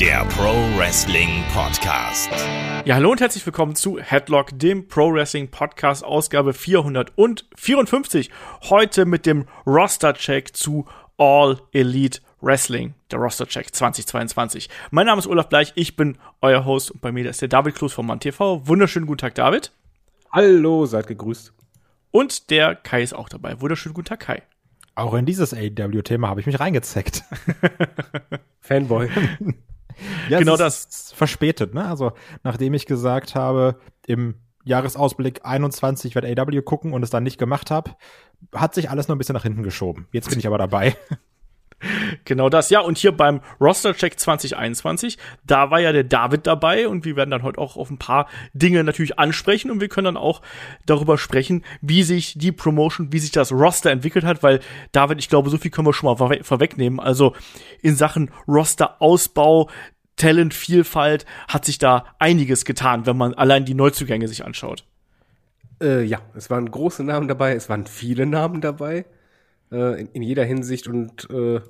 der Pro Wrestling Podcast. Ja, hallo und herzlich willkommen zu Headlock, dem Pro Wrestling Podcast, Ausgabe 454. Heute mit dem Roster-Check zu All Elite Wrestling, der Roster-Check 2022. Mein Name ist Olaf Bleich, ich bin euer Host und bei mir ist der David Kloß von MannTV. Wunderschönen guten Tag, David. Hallo, seid gegrüßt. Und der Kai ist auch dabei. Wunderschönen guten Tag, Kai. Auch in dieses AEW-Thema habe ich mich reingezeckt. Fanboy. ja, genau das. Verspätet, ne? Also, nachdem ich gesagt habe, im Jahresausblick 21 werde AEW gucken und es dann nicht gemacht habe, hat sich alles nur ein bisschen nach hinten geschoben. Jetzt bin ich aber dabei. Genau das, ja. Und hier beim Roster-Check 2021, da war ja der David dabei und wir werden dann heute auch auf ein paar Dinge natürlich ansprechen und wir können dann auch darüber sprechen, wie sich die Promotion, wie sich das Roster entwickelt hat, weil David, ich glaube, so viel können wir schon mal vorwe vorwegnehmen. Also in Sachen Roster-Ausbau, Talentvielfalt hat sich da einiges getan, wenn man allein die Neuzugänge sich anschaut. Äh, ja, es waren große Namen dabei, es waren viele Namen dabei äh, in, in, jeder Hinsicht und äh,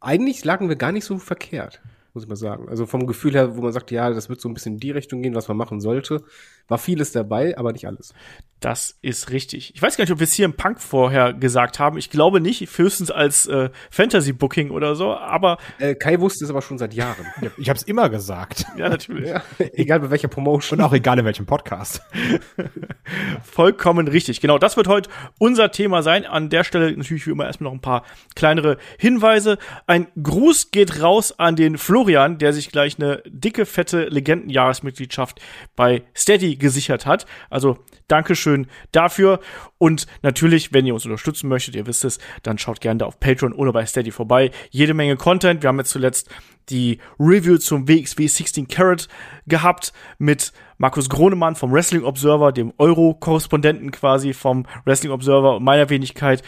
eigentlich lagen wir gar nicht so verkehrt, muss ich mal sagen. Also vom Gefühl her, wo man sagt, ja, das wird so ein bisschen in die Richtung gehen, was man machen sollte, war vieles dabei, aber nicht alles. Das ist richtig. Ich weiß gar nicht, ob wir es hier im Punk vorher gesagt haben. Ich glaube nicht, höchstens als äh, Fantasy-Booking oder so, aber. Äh, Kai wusste es aber schon seit Jahren. ich habe es immer gesagt. Ja, natürlich. Ja, egal bei welcher Promotion. Und auch egal in welchem Podcast. Vollkommen richtig. Genau, das wird heute unser Thema sein. An der Stelle natürlich wie immer erstmal noch ein paar kleinere Hinweise. Ein Gruß geht raus an den Florian, der sich gleich eine dicke, fette Legendenjahresmitgliedschaft bei Steady gesichert hat. Also Dankeschön dafür. Und natürlich, wenn ihr uns unterstützen möchtet, ihr wisst es, dann schaut gerne da auf Patreon oder bei Steady vorbei. Jede Menge Content. Wir haben jetzt zuletzt die Review zum WXW 16 Carat gehabt mit Markus Gronemann vom Wrestling Observer, dem Euro-Korrespondenten quasi vom Wrestling Observer und meiner Wenigkeit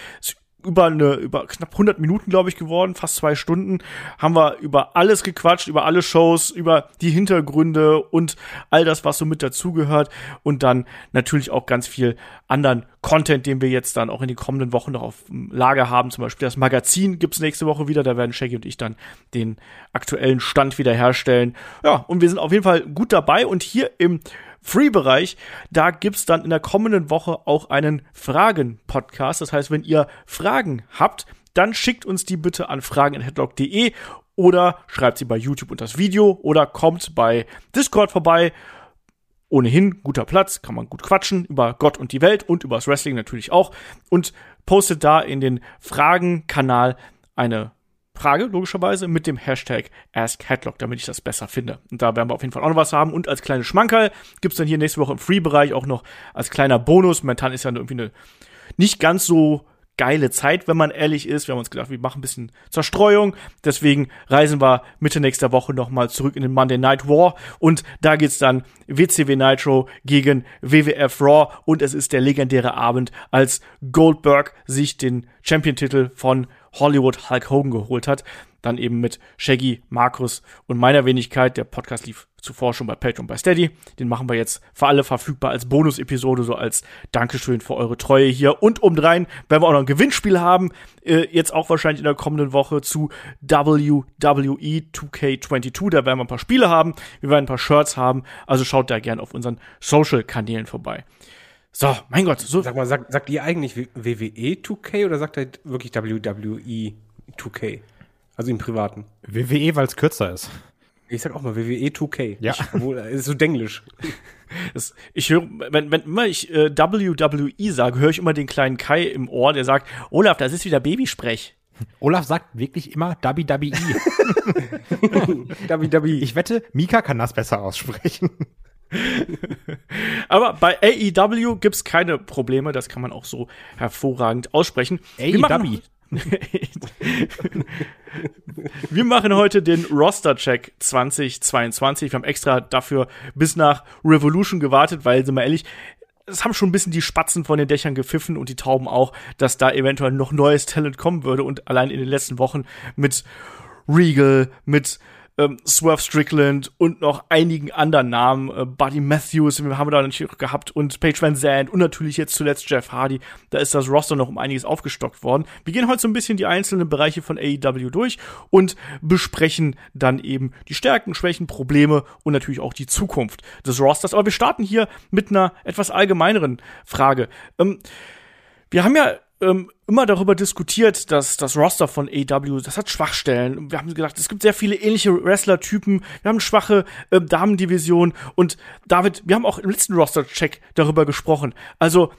über eine über knapp 100 Minuten glaube ich geworden, fast zwei Stunden, haben wir über alles gequatscht, über alle Shows, über die Hintergründe und all das, was so mit dazugehört und dann natürlich auch ganz viel anderen Content, den wir jetzt dann auch in den kommenden Wochen noch auf Lager haben. Zum Beispiel das Magazin gibt's nächste Woche wieder, da werden Shaggy und ich dann den aktuellen Stand wiederherstellen. Ja, und wir sind auf jeden Fall gut dabei und hier im Free-Bereich. Da gibt's dann in der kommenden Woche auch einen Fragen-Podcast. Das heißt, wenn ihr Fragen habt, dann schickt uns die bitte an fragen.headlock.de oder schreibt sie bei YouTube unter das Video oder kommt bei Discord vorbei. Ohnehin guter Platz, kann man gut quatschen über Gott und die Welt und über das Wrestling natürlich auch und postet da in den Fragen-Kanal eine Frage, logischerweise, mit dem Hashtag AskHeadlock, damit ich das besser finde. Und da werden wir auf jeden Fall auch noch was haben. Und als kleine Schmankerl gibt's dann hier nächste Woche im Free-Bereich auch noch als kleiner Bonus. Momentan ist ja irgendwie eine nicht ganz so geile Zeit, wenn man ehrlich ist. Wir haben uns gedacht, wir machen ein bisschen Zerstreuung. Deswegen reisen wir Mitte nächster Woche nochmal zurück in den Monday Night War. Und da geht's dann WCW Nitro gegen WWF Raw. Und es ist der legendäre Abend, als Goldberg sich den Champion-Titel von Hollywood Hulk Hogan geholt hat. Dann eben mit Shaggy, Markus und meiner Wenigkeit. Der Podcast lief zuvor schon bei Patreon bei Steady. Den machen wir jetzt für alle verfügbar als Bonus-Episode, so als Dankeschön für eure Treue hier. Und obendrein werden wir auch noch ein Gewinnspiel haben. Äh, jetzt auch wahrscheinlich in der kommenden Woche zu WWE 2K22. Da werden wir ein paar Spiele haben. Wir werden ein paar Shirts haben. Also schaut da gerne auf unseren Social-Kanälen vorbei. So, mein Gott. So. Sag mal, sagt, sagt ihr eigentlich WWE 2K oder sagt ihr wirklich WWE 2K? Also im Privaten. WWE, weil es kürzer ist. Ich sag auch mal WWE 2K. Ja. Ich, obwohl, ist so denglisch. Das, ich höre, wenn, wenn immer ich äh, WWE sage, höre ich immer den kleinen Kai im Ohr, der sagt, Olaf, das ist wieder Babysprech. Olaf sagt wirklich immer WWE. WWE. Ich wette, Mika kann das besser aussprechen. Aber bei AEW gibt's keine Probleme, das kann man auch so hervorragend aussprechen. AEW. Wir machen heute den Roster-Check 2022. Wir haben extra dafür bis nach Revolution gewartet, weil, sind wir ehrlich, es haben schon ein bisschen die Spatzen von den Dächern gepfiffen und die Tauben auch, dass da eventuell noch neues Talent kommen würde. Und allein in den letzten Wochen mit Regal, mit ähm, Swerve Strickland und noch einigen anderen Namen. Äh, Buddy Matthews haben wir da natürlich gehabt und Paige Van Zandt und natürlich jetzt zuletzt Jeff Hardy. Da ist das Roster noch um einiges aufgestockt worden. Wir gehen heute so ein bisschen die einzelnen Bereiche von AEW durch und besprechen dann eben die Stärken, Schwächen, Probleme und natürlich auch die Zukunft des Rosters. Aber wir starten hier mit einer etwas allgemeineren Frage. Ähm, wir haben ja ähm, immer darüber diskutiert, dass das Roster von AW, das hat Schwachstellen. Wir haben gesagt, es gibt sehr viele ähnliche Wrestler-Typen. Wir haben schwache äh, Damendivision. Und David, wir haben auch im letzten Roster-Check darüber gesprochen. Also,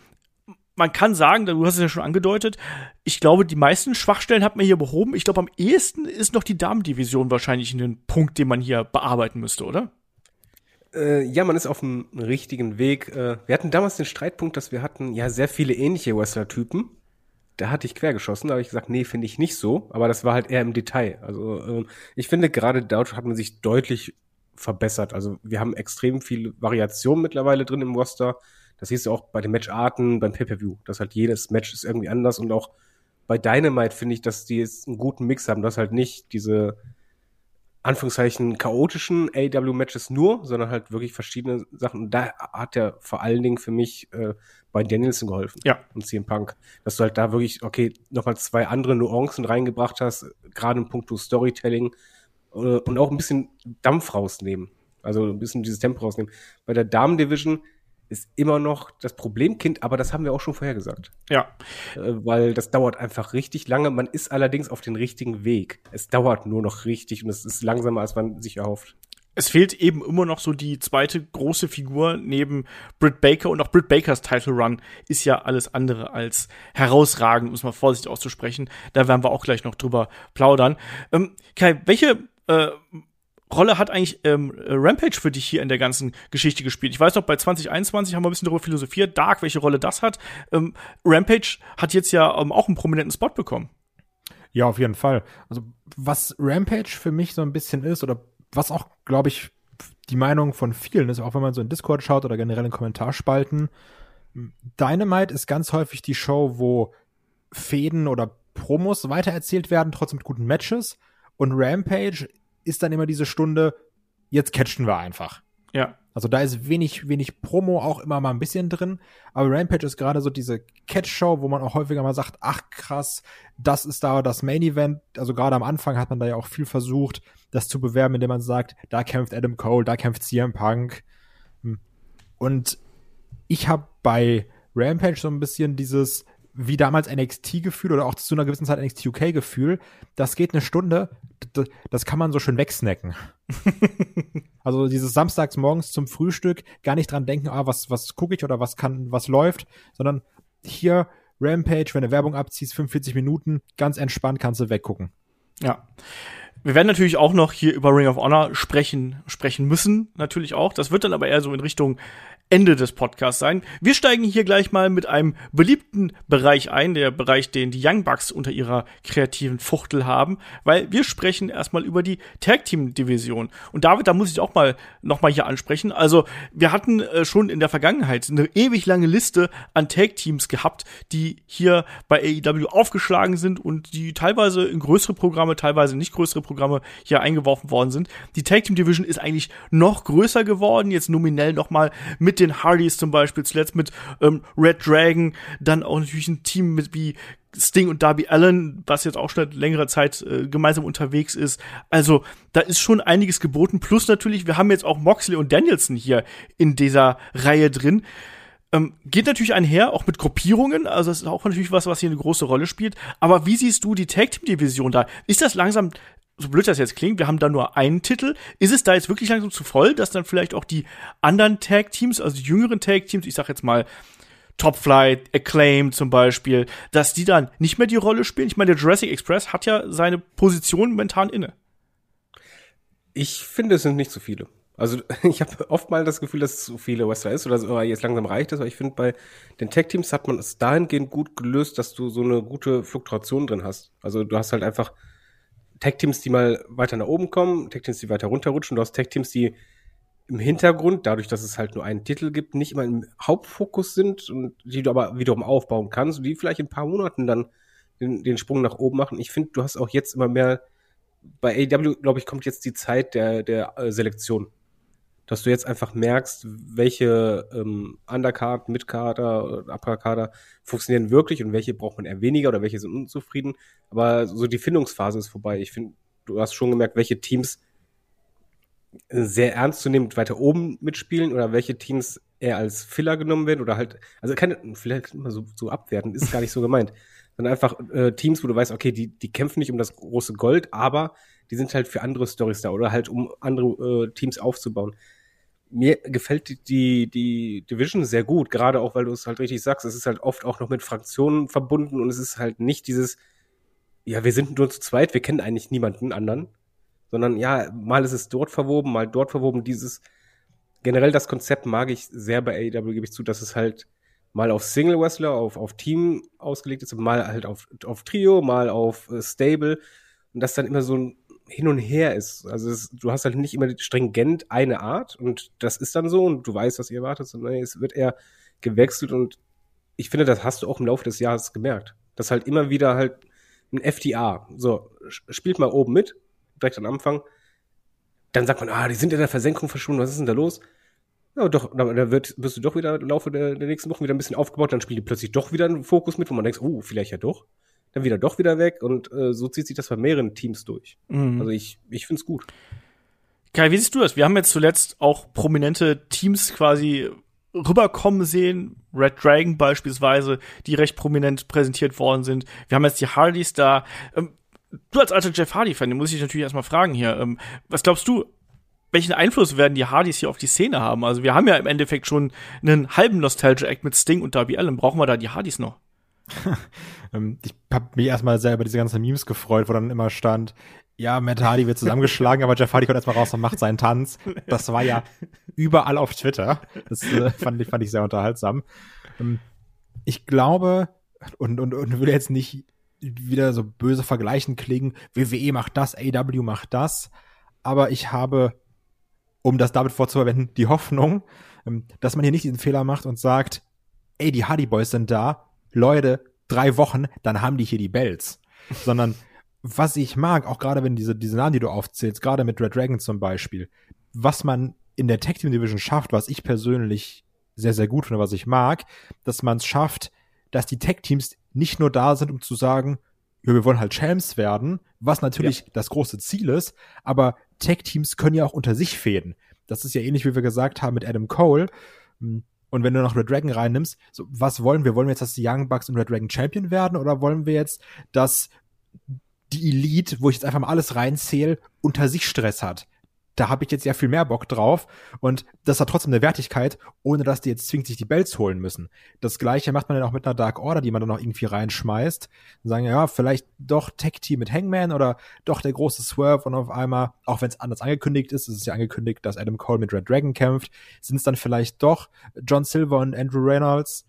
man kann sagen, du hast es ja schon angedeutet, ich glaube, die meisten Schwachstellen hat man hier behoben. Ich glaube, am ehesten ist noch die Damendivision wahrscheinlich ein Punkt, den man hier bearbeiten müsste, oder? Äh, ja, man ist auf dem richtigen Weg. Äh, wir hatten damals den Streitpunkt, dass wir hatten ja sehr viele ähnliche Wrestler-Typen da hatte ich quergeschossen, da habe ich gesagt, nee, finde ich nicht so, aber das war halt eher im Detail. Also äh, ich finde gerade Deutsch hat man sich deutlich verbessert. Also wir haben extrem viel Variation mittlerweile drin im Roster. Das siehst du auch bei den Matcharten, beim Pay-Per-View. Das halt jedes Match ist irgendwie anders und auch bei Dynamite finde ich, dass die jetzt einen guten Mix haben. Das halt nicht diese Anführungszeichen chaotischen AW-Matches nur, sondern halt wirklich verschiedene Sachen. Und da hat er vor allen Dingen für mich äh, bei Danielson geholfen. Ja. Und CM Punk. Dass du halt da wirklich, okay, nochmal zwei andere Nuancen reingebracht hast, gerade im Punkt Storytelling äh, und auch ein bisschen Dampf rausnehmen. Also ein bisschen dieses Tempo rausnehmen. Bei der Damen-Division ist immer noch das Problemkind, aber das haben wir auch schon vorher gesagt. Ja. Äh, weil das dauert einfach richtig lange. Man ist allerdings auf den richtigen Weg. Es dauert nur noch richtig und es ist langsamer, als man sich erhofft. Es fehlt eben immer noch so die zweite große Figur neben Britt Baker und auch Britt Bakers Title Run ist ja alles andere als herausragend, um es mal vorsichtig auszusprechen. Da werden wir auch gleich noch drüber plaudern. Ähm, Kai, welche äh, Rolle hat eigentlich ähm, Rampage für dich hier in der ganzen Geschichte gespielt? Ich weiß noch, bei 2021 haben wir ein bisschen darüber philosophiert, Dark, welche Rolle das hat. Ähm, Rampage hat jetzt ja ähm, auch einen prominenten Spot bekommen. Ja, auf jeden Fall. Also, was Rampage für mich so ein bisschen ist, oder was auch, glaube ich, die Meinung von vielen ist, auch wenn man so in Discord schaut oder generell in Kommentarspalten, Dynamite ist ganz häufig die Show, wo Fäden oder Promos weitererzählt werden, trotzdem mit guten Matches. Und Rampage ist dann immer diese Stunde, jetzt catchen wir einfach. Ja. Also da ist wenig, wenig Promo auch immer mal ein bisschen drin. Aber Rampage ist gerade so diese Catch-Show, wo man auch häufiger mal sagt, ach krass, das ist da das Main-Event. Also gerade am Anfang hat man da ja auch viel versucht, das zu bewerben, indem man sagt, da kämpft Adam Cole, da kämpft CM Punk. Hm. Und ich habe bei Rampage so ein bisschen dieses, wie damals NXT-Gefühl oder auch zu einer gewissen Zeit NXT UK-Gefühl, das geht eine Stunde, das kann man so schön wegsnacken. also dieses samstags morgens zum Frühstück gar nicht dran denken, ah, was, was gucke ich oder was kann, was läuft, sondern hier Rampage, wenn du Werbung abziehst, 45 Minuten, ganz entspannt kannst du weggucken. Ja. Wir werden natürlich auch noch hier über Ring of Honor sprechen, sprechen müssen, natürlich auch. Das wird dann aber eher so in Richtung Ende des Podcasts sein. Wir steigen hier gleich mal mit einem beliebten Bereich ein, der Bereich, den die Young Bucks unter ihrer kreativen Fuchtel haben, weil wir sprechen erstmal über die Tag Team Division. Und David, da muss ich auch mal noch mal hier ansprechen. Also, wir hatten äh, schon in der Vergangenheit eine ewig lange Liste an Tag Teams gehabt, die hier bei AEW aufgeschlagen sind und die teilweise in größere Programme, teilweise nicht größere Programme hier eingeworfen worden sind. Die Tag Team Division ist eigentlich noch größer geworden, jetzt nominell noch mal mit den Hardys zum Beispiel, zuletzt mit ähm, Red Dragon, dann auch natürlich ein Team mit wie Sting und Darby Allen, was jetzt auch schon seit längerer Zeit äh, gemeinsam unterwegs ist. Also da ist schon einiges geboten. Plus natürlich, wir haben jetzt auch Moxley und Danielson hier in dieser Reihe drin. Ähm, geht natürlich einher, auch mit Gruppierungen. Also das ist auch natürlich was, was hier eine große Rolle spielt. Aber wie siehst du die Tag Team Division da? Ist das langsam so blöd das jetzt klingt, wir haben da nur einen Titel. Ist es da jetzt wirklich langsam zu voll, dass dann vielleicht auch die anderen Tag-Teams, also die jüngeren Tag-Teams, ich sag jetzt mal Top Flight, Acclaim zum Beispiel, dass die dann nicht mehr die Rolle spielen? Ich meine, der Jurassic Express hat ja seine Position momentan inne. Ich finde, es sind nicht so viele. Also ich habe oft mal das Gefühl, dass es zu viele Wrestler ist oder so, jetzt langsam reicht es, aber ich finde, bei den Tag-Teams hat man es dahingehend gut gelöst, dass du so eine gute Fluktuation drin hast. Also du hast halt einfach Tag-Teams, die mal weiter nach oben kommen, Tag-Teams, die weiter runterrutschen. Du hast Tag-Teams, die im Hintergrund, dadurch, dass es halt nur einen Titel gibt, nicht immer im Hauptfokus sind und die du aber wiederum aufbauen kannst die vielleicht in ein paar Monaten dann den, den Sprung nach oben machen. Ich finde, du hast auch jetzt immer mehr bei AEW, glaube ich, kommt jetzt die Zeit der, der äh, Selektion. Dass du jetzt einfach merkst, welche ähm, Undercard, Midcarder, Uppercarder funktionieren wirklich und welche braucht man eher weniger oder welche sind unzufrieden. Aber so die Findungsphase ist vorbei. Ich finde, du hast schon gemerkt, welche Teams sehr ernstzunehmend weiter oben mitspielen oder welche Teams eher als Filler genommen werden oder halt, also keine, vielleicht immer so, so abwerten, ist gar nicht so gemeint, sondern einfach äh, Teams, wo du weißt, okay, die, die kämpfen nicht um das große Gold, aber die sind halt für andere Stories da oder halt um andere äh, Teams aufzubauen. Mir gefällt die, die, die Division sehr gut, gerade auch, weil du es halt richtig sagst. Es ist halt oft auch noch mit Fraktionen verbunden und es ist halt nicht dieses, ja, wir sind nur zu zweit, wir kennen eigentlich niemanden anderen, sondern ja, mal ist es dort verwoben, mal dort verwoben. Dieses, generell das Konzept mag ich sehr bei AEW, gebe ich zu, dass es halt mal auf Single Wrestler, auf, auf Team ausgelegt ist, mal halt auf, auf Trio, mal auf äh, Stable und das dann immer so ein hin und her ist. Also es, du hast halt nicht immer stringent eine Art und das ist dann so und du weißt, was ihr erwartet, sondern es wird eher gewechselt und ich finde, das hast du auch im Laufe des Jahres gemerkt. Dass halt immer wieder halt ein FDA, so, spielt mal oben mit, direkt am Anfang, dann sagt man, ah, die sind in der Versenkung verschwunden, was ist denn da los? Ja, doch, da wird, wirst du doch wieder im Laufe der, der nächsten Wochen wieder ein bisschen aufgebaut, dann spielt die plötzlich doch wieder einen Fokus mit, wo man denkt, oh, vielleicht ja doch dann wieder doch wieder weg und äh, so zieht sich das bei mehreren Teams durch. Mhm. Also ich, ich finde es gut. Kai, wie siehst du das? Wir haben jetzt zuletzt auch prominente Teams quasi rüberkommen sehen, Red Dragon beispielsweise, die recht prominent präsentiert worden sind. Wir haben jetzt die Hardys da. Ähm, du als alter Jeff Hardy-Fan, den muss ich natürlich erstmal fragen hier. Ähm, was glaubst du, welchen Einfluss werden die Hardys hier auf die Szene haben? Also wir haben ja im Endeffekt schon einen halben Nostalgia-Act mit Sting und Darby Allen. Brauchen wir da die Hardys noch? Ähm, ich habe mich erstmal sehr über diese ganzen Memes gefreut, wo dann immer stand, ja, Matt Hardy wird zusammengeschlagen, aber Jeff Hardy kommt erstmal raus und macht seinen Tanz. Das war ja überall auf Twitter. Das äh, fand, ich, fand ich sehr unterhaltsam. Ähm, ich glaube, und, und, und will jetzt nicht wieder so böse vergleichen klingen, WWE macht das, AW macht das, aber ich habe, um das damit vorzuverwenden, die Hoffnung, ähm, dass man hier nicht diesen Fehler macht und sagt, ey, die Hardy Boys sind da, Leute, drei Wochen, dann haben die hier die Bells. Sondern was ich mag, auch gerade wenn diese, diese Namen, die du aufzählst, gerade mit Red Dragon zum Beispiel, was man in der Tag Team Division schafft, was ich persönlich sehr, sehr gut finde, was ich mag, dass man es schafft, dass die Tag Teams nicht nur da sind, um zu sagen, ja, wir wollen halt Champs werden, was natürlich ja. das große Ziel ist, aber Tag Teams können ja auch unter sich fäden. Das ist ja ähnlich, wie wir gesagt haben mit Adam Cole. Und wenn du noch Red Dragon reinnimmst, so, was wollen wir? Wollen wir jetzt, dass die Young Bucks und Red Dragon Champion werden oder wollen wir jetzt, dass die Elite, wo ich jetzt einfach mal alles reinzähle, unter sich Stress hat? Da habe ich jetzt ja viel mehr Bock drauf und das hat trotzdem eine Wertigkeit, ohne dass die jetzt zwingend sich die Bells holen müssen. Das gleiche macht man dann auch mit einer Dark Order, die man dann noch irgendwie reinschmeißt. Und sagen, ja, vielleicht doch Tech-Team mit Hangman oder doch der große Swerve und auf einmal, auch wenn es anders angekündigt ist, es ist ja angekündigt, dass Adam Cole mit Red Dragon kämpft, sind es dann vielleicht doch John Silver und Andrew Reynolds.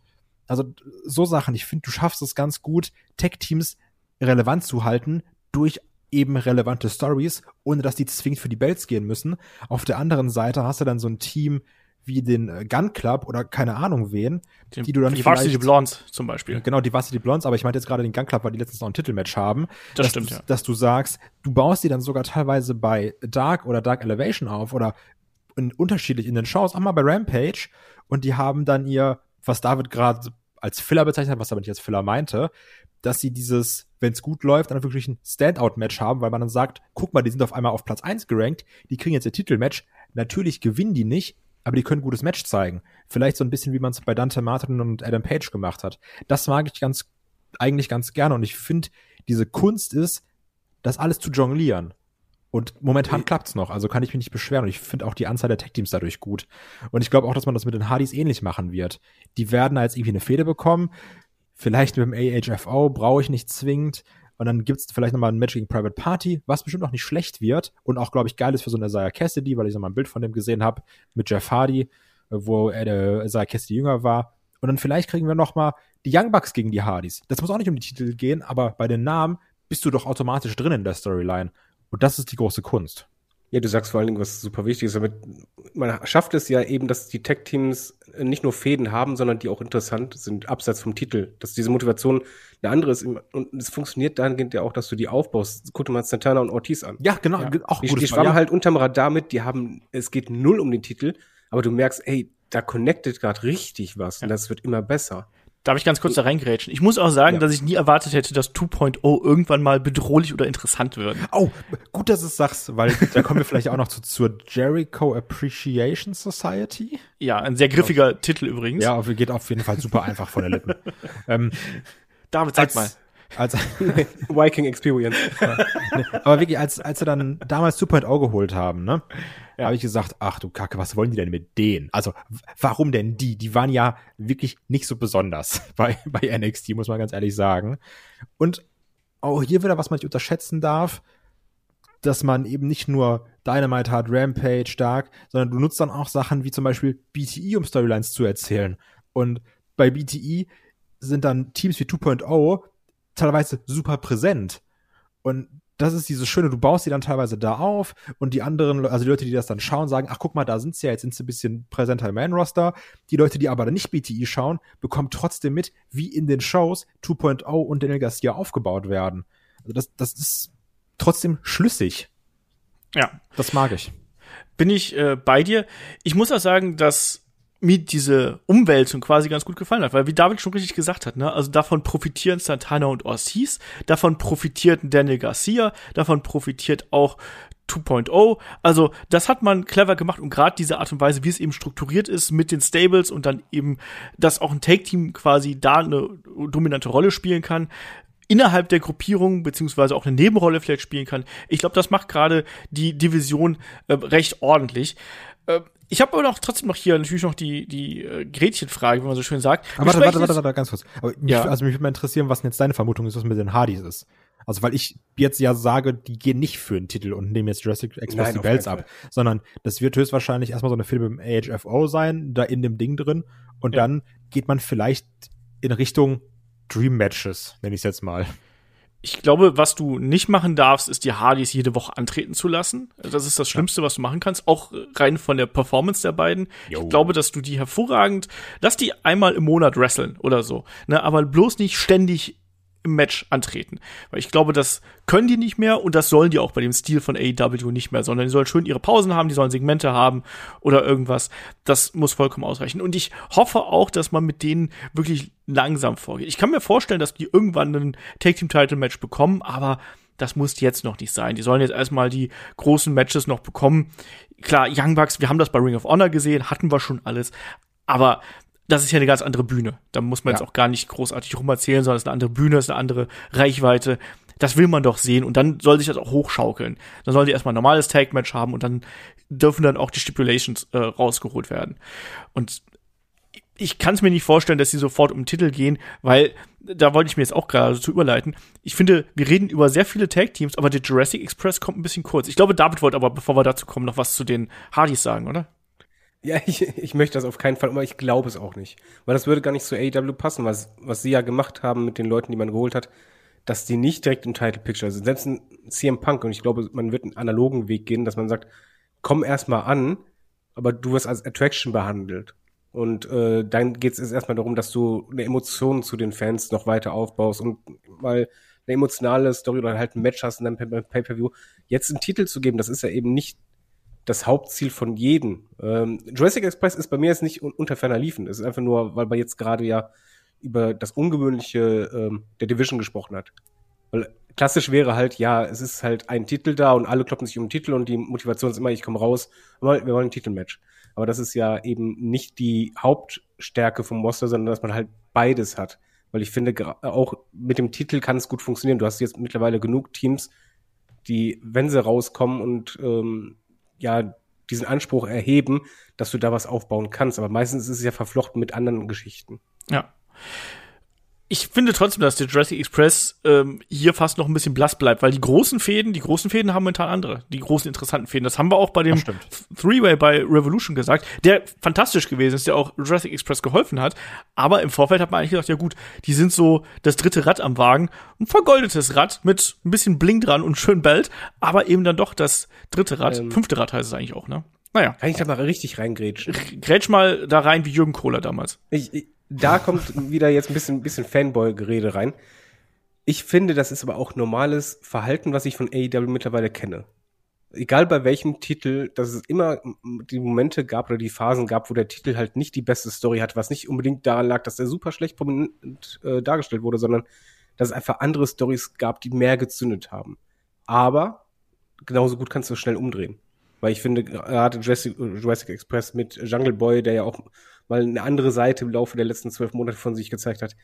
Also so Sachen, ich finde, du schaffst es ganz gut, Tech-Teams relevant zu halten durch eben relevante Stories, ohne dass die zwingend für die Belts gehen müssen. Auf der anderen Seite hast du dann so ein Team wie den äh, Gun Club oder keine Ahnung wen, die, die du dann die Varsity Blondes zum Beispiel. Genau, die Varsity Blondes, aber ich meinte jetzt gerade den Gun Club, weil die letztens noch ein Titelmatch haben. Das stimmt, du, ja. Dass du sagst, du baust die dann sogar teilweise bei Dark oder Dark Elevation auf oder in, unterschiedlich in den Shows, auch mal bei Rampage und die haben dann ihr, was David gerade als Filler bezeichnet hat, was er aber nicht als Filler meinte, dass sie dieses, wenn es gut läuft, dann wirklich ein Standout-Match haben, weil man dann sagt, guck mal, die sind auf einmal auf Platz eins gerankt, die kriegen jetzt ihr Titelmatch. Natürlich gewinnen die nicht, aber die können ein gutes Match zeigen. Vielleicht so ein bisschen, wie man es bei Dante Martin und Adam Page gemacht hat. Das mag ich ganz, eigentlich ganz gerne und ich finde, diese Kunst ist, das alles zu jonglieren. Und momentan klappt's noch, also kann ich mich nicht beschweren. Und ich finde auch die Anzahl der Tech-Teams dadurch gut. Und ich glaube auch, dass man das mit den Hardys ähnlich machen wird. Die werden als irgendwie eine Fehde bekommen. Vielleicht mit dem AHFO brauche ich nicht zwingend. Und dann gibt's vielleicht nochmal ein Match gegen Private Party, was bestimmt auch nicht schlecht wird und auch, glaube ich, geil ist für so eine Isaiah Cassidy, weil ich so mal ein Bild von dem gesehen habe mit Jeff Hardy, wo der Isaiah Cassidy jünger war. Und dann vielleicht kriegen wir nochmal die Young Bucks gegen die Hardys. Das muss auch nicht um die Titel gehen, aber bei den Namen bist du doch automatisch drin in der Storyline. Und das ist die große Kunst. Ja, du sagst vor allen Dingen, was super wichtig ist. Damit man schafft es ja eben, dass die Tech-Teams nicht nur Fäden haben, sondern die auch interessant sind, abseits vom Titel. Dass diese Motivation eine andere ist. Und es funktioniert dahingehend ja auch, dass du die aufbaust. Guck dir mal Santana und Ortiz an. Ja, genau. Ja. Auch die, die schwammen ja. halt unterm Radar mit. Die haben, es geht null um den Titel. Aber du merkst, ey, da connectet gerade richtig was. Ja. Und das wird immer besser. Darf ich ganz kurz da reingrätschen? Ich muss auch sagen, ja. dass ich nie erwartet hätte, dass 2.0 irgendwann mal bedrohlich oder interessant wird. Oh, gut, dass du es sagst, weil da kommen wir vielleicht auch noch zu, zur Jericho Appreciation Society. Ja, ein sehr griffiger genau. Titel übrigens. Ja, geht auf jeden Fall super einfach von der Lippen. ähm, David, sag als, mal. Als Viking Experience. aber wirklich, als, als sie dann damals 2.0 geholt haben, ne? Ja. habe ich gesagt, ach du Kacke, was wollen die denn mit denen? Also, warum denn die? Die waren ja wirklich nicht so besonders bei, bei NXT, muss man ganz ehrlich sagen. Und auch hier wieder, was man nicht unterschätzen darf, dass man eben nicht nur Dynamite hat, Rampage stark, sondern du nutzt dann auch Sachen wie zum Beispiel BTE, um Storylines zu erzählen. Und bei BTE sind dann Teams wie 2.0 teilweise super präsent. Und das ist dieses Schöne, du baust sie dann teilweise da auf und die anderen, also die Leute, die das dann schauen, sagen, ach guck mal, da sind sie ja, jetzt sind sie ein bisschen präsenter im Man-Roster. Die Leute, die aber nicht BTI schauen, bekommen trotzdem mit, wie in den Shows 2.0 und Daniel Garcia aufgebaut werden. Also das, das ist trotzdem schlüssig. Ja. Das mag ich. Bin ich äh, bei dir. Ich muss auch sagen, dass mir diese Umwälzung quasi ganz gut gefallen hat, weil wie David schon richtig gesagt hat, ne, also davon profitieren Santana und Ortiz, davon profitiert Daniel Garcia, davon profitiert auch 2.0. Also das hat man clever gemacht und gerade diese Art und Weise, wie es eben strukturiert ist mit den Stables und dann eben, dass auch ein Take-Team quasi da eine dominante Rolle spielen kann, innerhalb der Gruppierung beziehungsweise auch eine Nebenrolle vielleicht spielen kann. Ich glaube, das macht gerade die Division äh, recht ordentlich. Äh, ich habe aber noch trotzdem noch hier natürlich noch die, die äh, Gretchenfrage, wie man so schön sagt. Aber warte, warte, warte, warte, ganz kurz. Aber mich, ja. Also mich würde mal interessieren, was denn jetzt deine Vermutung ist, was mit den Hardys ist. Also weil ich jetzt ja sage, die gehen nicht für einen Titel und nehmen jetzt Jurassic Express Nein, die Belts ab, sondern das wird höchstwahrscheinlich erstmal so eine Film im AHFO sein, da in dem Ding drin und ja. dann geht man vielleicht in Richtung Dream Matches, nenne ich es jetzt mal ich glaube, was du nicht machen darfst, ist die Hardys jede Woche antreten zu lassen. Das ist das Schlimmste, was du machen kannst, auch rein von der Performance der beiden. Jo. Ich glaube, dass du die hervorragend, lass die einmal im Monat wresteln oder so, ne, aber bloß nicht ständig im Match antreten. Weil ich glaube, das können die nicht mehr und das sollen die auch bei dem Stil von AEW nicht mehr, sondern die sollen schön ihre Pausen haben, die sollen Segmente haben oder irgendwas. Das muss vollkommen ausreichen. Und ich hoffe auch, dass man mit denen wirklich langsam vorgeht. Ich kann mir vorstellen, dass die irgendwann einen Take Team Title Match bekommen, aber das muss jetzt noch nicht sein. Die sollen jetzt erstmal die großen Matches noch bekommen. Klar, Young Bucks, wir haben das bei Ring of Honor gesehen, hatten wir schon alles. Aber das ist ja eine ganz andere Bühne. Da muss man ja. jetzt auch gar nicht großartig rumerzählen, sondern es ist eine andere Bühne, es ist eine andere Reichweite. Das will man doch sehen und dann soll sich das auch hochschaukeln. Dann sollen die erstmal ein normales Tag-Match haben und dann dürfen dann auch die Stipulations äh, rausgeholt werden. Und ich kann es mir nicht vorstellen, dass sie sofort um den Titel gehen, weil da wollte ich mir jetzt auch gerade zu überleiten. Ich finde, wir reden über sehr viele Tag-Teams, aber der Jurassic Express kommt ein bisschen kurz. Ich glaube, David wollte aber, bevor wir dazu kommen, noch was zu den Hardys sagen, oder? Ja, ich, ich möchte das auf keinen Fall, aber ich glaube es auch nicht. Weil das würde gar nicht zu AEW passen, was, was sie ja gemacht haben mit den Leuten, die man geholt hat, dass die nicht direkt im Title Picture sind. Selbst ein CM Punk, und ich glaube, man wird einen analogen Weg gehen, dass man sagt, komm erstmal an, aber du wirst als Attraction behandelt. Und äh, dann geht es erstmal darum, dass du eine Emotion zu den Fans noch weiter aufbaust und mal eine emotionale Story oder halt ein Match hast und dann Pay-Per-View. Jetzt einen Titel zu geben, das ist ja eben nicht das Hauptziel von jedem. Ähm, Jurassic Express ist bei mir jetzt nicht un unter ferner Liefen. Es ist einfach nur, weil man jetzt gerade ja über das Ungewöhnliche ähm, der Division gesprochen hat. Weil klassisch wäre halt, ja, es ist halt ein Titel da und alle kloppen sich um den Titel und die Motivation ist immer, ich komme raus, wir wollen ein Titelmatch. Aber das ist ja eben nicht die Hauptstärke vom Monster, sondern dass man halt beides hat. Weil ich finde, auch mit dem Titel kann es gut funktionieren. Du hast jetzt mittlerweile genug Teams, die, wenn sie rauskommen und ähm, ja diesen Anspruch erheben, dass du da was aufbauen kannst. Aber meistens ist es ja verflochten mit anderen Geschichten. Ja. Ich finde trotzdem, dass der Jurassic Express ähm, hier fast noch ein bisschen blass bleibt, weil die großen Fäden, die großen Fäden haben momentan andere, die großen interessanten Fäden. Das haben wir auch bei dem Three-Way bei Revolution gesagt, der fantastisch gewesen ist, der auch Jurassic Express geholfen hat. Aber im Vorfeld hat man eigentlich gedacht, ja gut, die sind so das dritte Rad am Wagen, ein vergoldetes Rad mit ein bisschen Bling dran und schön bellt, aber eben dann doch das dritte Rad, ähm, fünfte Rad heißt es eigentlich auch, ne? Naja. Kann ich da mal richtig reingrätschen? Grätsch mal da rein wie Jürgen Kohler damals. Ich, ich, da kommt wieder jetzt ein bisschen, bisschen Fanboy-Gerede rein. Ich finde, das ist aber auch normales Verhalten, was ich von AEW mittlerweile kenne. Egal bei welchem Titel, dass es immer die Momente gab oder die Phasen gab, wo der Titel halt nicht die beste Story hat, was nicht unbedingt daran lag, dass er super schlecht prominent äh, dargestellt wurde, sondern dass es einfach andere Stories gab, die mehr gezündet haben. Aber genauso gut kannst du schnell umdrehen. Weil ich finde, gerade Jurassic, Jurassic Express mit Jungle Boy, der ja auch mal eine andere Seite im Laufe der letzten zwölf Monate von sich gezeigt hat.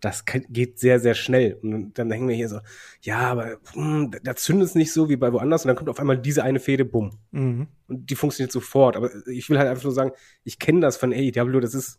Das geht sehr, sehr schnell. Und dann hängen wir hier so, ja, aber hm, da zündet es nicht so wie bei woanders. Und dann kommt auf einmal diese eine Fehde, bumm. Mhm. Und die funktioniert sofort. Aber ich will halt einfach nur sagen, ich kenne das von AEW, das ist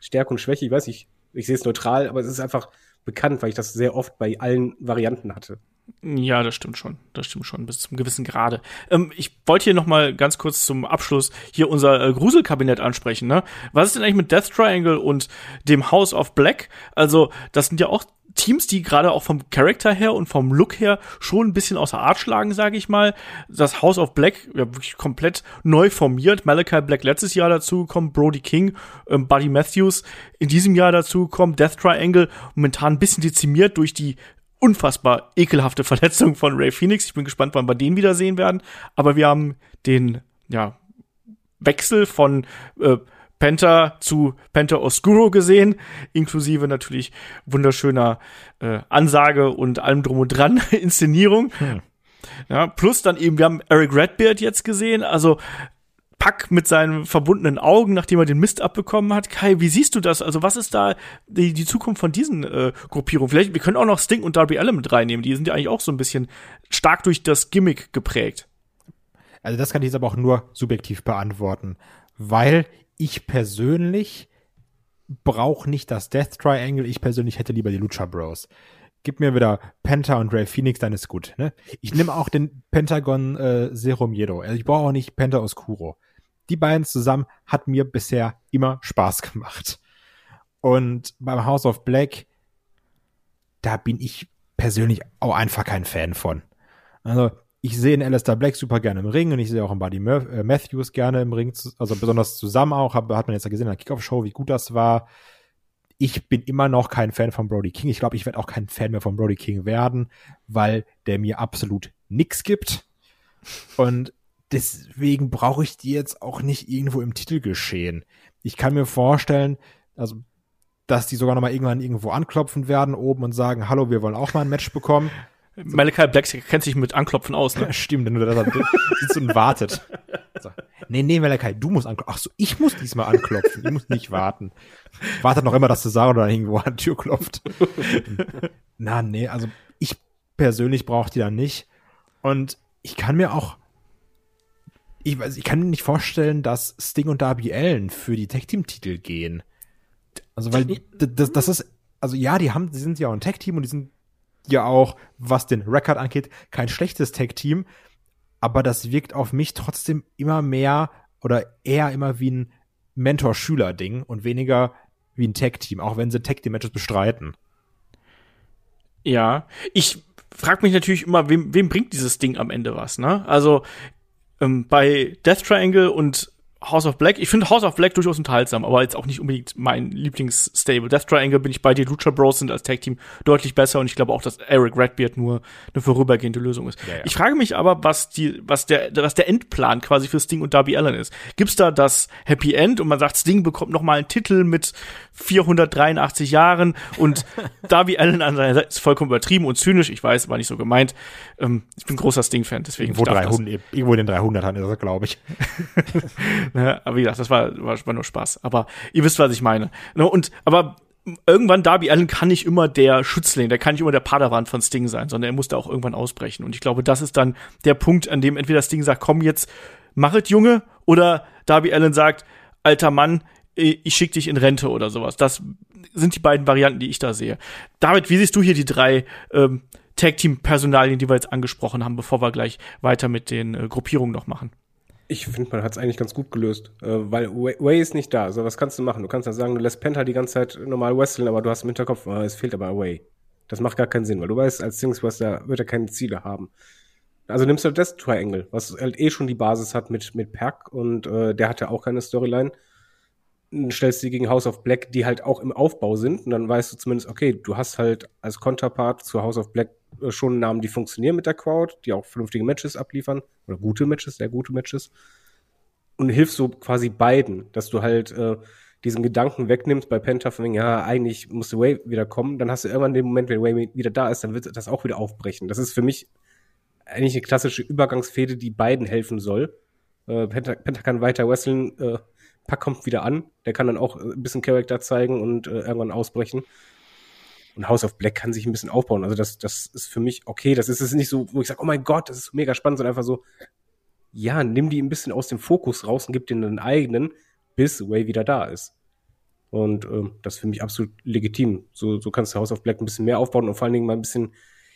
Stärke und Schwäche. Ich weiß nicht, ich sehe es neutral, aber es ist einfach bekannt, weil ich das sehr oft bei allen Varianten hatte. Ja, das stimmt schon. Das stimmt schon, bis zum gewissen Grade. Ähm, ich wollte hier noch mal ganz kurz zum Abschluss hier unser äh, Gruselkabinett ansprechen. Ne? Was ist denn eigentlich mit Death Triangle und dem House of Black? Also, das sind ja auch Teams, die gerade auch vom Charakter her und vom Look her schon ein bisschen außer Art schlagen, sage ich mal. Das House of Black, ja wirklich komplett neu formiert. Malachi Black letztes Jahr dazu kommt, Brody King, ähm, Buddy Matthews in diesem Jahr dazu kommt, Death Triangle momentan ein bisschen dezimiert durch die unfassbar ekelhafte Verletzung von Ray Phoenix. Ich bin gespannt, wann wir den wiedersehen werden. Aber wir haben den, ja, Wechsel von äh, Penta zu Penta Oscuro gesehen, inklusive natürlich wunderschöner äh, Ansage und allem drum und dran Inszenierung. Hm. Ja, plus dann eben, wir haben Eric Redbeard jetzt gesehen, also Pack mit seinen verbundenen Augen, nachdem er den Mist abbekommen hat. Kai, wie siehst du das? Also was ist da die, die Zukunft von diesen äh, Gruppierungen? Vielleicht, wir können auch noch Sting und Darby Allen mit reinnehmen. Die sind ja eigentlich auch so ein bisschen stark durch das Gimmick geprägt. Also das kann ich jetzt aber auch nur subjektiv beantworten, weil ich persönlich brauche nicht das Death Triangle. Ich persönlich hätte lieber die Lucha Bros. Gib mir wieder Penta und Ray Phoenix, dann ist gut. Ne? Ich nehme auch den Pentagon äh, Serum Jedo. Also ich brauche auch nicht Penta Oscuro die beiden zusammen hat mir bisher immer Spaß gemacht. Und beim House of Black, da bin ich persönlich auch einfach kein Fan von. Also, ich sehe in Alistair Black super gerne im Ring und ich sehe auch in Buddy äh, Matthews gerne im Ring, also besonders zusammen auch, hat man jetzt ja gesehen in der Kickoff-Show, wie gut das war. Ich bin immer noch kein Fan von Brody King. Ich glaube, ich werde auch kein Fan mehr von Brody King werden, weil der mir absolut nix gibt. Und deswegen brauche ich die jetzt auch nicht irgendwo im Titel geschehen. Ich kann mir vorstellen, also dass die sogar noch mal irgendwann irgendwo anklopfen werden oben und sagen, hallo, wir wollen auch mal ein Match bekommen. Malachi Black kennt sich mit Anklopfen aus, ne? Stimmt, wenn du da sitzt und wartet. So. Nee, nee, Malachi, du musst anklopfen. Ach so, ich muss diesmal anklopfen. Ich muss nicht warten. Wartet noch immer, dass Cesaro da irgendwo an die Tür klopft. Na, nee, also ich persönlich brauche die da nicht. Und ich kann mir auch ich, weiß, ich kann mir nicht vorstellen, dass Sting und Darby Allen für die Tag-Team-Titel gehen. Also, weil das, das ist, also ja, die haben, die sind ja auch ein Tag-Team und die sind ja auch, was den Record angeht, kein schlechtes Tag-Team. Aber das wirkt auf mich trotzdem immer mehr oder eher immer wie ein Mentor-Schüler-Ding und weniger wie ein Tag-Team, auch wenn sie Tag-Team-Matches bestreiten. Ja, ich frage mich natürlich immer, wem, wem bringt dieses Ding am Ende was, ne? Also ähm, bei Death Triangle und House of Black, ich finde House of Black durchaus unterhaltsam, aber jetzt auch nicht unbedingt mein Lieblingsstable. Death Triangle bin ich bei dir, Lucha Bros sind als Tag Team deutlich besser und ich glaube auch, dass Eric Redbeard nur eine vorübergehende Lösung ist. Ja, ja. Ich frage mich aber, was die, was der, was der Endplan quasi für Sting und Darby Allen ist. Gibt's da das Happy End und man sagt, Sting bekommt noch mal einen Titel mit 483 Jahren und Darby Allen an seiner Seite ist vollkommen übertrieben und zynisch. Ich weiß, war nicht so gemeint. Ähm, ich bin großer Sting-Fan, deswegen. Irgendwo, 300, irgendwo in den 300ern ist er, glaube ich. Ne? Aber wie gesagt, das war, war, war nur Spaß. Aber ihr wisst, was ich meine. Ne? Und, aber irgendwann Darby Allen kann nicht immer der Schützling, der kann nicht immer der Padawan von Sting sein, sondern er muss da auch irgendwann ausbrechen. Und ich glaube, das ist dann der Punkt, an dem entweder Sting sagt, komm jetzt, mach es, Junge, oder Darby Allen sagt, alter Mann, ich schicke dich in Rente oder sowas. Das sind die beiden Varianten, die ich da sehe. David, wie siehst du hier die drei ähm, Tag-Team-Personalien, die wir jetzt angesprochen haben, bevor wir gleich weiter mit den äh, Gruppierungen noch machen? Ich finde, man hat es eigentlich ganz gut gelöst, äh, weil Way, ist nicht da. Also was kannst du machen? Du kannst ja sagen, du lässt Penta die ganze Zeit normal wresteln, aber du hast im Hinterkopf, äh, es fehlt aber Way. Das macht gar keinen Sinn, weil du weißt, als Wrestler wird er keine Ziele haben. Also nimmst du das Triangle, was halt eh schon die Basis hat mit, mit Perk und äh, der hat ja auch keine Storyline. Stellst du die gegen House of Black, die halt auch im Aufbau sind und dann weißt du zumindest, okay, du hast halt als Counterpart zu House of Black äh, schon Namen, die funktionieren mit der Crowd, die auch vernünftige Matches abliefern oder gute Matches, sehr gute Matches und hilfst so quasi beiden, dass du halt äh, diesen Gedanken wegnimmst bei Penta von ja, eigentlich musste Way wieder kommen, dann hast du irgendwann den Moment, wenn Way wieder da ist, dann wird das auch wieder aufbrechen. Das ist für mich eigentlich eine klassische Übergangsfehde, die beiden helfen soll. Äh, Penta, Penta kann weiter wresteln, äh, Pack kommt wieder an, der kann dann auch ein bisschen Charakter zeigen und äh, irgendwann ausbrechen. Und House of Black kann sich ein bisschen aufbauen. Also das, das ist für mich okay. Das ist es nicht so, wo ich sage, oh mein Gott, das ist mega spannend, sondern einfach so, ja, nimm die ein bisschen aus dem Fokus raus und gib denen einen eigenen, bis Way wieder da ist. Und ähm, das ist für mich absolut legitim. So, so kannst du House of Black ein bisschen mehr aufbauen und vor allen Dingen mal ein bisschen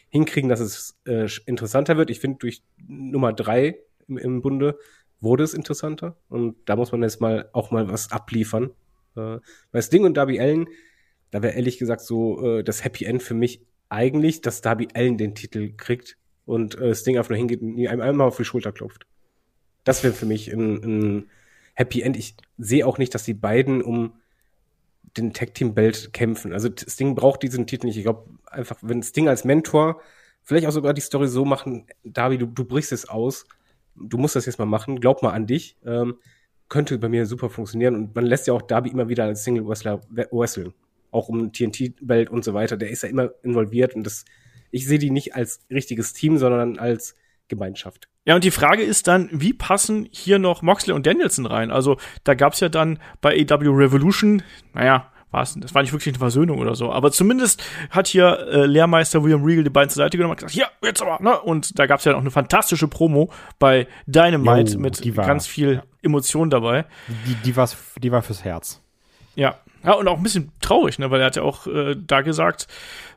hinkriegen, dass es äh, interessanter wird. Ich finde, durch Nummer drei im, im Bunde wurde es interessanter. Und da muss man jetzt mal auch mal was abliefern. Äh, bei Sting und Darby Allen, da wäre ehrlich gesagt so äh, das Happy End für mich eigentlich, dass Darby Allen den Titel kriegt und äh, Sting einfach nur hingeht und ihm einmal auf die Schulter klopft. Das wäre für mich ein, ein Happy End. Ich sehe auch nicht, dass die beiden um den Tag Team Belt kämpfen. Also Sting braucht diesen Titel nicht. Ich glaube einfach, wenn Sting als Mentor vielleicht auch sogar die Story so machen, Darby, du, du brichst es aus, du musst das jetzt mal machen, glaub mal an dich, ähm, könnte bei mir super funktionieren und man lässt ja auch Darby immer wieder als Single Wrestler wresteln, auch um TNT Belt und so weiter. Der ist ja immer involviert und das, ich sehe die nicht als richtiges Team, sondern als Gemeinschaft. Ja, und die Frage ist dann, wie passen hier noch Moxley und Danielson rein? Also, da gab's ja dann bei AW Revolution, naja, war's, das war nicht wirklich eine Versöhnung oder so, aber zumindest hat hier äh, Lehrmeister William Regal die beiden zur Seite genommen und gesagt, ja, jetzt aber, ne? Und da gab's ja noch eine fantastische Promo bei Dynamite jo, mit war, ganz viel ja. Emotion dabei. Die, die, war's, die war fürs Herz. Ja, ja, und auch ein bisschen traurig, ne, weil er hat ja auch äh, da gesagt,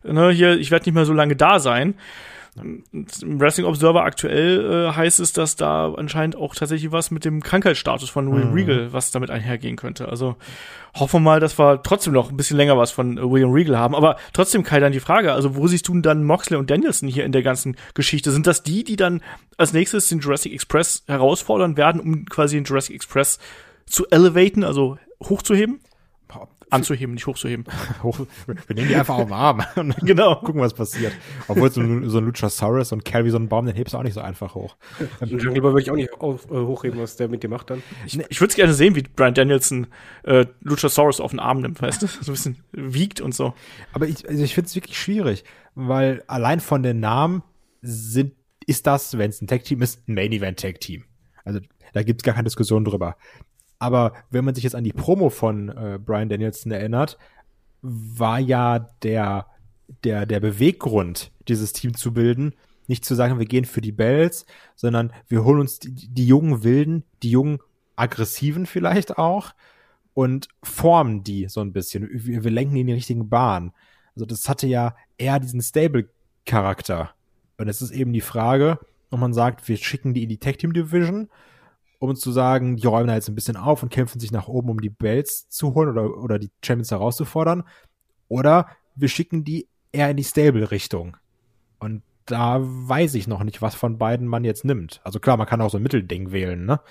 ne, hier, ich werde nicht mehr so lange da sein. Im Wrestling Observer aktuell äh, heißt es, dass da anscheinend auch tatsächlich was mit dem Krankheitsstatus von William mhm. Regal, was damit einhergehen könnte. Also hoffen wir mal, dass wir trotzdem noch ein bisschen länger was von äh, William Regal haben. Aber trotzdem, Kai, dann die Frage, also wo siehst du denn dann Moxley und Danielson hier in der ganzen Geschichte? Sind das die, die dann als nächstes den Jurassic Express herausfordern werden, um quasi den Jurassic Express zu elevaten, also hochzuheben? Anzuheben, nicht hochzuheben. Hoch, wir nehmen die einfach auf den Arm und genau. gucken, was passiert. Obwohl so ein, so ein Luchasaurus und Carry so einen Baum, den hebst du auch nicht so einfach hoch. Jungle Boy würde ich auch nicht auf, äh, hochheben, was der mit dir macht dann. Ich, ich würde es gerne sehen, wie Brian Danielson äh, Luchasaurus auf den Arm nimmt, weißt du? So ein bisschen wiegt und so. Aber ich, also ich finde es wirklich schwierig, weil allein von den Namen sind, ist das, wenn es ein Tag-Team ist, ein Main-Event-Tag-Team. Also da gibt es gar keine Diskussion drüber. Aber wenn man sich jetzt an die Promo von äh, Brian Danielson erinnert, war ja der, der, der Beweggrund, dieses Team zu bilden, nicht zu sagen, wir gehen für die Bells, sondern wir holen uns die, die jungen Wilden, die jungen Aggressiven vielleicht auch und formen die so ein bisschen. Wir, wir lenken die in die richtigen Bahn. Also das hatte ja eher diesen Stable-Charakter. Und es ist eben die Frage, ob man sagt, wir schicken die in die Tech Team Division um zu sagen, die räumen da jetzt ein bisschen auf und kämpfen sich nach oben, um die Belts zu holen oder, oder die Champions herauszufordern. Oder wir schicken die eher in die Stable-Richtung. Und da weiß ich noch nicht, was von beiden man jetzt nimmt. Also klar, man kann auch so ein Mittelding wählen, ne?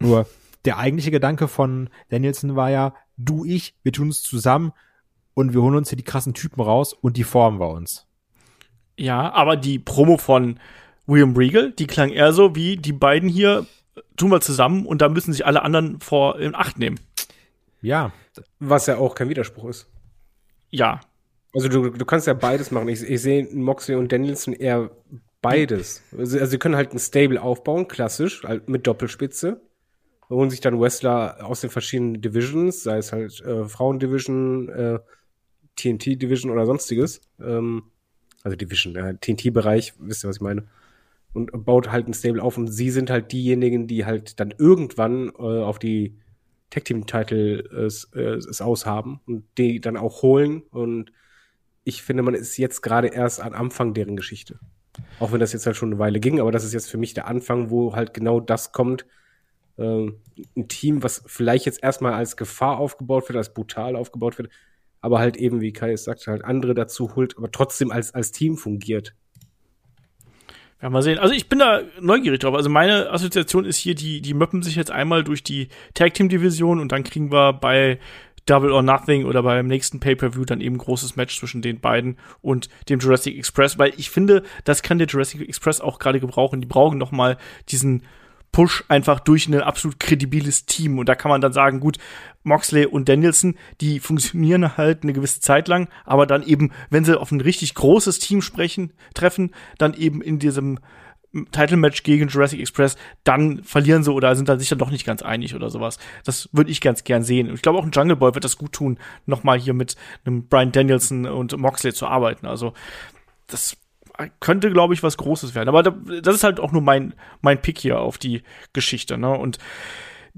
Nur der eigentliche Gedanke von Danielson war ja, du, ich, wir tun es zusammen und wir holen uns hier die krassen Typen raus und die formen wir uns. Ja, aber die Promo von William Regal, die klang eher so wie die beiden hier tun wir zusammen und da müssen sich alle anderen vor in Acht nehmen. Ja. Was ja auch kein Widerspruch ist. Ja. Also du, du kannst ja beides machen. Ich, ich sehe Moxley und Danielson eher beides. Also, also sie können halt ein Stable aufbauen, klassisch, halt mit Doppelspitze. Holen sich dann Wrestler aus den verschiedenen Divisions, sei es halt äh, Frauendivision, äh, TNT-Division oder sonstiges. Ähm, also Division, äh, TNT-Bereich, wisst ihr, was ich meine? Und baut halt ein Stable auf und sie sind halt diejenigen, die halt dann irgendwann äh, auf die Tag Team Title es, äh, es aushaben und die dann auch holen. Und ich finde, man ist jetzt gerade erst am Anfang deren Geschichte. Auch wenn das jetzt halt schon eine Weile ging, aber das ist jetzt für mich der Anfang, wo halt genau das kommt. Ähm, ein Team, was vielleicht jetzt erstmal als Gefahr aufgebaut wird, als brutal aufgebaut wird, aber halt eben, wie Kai es sagt, halt andere dazu holt, aber trotzdem als, als Team fungiert. Ja, mal sehen. Also ich bin da neugierig drauf. Also meine Assoziation ist hier, die, die möppen sich jetzt einmal durch die Tag Team Division und dann kriegen wir bei Double or Nothing oder beim nächsten Pay-Per-View dann eben großes Match zwischen den beiden und dem Jurassic Express, weil ich finde, das kann der Jurassic Express auch gerade gebrauchen. Die brauchen noch mal diesen Push einfach durch ein absolut kredibiles Team. Und da kann man dann sagen, gut, Moxley und Danielson, die funktionieren halt eine gewisse Zeit lang, aber dann eben, wenn sie auf ein richtig großes Team sprechen, treffen, dann eben in diesem Title-Match gegen Jurassic Express, dann verlieren sie oder sind dann sich dann doch nicht ganz einig oder sowas. Das würde ich ganz gern sehen. Ich glaube auch ein Jungle Boy wird das gut tun, nochmal hier mit einem Brian Danielson und Moxley zu arbeiten. Also das könnte, glaube ich, was Großes werden. Aber das ist halt auch nur mein, mein Pick hier auf die Geschichte. Ne? Und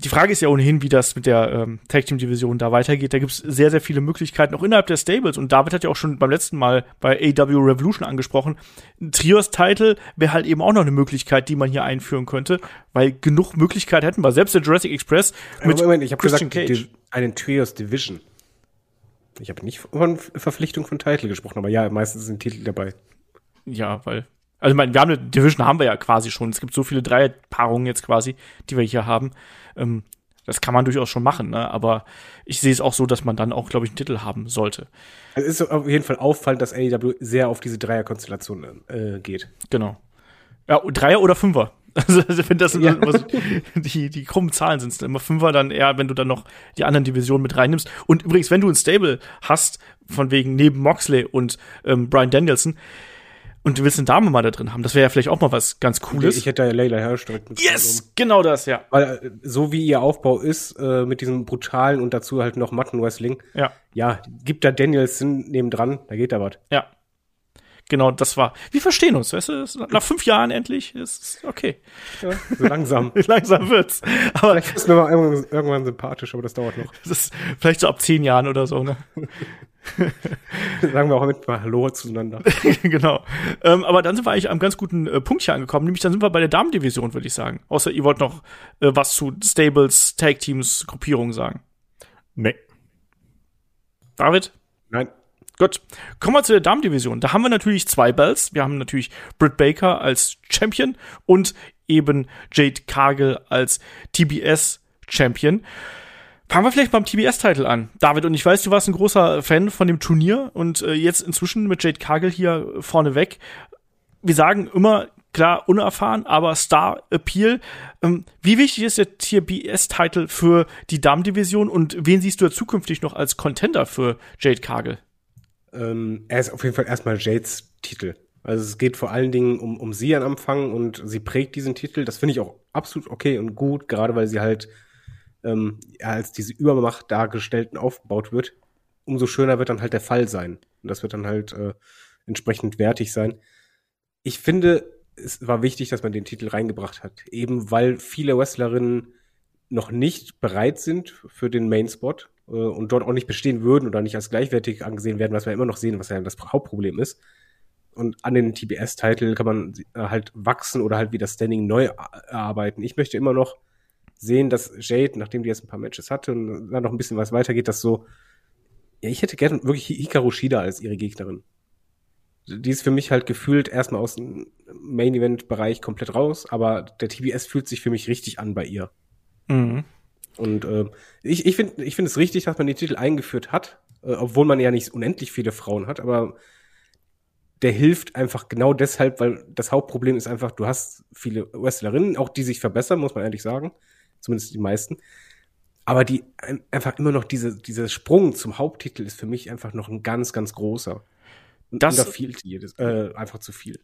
die Frage ist ja ohnehin, wie das mit der ähm, Tag Team Division da weitergeht. Da gibt es sehr, sehr viele Möglichkeiten, auch innerhalb der Stables. Und David hat ja auch schon beim letzten Mal bei AW Revolution angesprochen. Ein Trios-Title wäre halt eben auch noch eine Möglichkeit, die man hier einführen könnte, weil genug Möglichkeiten hätten wir. Selbst der Jurassic Express mit Moment, Moment, ich habe gesagt, Cage. einen Trios Division. Ich habe nicht von Verpflichtung von Titel gesprochen, aber ja, meistens sind Titel dabei ja, weil, also ich meine, wir haben eine Division haben wir ja quasi schon. Es gibt so viele Dreierpaarungen jetzt quasi, die wir hier haben. Ähm, das kann man durchaus schon machen, ne? aber ich sehe es auch so, dass man dann auch, glaube ich, einen Titel haben sollte. Es ist auf jeden Fall auffallend, dass AEW sehr auf diese Dreierkonstellation äh, geht. Genau. Ja, Dreier oder Fünfer. Also, also wenn das ja. so, die, die krummen Zahlen sind, immer Fünfer, dann eher, wenn du dann noch die anderen Divisionen mit reinnimmst. Und übrigens, wenn du ein Stable hast, von wegen neben Moxley und ähm, Brian Danielson, und du willst eine Dame mal da drin haben. Das wäre ja vielleicht auch mal was ganz Cooles. Ich hätte ja Leila Hirsch Yes! Genau das, ja. Weil äh, so wie ihr Aufbau ist, äh, mit diesem brutalen und dazu halt noch Matten-Wrestling, ja. ja, gibt da Danielson nebendran, da geht da was. Ja. Genau, das war. Wir verstehen uns, weißt du? Nach fünf Jahren endlich ist okay. Ja, so langsam. langsam wird's. Aber vielleicht ist mir mal irgendwann, irgendwann sympathisch, aber das dauert noch. Das ist vielleicht so ab zehn Jahren oder so, ne? Sagen wir auch mit mal Hallo zueinander. genau. Ähm, aber dann sind wir eigentlich am ganz guten äh, Punkt hier angekommen. Nämlich dann sind wir bei der Damendivision, würde ich sagen. Außer ihr wollt noch äh, was zu Stables, Tag Teams, Gruppierungen sagen. Nee. David? Nein. Gut, kommen wir zu der Damendivision. Da haben wir natürlich zwei Bells. Wir haben natürlich Britt Baker als Champion und eben Jade Cargill als TBS Champion. Fangen wir vielleicht beim TBS-Titel an. David, und ich weiß, du warst ein großer Fan von dem Turnier und äh, jetzt inzwischen mit Jade Cargill hier vorne weg. Wir sagen immer, klar, unerfahren, aber Star Appeal. Ähm, wie wichtig ist der TBS-Titel für die Damendivision und wen siehst du ja zukünftig noch als Contender für Jade Cargill? Ähm, er ist auf jeden Fall erstmal Jades Titel. Also es geht vor allen Dingen um, um sie an Anfang und sie prägt diesen Titel. Das finde ich auch absolut okay und gut, gerade weil sie halt ähm, als diese Übermacht dargestellt und aufgebaut wird. Umso schöner wird dann halt der Fall sein. Und das wird dann halt äh, entsprechend wertig sein. Ich finde, es war wichtig, dass man den Titel reingebracht hat. Eben weil viele Wrestlerinnen noch nicht bereit sind für den Main-Spot äh, und dort auch nicht bestehen würden oder nicht als gleichwertig angesehen werden, was wir immer noch sehen, was ja das Hauptproblem ist. Und an den TBS-Titel kann man äh, halt wachsen oder halt wieder Standing neu erarbeiten. Ich möchte immer noch sehen, dass Jade, nachdem die jetzt ein paar Matches hatte und dann noch ein bisschen was weitergeht, dass so, ja, ich hätte gerne wirklich Hikaru Shida als ihre Gegnerin. Die ist für mich halt gefühlt erstmal aus dem Main-Event-Bereich komplett raus, aber der TBS fühlt sich für mich richtig an bei ihr. Mhm. Und äh, ich, ich finde ich finde es richtig, dass man den Titel eingeführt hat, äh, obwohl man ja nicht unendlich viele Frauen hat, aber der hilft einfach genau deshalb, weil das Hauptproblem ist einfach, du hast viele Wrestlerinnen, auch die sich verbessern, muss man ehrlich sagen, zumindest die meisten. Aber die einfach immer noch diese, dieser Sprung zum Haupttitel ist für mich einfach noch ein ganz, ganz großer. Das, da fehlt jedes, äh, einfach zu viel.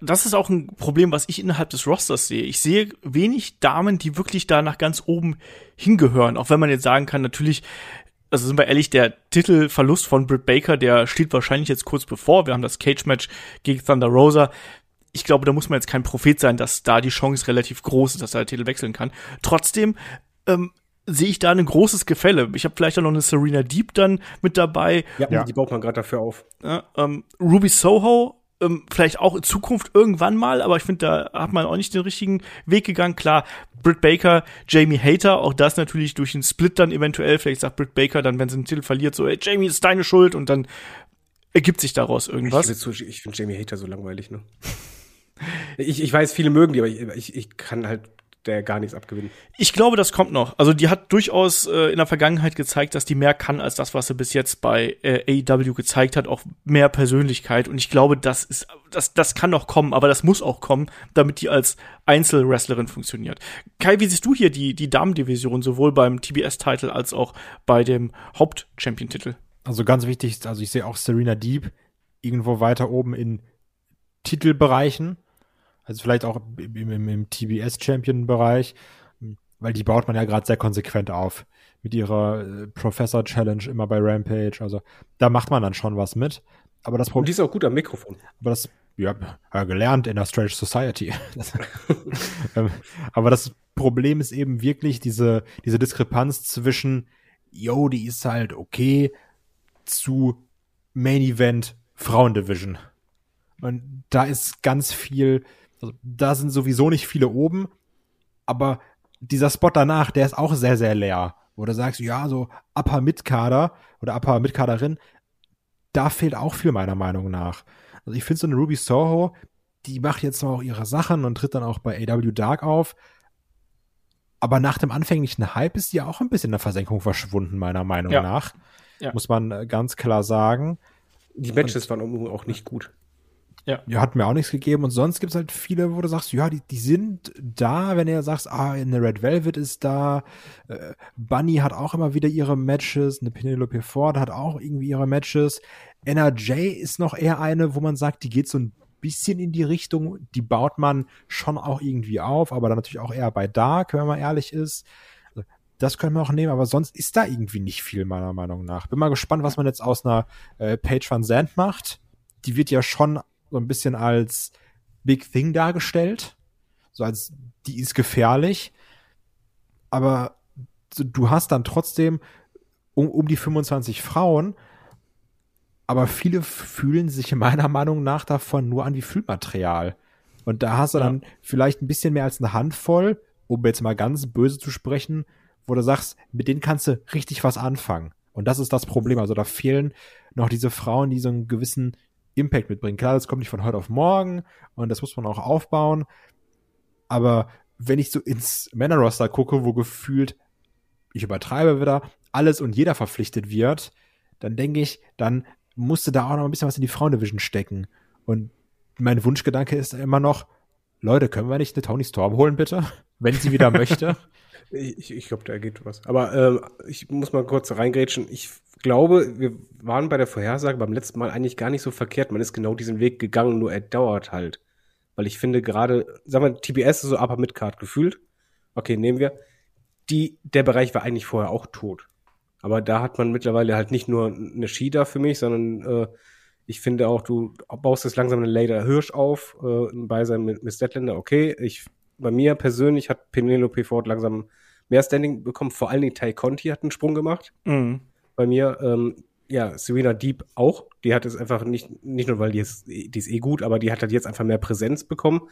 Das ist auch ein Problem, was ich innerhalb des Rosters sehe. Ich sehe wenig Damen, die wirklich da nach ganz oben hingehören. Auch wenn man jetzt sagen kann, natürlich, also sind wir ehrlich, der Titelverlust von Britt Baker, der steht wahrscheinlich jetzt kurz bevor. Wir haben das Cage-Match gegen Thunder Rosa. Ich glaube, da muss man jetzt kein Prophet sein, dass da die Chance relativ groß ist, dass er den Titel wechseln kann. Trotzdem ähm, sehe ich da ein großes Gefälle. Ich habe vielleicht auch noch eine Serena Deep dann mit dabei. Ja, ja. die baut man gerade dafür auf. Ja, ähm, Ruby Soho, ähm, vielleicht auch in Zukunft irgendwann mal, aber ich finde, da hat man auch nicht den richtigen Weg gegangen. Klar, Britt Baker, Jamie Hater, auch das natürlich durch den Split dann eventuell. Vielleicht sagt Britt Baker dann, wenn sie den Titel verliert, so, ey, Jamie, ist deine Schuld und dann ergibt sich daraus irgendwas. Ich, ich finde Jamie Hater so langweilig, ne? Ich, ich weiß, viele mögen die, aber ich, ich, ich kann halt der gar nichts abgewinnen. Ich glaube, das kommt noch. Also die hat durchaus äh, in der Vergangenheit gezeigt, dass die mehr kann als das, was sie bis jetzt bei äh, AEW gezeigt hat, auch mehr Persönlichkeit. Und ich glaube, das ist, das, das kann noch kommen, aber das muss auch kommen, damit die als Einzelwrestlerin funktioniert. Kai, wie siehst du hier die, die Damendivision, sowohl beim TBS-Titel als auch bei dem Haupt-Champion-Titel? Also ganz wichtig, also ich sehe auch Serena Deep irgendwo weiter oben in Titelbereichen also vielleicht auch im, im, im TBS-Champion-Bereich, weil die baut man ja gerade sehr konsequent auf. Mit ihrer äh, Professor-Challenge immer bei Rampage. Also da macht man dann schon was mit. Aber das Problem. Die ist auch gut am Mikrofon. Aber das, ja, ja gelernt in der Strange Society. Ähm, aber das Problem ist eben wirklich diese, diese Diskrepanz zwischen, yo, die ist halt okay, zu Main Event Frauendivision. Und da ist ganz viel, also da sind sowieso nicht viele oben, aber dieser Spot danach, der ist auch sehr, sehr leer. Wo du sagst, ja, so Upper Mitkader oder Upper Mitkaderin, da fehlt auch viel meiner Meinung nach. Also ich finde so eine Ruby Soho, die macht jetzt noch auch ihre Sachen und tritt dann auch bei AW Dark auf. Aber nach dem anfänglichen Hype ist die auch ein bisschen in der Versenkung verschwunden, meiner Meinung ja. nach. Ja. Muss man äh, ganz klar sagen. Die Matches und, waren auch nicht gut. Ja. ja, hat mir auch nichts gegeben. Und sonst gibt es halt viele, wo du sagst, ja, die, die sind da, wenn ihr sagst, ah, eine Red Velvet ist da, äh, Bunny hat auch immer wieder ihre Matches, eine Penelope Ford hat auch irgendwie ihre Matches. NRJ ist noch eher eine, wo man sagt, die geht so ein bisschen in die Richtung, die baut man schon auch irgendwie auf, aber dann natürlich auch eher bei Dark, wenn man ehrlich ist. Also, das können wir auch nehmen, aber sonst ist da irgendwie nicht viel, meiner Meinung nach. Bin mal gespannt, was man jetzt aus einer äh, Page Van Zandt macht. Die wird ja schon so ein bisschen als Big Thing dargestellt. So als, die ist gefährlich. Aber du hast dann trotzdem um, um die 25 Frauen, aber viele fühlen sich meiner Meinung nach davon nur an wie Fühlmaterial. Und da hast du ja. dann vielleicht ein bisschen mehr als eine Handvoll, um jetzt mal ganz böse zu sprechen, wo du sagst, mit denen kannst du richtig was anfangen. Und das ist das Problem. Also da fehlen noch diese Frauen, die so einen gewissen Impact mitbringen. Klar, das kommt nicht von heute auf morgen und das muss man auch aufbauen. Aber wenn ich so ins Männerroster gucke, wo gefühlt, ich übertreibe wieder, alles und jeder verpflichtet wird, dann denke ich, dann musste da auch noch ein bisschen was in die Frauendivision stecken. Und mein Wunschgedanke ist immer noch, Leute, können wir nicht eine Tony Storm holen, bitte? Wenn sie wieder möchte. Ich, ich glaube, da geht was. Aber äh, ich muss mal kurz reingrätschen. Ich glaube, wir waren bei der Vorhersage beim letzten Mal eigentlich gar nicht so verkehrt. Man ist genau diesen Weg gegangen, nur er dauert halt. Weil ich finde gerade, sagen wir, TBS ist so Upper Midcard gefühlt. Okay, nehmen wir. Die, der Bereich war eigentlich vorher auch tot. Aber da hat man mittlerweile halt nicht nur eine Shida für mich, sondern äh, ich finde auch, du baust jetzt langsam eine Lader Hirsch auf, äh, im Beisein mit Miss Deadlander. Okay, ich, bei mir persönlich hat Penelope Ford langsam mehr Standing bekommen. Vor allen Dingen Ty Conti hat einen Sprung gemacht. Mhm. Bei mir, ähm, ja, Serena Deep auch. Die hat es einfach nicht, nicht nur, weil die ist, die ist eh gut, aber die hat halt jetzt einfach mehr Präsenz bekommen.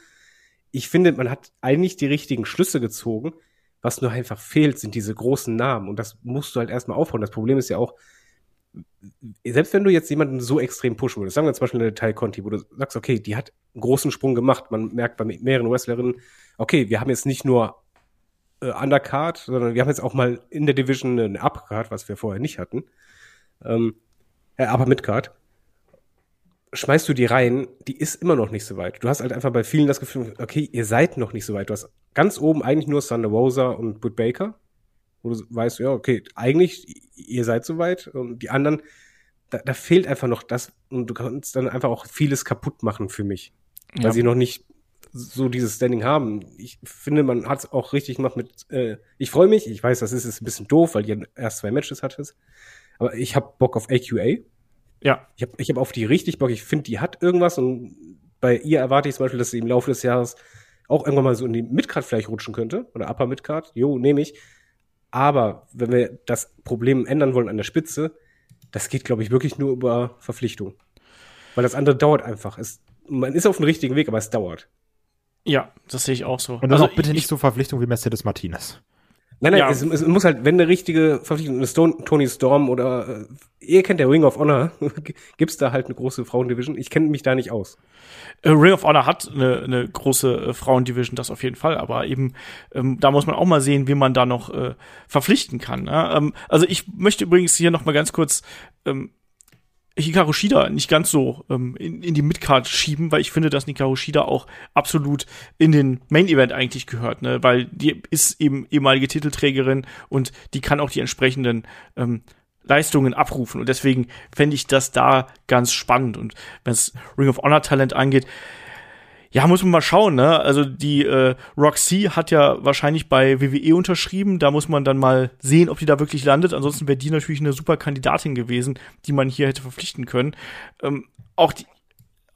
Ich finde, man hat eigentlich die richtigen Schlüsse gezogen. Was nur einfach fehlt, sind diese großen Namen. Und das musst du halt erstmal aufbauen. Das Problem ist ja auch, selbst wenn du jetzt jemanden so extrem pushen würdest, sagen wir zum Beispiel eine Teil Conti, wo du sagst, okay, die hat einen großen Sprung gemacht. Man merkt bei mehreren Wrestlerinnen, okay, wir haben jetzt nicht nur äh, Undercard, sondern wir haben jetzt auch mal in der Division eine Upcard, was wir vorher nicht hatten. Ähm, äh, aber Midcard. Schmeißt du die rein, die ist immer noch nicht so weit. Du hast halt einfach bei vielen das Gefühl, okay, ihr seid noch nicht so weit. Du hast ganz oben eigentlich nur Thunder Rosa und Britt Baker, wo du weißt, ja, okay, eigentlich, ihr seid so weit. Und die anderen, da, da fehlt einfach noch das und du kannst dann einfach auch vieles kaputt machen für mich. Weil ja. sie noch nicht so dieses Standing haben. Ich finde, man hat es auch richtig gemacht mit, äh, ich freue mich, ich weiß, das ist jetzt ein bisschen doof, weil ihr erst zwei Matches hattet, aber ich habe Bock auf AQA. Ja. Ich habe ich hab auf die richtig Bock. Ich finde, die hat irgendwas und bei ihr erwarte ich zum Beispiel, dass sie im Laufe des Jahres auch irgendwann mal so in die Midcard vielleicht rutschen könnte oder Upper Midcard. Jo, nehme ich. Aber wenn wir das Problem ändern wollen an der Spitze, das geht, glaube ich, wirklich nur über Verpflichtung. Weil das andere dauert einfach. Es, man ist auf dem richtigen Weg, aber es dauert. Ja, das sehe ich auch so. Und dann also auch bitte ich, nicht so Verpflichtung wie Mercedes Martinez. Nein, nein, ja. es, es, muss halt, wenn eine richtige Verpflichtung, eine Stone, Tony Storm oder äh, ihr kennt der Ring of Honor, gibt's da halt eine große Frauendivision. Ich kenne mich da nicht aus. Äh, Ring of Honor hat eine, eine große äh, Frauendivision, das auf jeden Fall, aber eben ähm, da muss man auch mal sehen, wie man da noch äh, verpflichten kann. Ne? Ähm, also ich möchte übrigens hier noch mal ganz kurz ähm, Hikaru Shida nicht ganz so ähm, in, in die Midcard schieben, weil ich finde, dass Hikaru Shida auch absolut in den Main Event eigentlich gehört, ne? weil die ist eben ehemalige Titelträgerin und die kann auch die entsprechenden ähm, Leistungen abrufen und deswegen fände ich das da ganz spannend und wenn es Ring of Honor Talent angeht, ja, muss man mal schauen, ne? Also die äh, Roxy hat ja wahrscheinlich bei WWE unterschrieben. Da muss man dann mal sehen, ob die da wirklich landet. Ansonsten wäre die natürlich eine super Kandidatin gewesen, die man hier hätte verpflichten können. Ähm, auch die,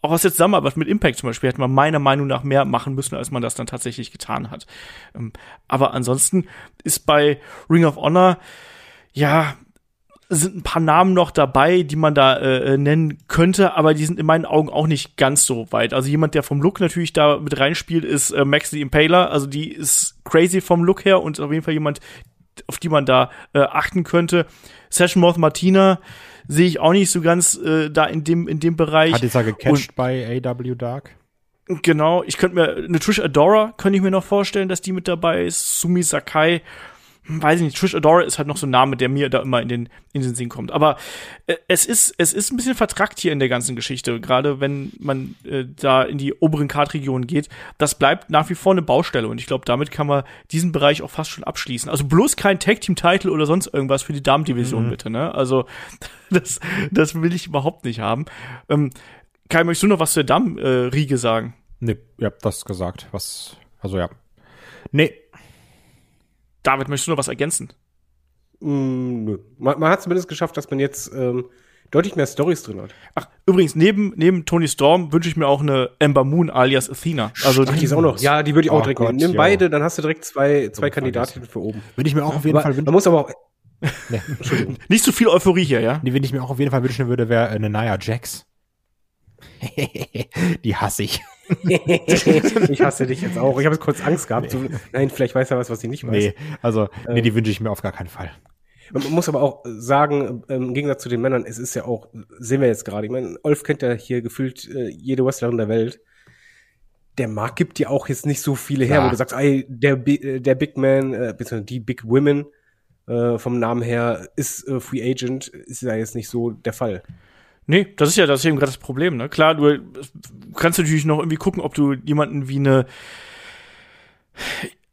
auch aus der Zusammenarbeit mit Impact zum Beispiel hätte man meiner Meinung nach mehr machen müssen, als man das dann tatsächlich getan hat. Ähm, aber ansonsten ist bei Ring of Honor ja sind ein paar Namen noch dabei, die man da äh, äh, nennen könnte, aber die sind in meinen Augen auch nicht ganz so weit. Also jemand, der vom Look natürlich da mit reinspielt, ist äh, Max the Impaler. Also die ist crazy vom Look her und auf jeden Fall jemand, auf die man da äh, achten könnte. Session Moth Martina sehe ich auch nicht so ganz äh, da in dem in dem Bereich. Hat dieser gecatcht und, bei AW Dark? Genau, ich könnte mir eine Trish Adora könnte ich mir noch vorstellen, dass die mit dabei ist. Sumi Sakai weiß ich nicht, Trish Adora ist halt noch so ein Name, der mir da immer in den, in den Sinn kommt. Aber äh, es ist, es ist ein bisschen vertrackt hier in der ganzen Geschichte, gerade wenn man äh, da in die oberen Kartregionen geht. Das bleibt nach wie vor eine Baustelle und ich glaube, damit kann man diesen Bereich auch fast schon abschließen. Also bloß kein Tag Team Title oder sonst irgendwas für die Damendivision mhm. bitte, ne? Also das, das will ich überhaupt nicht haben. Ähm, Kai, möchtest du noch was zur Damm-Riege äh, sagen? Nee, ihr habt das gesagt. Was, also ja. Nee, David, möchtest du noch was ergänzen? Mm, nö. Man, man hat zumindest geschafft, dass man jetzt ähm, deutlich mehr Stories drin hat. Ach, übrigens, neben, neben Tony Storm wünsche ich mir auch eine Ember Moon alias Athena. Also die ist auch noch. Ja, die würde ich auch oh direkt Gott, nehmen. Nimm ja. beide, dann hast du direkt zwei, zwei Kandidatinnen für oben. Würde ich mir auch auf jeden aber, Fall wünschen. Man muss aber auch. nee, Nicht zu so viel Euphorie hier, ja? Nee, wenn ich mir auch auf jeden Fall wünschen würde, wäre eine Naya Jax. die hasse ich. ich hasse dich jetzt auch. Ich habe kurz Angst gehabt. Nee. So, nein, vielleicht weiß er was, was ich nicht weiß. Nee, also, nee, die ähm, wünsche ich mir auf gar keinen Fall. Man muss aber auch sagen, im Gegensatz zu den Männern, es ist ja auch, sehen wir jetzt gerade, ich meine, Olf kennt ja hier gefühlt äh, jede Wrestlerin der Welt. Der Markt gibt ja auch jetzt nicht so viele her, ja. wo du sagst, ey, der, äh, der Big Man, äh, beziehungsweise die Big Women äh, vom Namen her ist äh, Free Agent, ist ja jetzt nicht so der Fall. Nee, das ist ja das ist eben gerade das Problem, ne? Klar, du kannst natürlich noch irgendwie gucken, ob du jemanden wie eine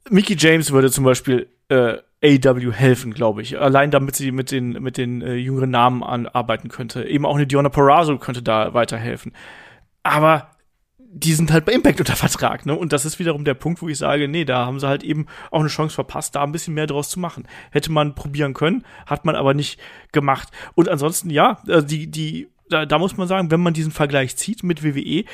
Mickey James würde zum Beispiel äh, AW helfen, glaube ich. Allein damit sie mit den, mit den äh, jüngeren Namen arbeiten könnte. Eben auch eine Diona Perazzo könnte da weiterhelfen. Aber die sind halt bei Impact unter Vertrag, ne? Und das ist wiederum der Punkt, wo ich sage, nee, da haben sie halt eben auch eine Chance verpasst, da ein bisschen mehr draus zu machen. Hätte man probieren können, hat man aber nicht gemacht. Und ansonsten, ja, äh, die, die da, da muss man sagen, wenn man diesen Vergleich zieht mit WWE,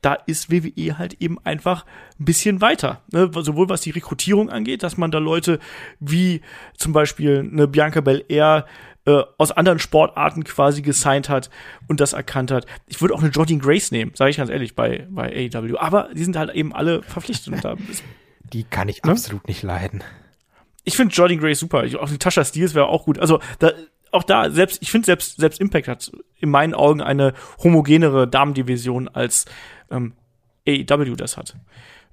da ist WWE halt eben einfach ein bisschen weiter. Ne? Sowohl was die Rekrutierung angeht, dass man da Leute wie zum Beispiel eine Bianca Belair äh, aus anderen Sportarten quasi gesigned hat und das erkannt hat. Ich würde auch eine Jordan Grace nehmen, sage ich ganz ehrlich, bei, bei AEW. Aber die sind halt eben alle verpflichtet. Und da ist, die kann ich ne? absolut nicht leiden. Ich finde Jordan Grace super. Ich, auch die Tasha Steels wäre auch gut. Also da auch da, selbst, ich finde selbst, selbst Impact hat in meinen Augen eine homogenere Damendivision als ähm, AEW das hat.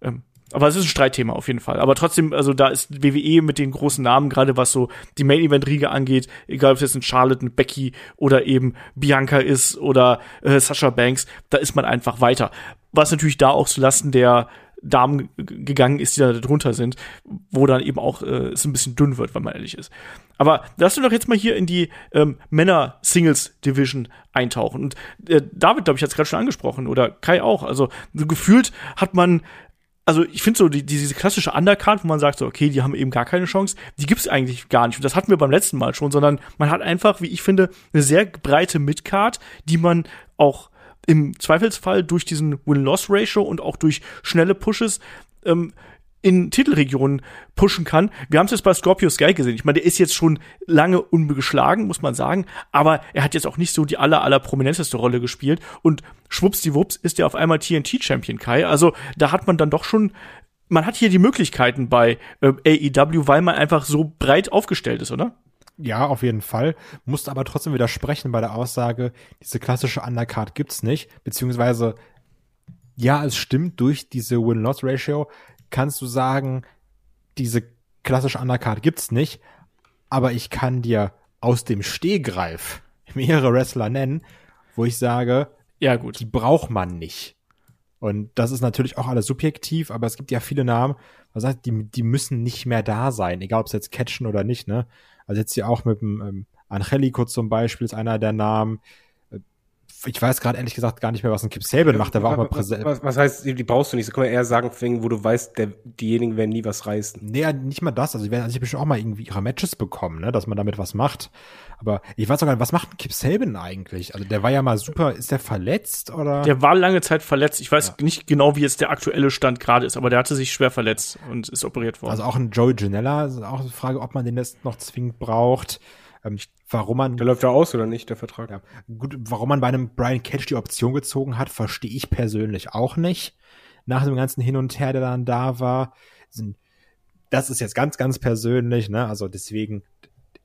Ähm, aber es ist ein Streitthema auf jeden Fall. Aber trotzdem, also da ist WWE mit den großen Namen, gerade was so die Main Event Riege angeht, egal ob es jetzt ein Charlotte, ein Becky oder eben Bianca ist oder äh, Sasha Banks, da ist man einfach weiter. Was natürlich da auch zulasten der Damen gegangen ist, die da drunter sind, wo dann eben auch äh, es ein bisschen dünn wird, wenn man ehrlich ist. Aber lass uns doch jetzt mal hier in die ähm, Männer-Singles-Division eintauchen. Und äh, David, glaube ich, hat es gerade schon angesprochen, oder Kai auch. Also so gefühlt hat man also ich finde so die, diese klassische Undercard, wo man sagt so, okay, die haben eben gar keine Chance, die gibt's eigentlich gar nicht. Und das hatten wir beim letzten Mal schon, sondern man hat einfach, wie ich finde, eine sehr breite Midcard, die man auch im Zweifelsfall durch diesen Win-Loss-Ratio und auch durch schnelle Pushes ähm, in Titelregionen pushen kann. Wir haben es jetzt bei Scorpio Sky gesehen. Ich meine, der ist jetzt schon lange unbegeschlagen, muss man sagen, aber er hat jetzt auch nicht so die aller, aller prominenteste Rolle gespielt und schwuppsdiwupps ist er auf einmal TNT-Champion Kai. Also da hat man dann doch schon man hat hier die Möglichkeiten bei äh, AEW, weil man einfach so breit aufgestellt ist, oder? Ja, auf jeden Fall. Musste aber trotzdem widersprechen bei der Aussage, diese klassische Undercard gibt's nicht, beziehungsweise ja, es stimmt, durch diese Win-Loss-Ratio kannst du sagen, diese klassische Undercard gibt's nicht, aber ich kann dir aus dem Stehgreif mehrere Wrestler nennen, wo ich sage, ja gut, die braucht man nicht. Und das ist natürlich auch alles subjektiv, aber es gibt ja viele Namen, was heißt, die, die müssen nicht mehr da sein, egal ob sie jetzt catchen oder nicht, ne? Also jetzt hier auch mit dem ähm, Angelico zum Beispiel ist einer der Namen ich weiß gerade ehrlich gesagt gar nicht mehr, was ein Kip Saban macht, der war auch mal präsent. Was, was, heißt, die brauchst du nicht? So kann man eher sagen, wo du weißt, der, diejenigen werden nie was reißen. Nee, nicht mal das. Also die werden also bestimmt auch mal irgendwie ihre Matches bekommen, ne, dass man damit was macht. Aber ich weiß auch gar nicht, was macht ein Kip Saban eigentlich? Also der war ja mal super, ist der verletzt oder? Der war lange Zeit verletzt. Ich weiß ja. nicht genau, wie jetzt der aktuelle Stand gerade ist, aber der hatte sich schwer verletzt und ist operiert worden. Also auch ein Joey Janella, ist auch eine Frage, ob man den jetzt noch zwingend braucht. Ähm, warum man. Der läuft ja aus, oder nicht, der Vertrag? Ja. Gut, warum man bei einem Brian Cage die Option gezogen hat, verstehe ich persönlich auch nicht. Nach dem ganzen Hin und Her, der dann da war, sind, das ist jetzt ganz, ganz persönlich, ne? Also deswegen,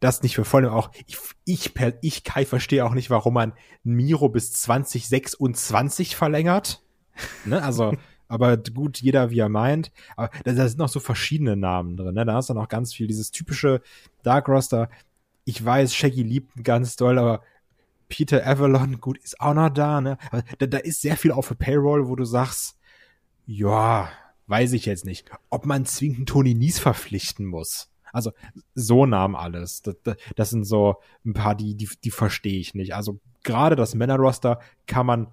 das nicht für voll auch. Ich, ich, per, ich Kai verstehe auch nicht, warum man Miro bis 2026 verlängert. ne? Also, aber gut, jeder wie er meint. Aber da, da sind noch so verschiedene Namen drin. Ne? Da ist dann auch ganz viel dieses typische Dark Roster ich weiß, Shaggy liebt ihn ganz doll, aber Peter Avalon, gut, ist auch noch da, ne? Da, da ist sehr viel auf der Payroll, wo du sagst, ja, weiß ich jetzt nicht, ob man zwingend Tony Nies verpflichten muss. Also so nahm alles. Das, das, das sind so ein paar, die, die, die verstehe ich nicht. Also gerade das Männerroster kann man,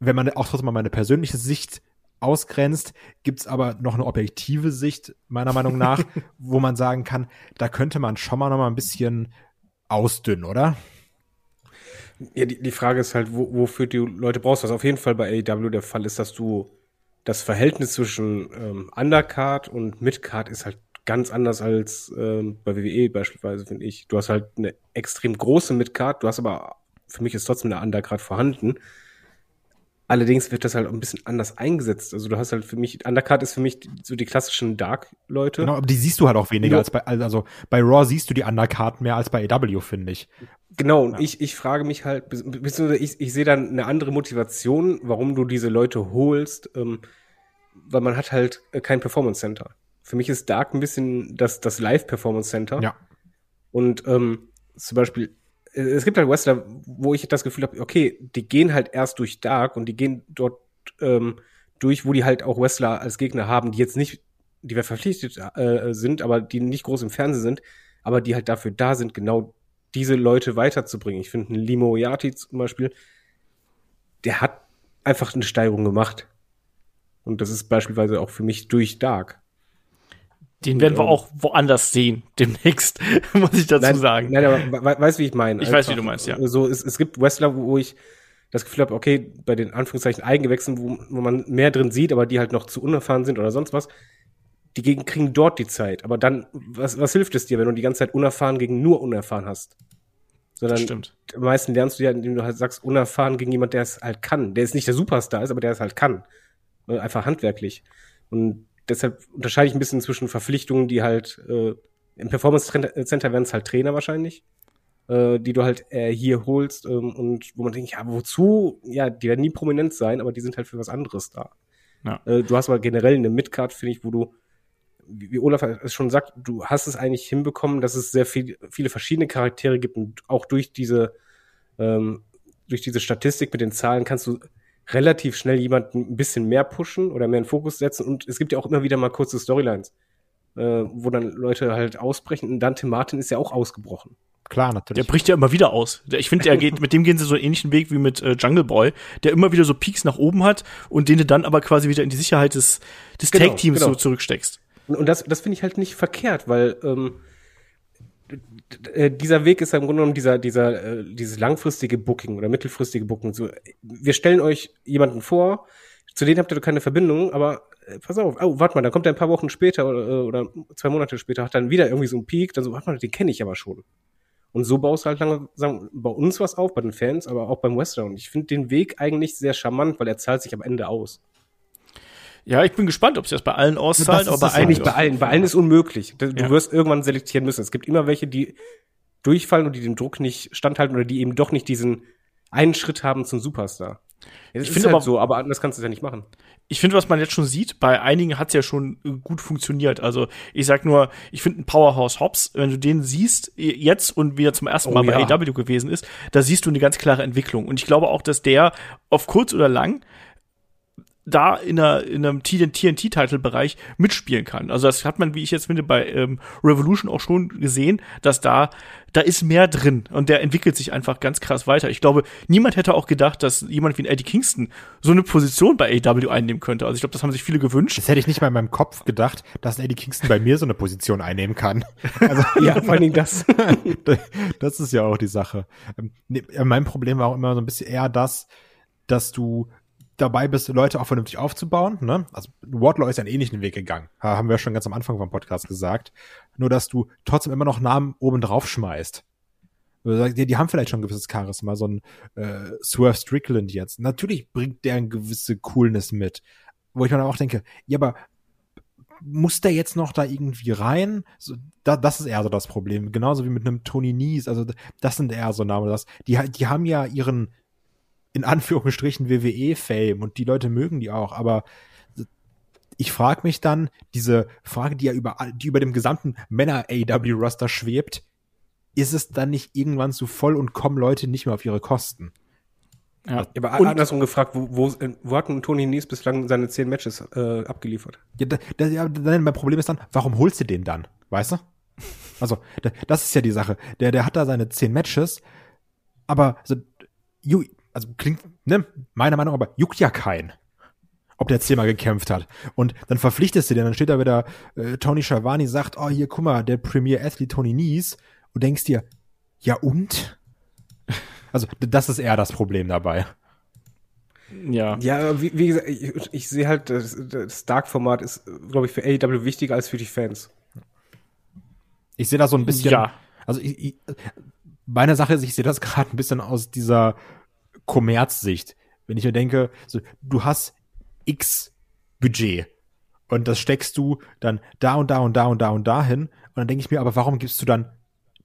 wenn man auch trotzdem mal meine persönliche Sicht ausgrenzt, gibt's aber noch eine objektive Sicht, meiner Meinung nach, wo man sagen kann, da könnte man schon mal noch mal ein bisschen ausdünnen, oder? Ja, die, die Frage ist halt, wo, wofür du Leute brauchst. Was auf jeden Fall bei AEW der Fall ist, dass du das Verhältnis zwischen ähm, Undercard und Midcard ist halt ganz anders als ähm, bei WWE beispielsweise, finde ich. Du hast halt eine extrem große Midcard, du hast aber, für mich ist trotzdem eine Undercard vorhanden. Allerdings wird das halt ein bisschen anders eingesetzt. Also du hast halt für mich, Undercard ist für mich so die klassischen Dark-Leute. Genau, aber die siehst du halt auch weniger ja. als bei, also bei Raw siehst du die Undercard mehr als bei AW, finde ich. Genau, und ja. ich, ich frage mich halt, beziehungsweise ich, ich sehe dann eine andere Motivation, warum du diese Leute holst, ähm, weil man hat halt kein Performance Center. Für mich ist Dark ein bisschen das, das Live-Performance Center. Ja. Und ähm, zum Beispiel es gibt halt Wrestler, wo ich das Gefühl habe, okay, die gehen halt erst durch Dark und die gehen dort ähm, durch, wo die halt auch Wrestler als Gegner haben, die jetzt nicht, die wir verpflichtet äh, sind, aber die nicht groß im Fernsehen sind, aber die halt dafür da sind, genau diese Leute weiterzubringen. Ich finde, Limo Yati zum Beispiel, der hat einfach eine Steigerung gemacht. Und das ist beispielsweise auch für mich durch Dark. Den werden wir auch woanders sehen, demnächst, muss ich dazu nein, sagen. Nein, aber weißt wie ich meine? Ich weiß, wie du meinst, ja. So, es, es gibt Wrestler, wo ich das Gefühl habe, okay, bei den Anführungszeichen Eigengewächsen, wo, wo man mehr drin sieht, aber die halt noch zu unerfahren sind oder sonst was, die gegen, kriegen dort die Zeit. Aber dann, was, was hilft es dir, wenn du die ganze Zeit unerfahren gegen nur unerfahren hast? Sondern das stimmt. am meisten lernst du ja, indem du halt sagst, unerfahren gegen jemand, der es halt kann. Der ist nicht der Superstar ist, aber der es halt kann. Einfach handwerklich. Und deshalb unterscheide ich ein bisschen zwischen Verpflichtungen, die halt äh, im Performance Center werden es halt Trainer wahrscheinlich, äh, die du halt äh, hier holst ähm, und wo man denkt, ja, wozu? Ja, die werden nie prominent sein, aber die sind halt für was anderes da. Ja. Äh, du hast aber generell eine Midcard, finde ich, wo du, wie, wie Olaf es schon sagt, du hast es eigentlich hinbekommen, dass es sehr viel, viele verschiedene Charaktere gibt und auch durch diese ähm, durch diese Statistik mit den Zahlen kannst du relativ schnell jemanden ein bisschen mehr pushen oder mehr in Fokus setzen. Und es gibt ja auch immer wieder mal kurze Storylines, äh, wo dann Leute halt ausbrechen. Und Dante Martin ist ja auch ausgebrochen. Klar, natürlich. Der bricht ja immer wieder aus. Ich finde, der geht, mit dem gehen sie so einen ähnlichen Weg wie mit äh, Jungle Boy, der immer wieder so Peaks nach oben hat und den du dann aber quasi wieder in die Sicherheit des, des genau, Tag-Teams genau. so zurücksteckst. Und, und das, das finde ich halt nicht verkehrt, weil ähm, äh, dieser Weg ist im Grunde genommen dieser, dieser, äh, dieses langfristige Booking oder mittelfristige Booking. So, wir stellen euch jemanden vor, zu denen habt ihr keine Verbindung, aber äh, pass auf, oh, warte mal, dann kommt er ein paar Wochen später oder, oder zwei Monate später, hat dann wieder irgendwie so einen Peak, dann so, warte mal, den kenne ich aber schon. Und so baust du halt langsam bei uns was auf, bei den Fans, aber auch beim Wrestler. Und ich finde den Weg eigentlich sehr charmant, weil er zahlt sich am Ende aus. Ja, ich bin gespannt, ob sie das bei allen auszahlt, aber bei allen nicht. Bei allen, bei allen ist unmöglich. Du ja. wirst irgendwann selektieren müssen. Es gibt immer welche, die durchfallen und die dem Druck nicht standhalten oder die eben doch nicht diesen einen Schritt haben zum Superstar. Ja, das ich finde halt aber so, aber anders kannst du es ja nicht machen. Ich finde, was man jetzt schon sieht, bei einigen hat es ja schon äh, gut funktioniert. Also ich sag nur, ich finde ein Powerhouse Hobbs, wenn du den siehst, jetzt und wieder zum ersten Mal oh, bei ja. AW gewesen ist, da siehst du eine ganz klare Entwicklung. Und ich glaube auch, dass der auf kurz oder lang da in, einer, in einem TNT-Title-Bereich mitspielen kann. Also das hat man, wie ich jetzt finde, bei ähm, Revolution auch schon gesehen, dass da da ist mehr drin und der entwickelt sich einfach ganz krass weiter. Ich glaube, niemand hätte auch gedacht, dass jemand wie ein Eddie Kingston so eine Position bei AW einnehmen könnte. Also ich glaube, das haben sich viele gewünscht. Das hätte ich nicht mal in meinem Kopf gedacht, dass ein Eddie Kingston bei mir so eine Position einnehmen kann. Also, ja, vor allem das. das ist ja auch die Sache. Ähm, mein Problem war auch immer so ein bisschen eher das, dass du dabei bist, Leute auch vernünftig aufzubauen. Ne? Also Wardlaw ist einen ähnlichen Weg gegangen. Haben wir schon ganz am Anfang vom Podcast gesagt. Nur, dass du trotzdem immer noch Namen oben drauf schmeißt. Die, die haben vielleicht schon ein gewisses Charisma, so ein äh, Swerve Strickland jetzt. Natürlich bringt der eine gewisse Coolness mit. Wo ich mir dann auch denke, ja, aber muss der jetzt noch da irgendwie rein? So, da, das ist eher so das Problem. Genauso wie mit einem Tony Nies. Also das sind eher so Namen. Das, die, die haben ja ihren in Anführungsstrichen WWE-Fame und die Leute mögen die auch, aber ich frage mich dann, diese Frage, die ja über, die über dem gesamten Männer-AW-Roster schwebt, ist es dann nicht irgendwann zu voll und kommen Leute nicht mehr auf ihre Kosten? Ja, aber andersrum gefragt, wo, wo, wo hat denn Tony Nies bislang seine zehn Matches äh, abgeliefert? Ja, das, ja, mein Problem ist dann, warum holst du den dann? Weißt du? Also, das ist ja die Sache. Der, der hat da seine zehn Matches, aber also, also klingt, ne, meiner Meinung nach, aber juckt ja keinen ob der zehnmal gekämpft hat. Und dann verpflichtest du den, dann steht da wieder äh, Tony Schiavone sagt, oh hier, guck mal, der Premier Athlete Tony Nies und denkst dir, ja und? Also das ist eher das Problem dabei. Ja. Ja, wie, wie gesagt, ich, ich sehe halt, das, das Dark-Format ist, glaube ich, für AEW wichtiger als für die Fans. Ich sehe da so ein bisschen, ja. also ich, ich, meine Sache ist, ich sehe das gerade ein bisschen aus dieser Kommerzsicht. Wenn ich mir denke, so, du hast X Budget und das steckst du dann da und da und da und da und da hin und dann denke ich mir, aber warum gibst du dann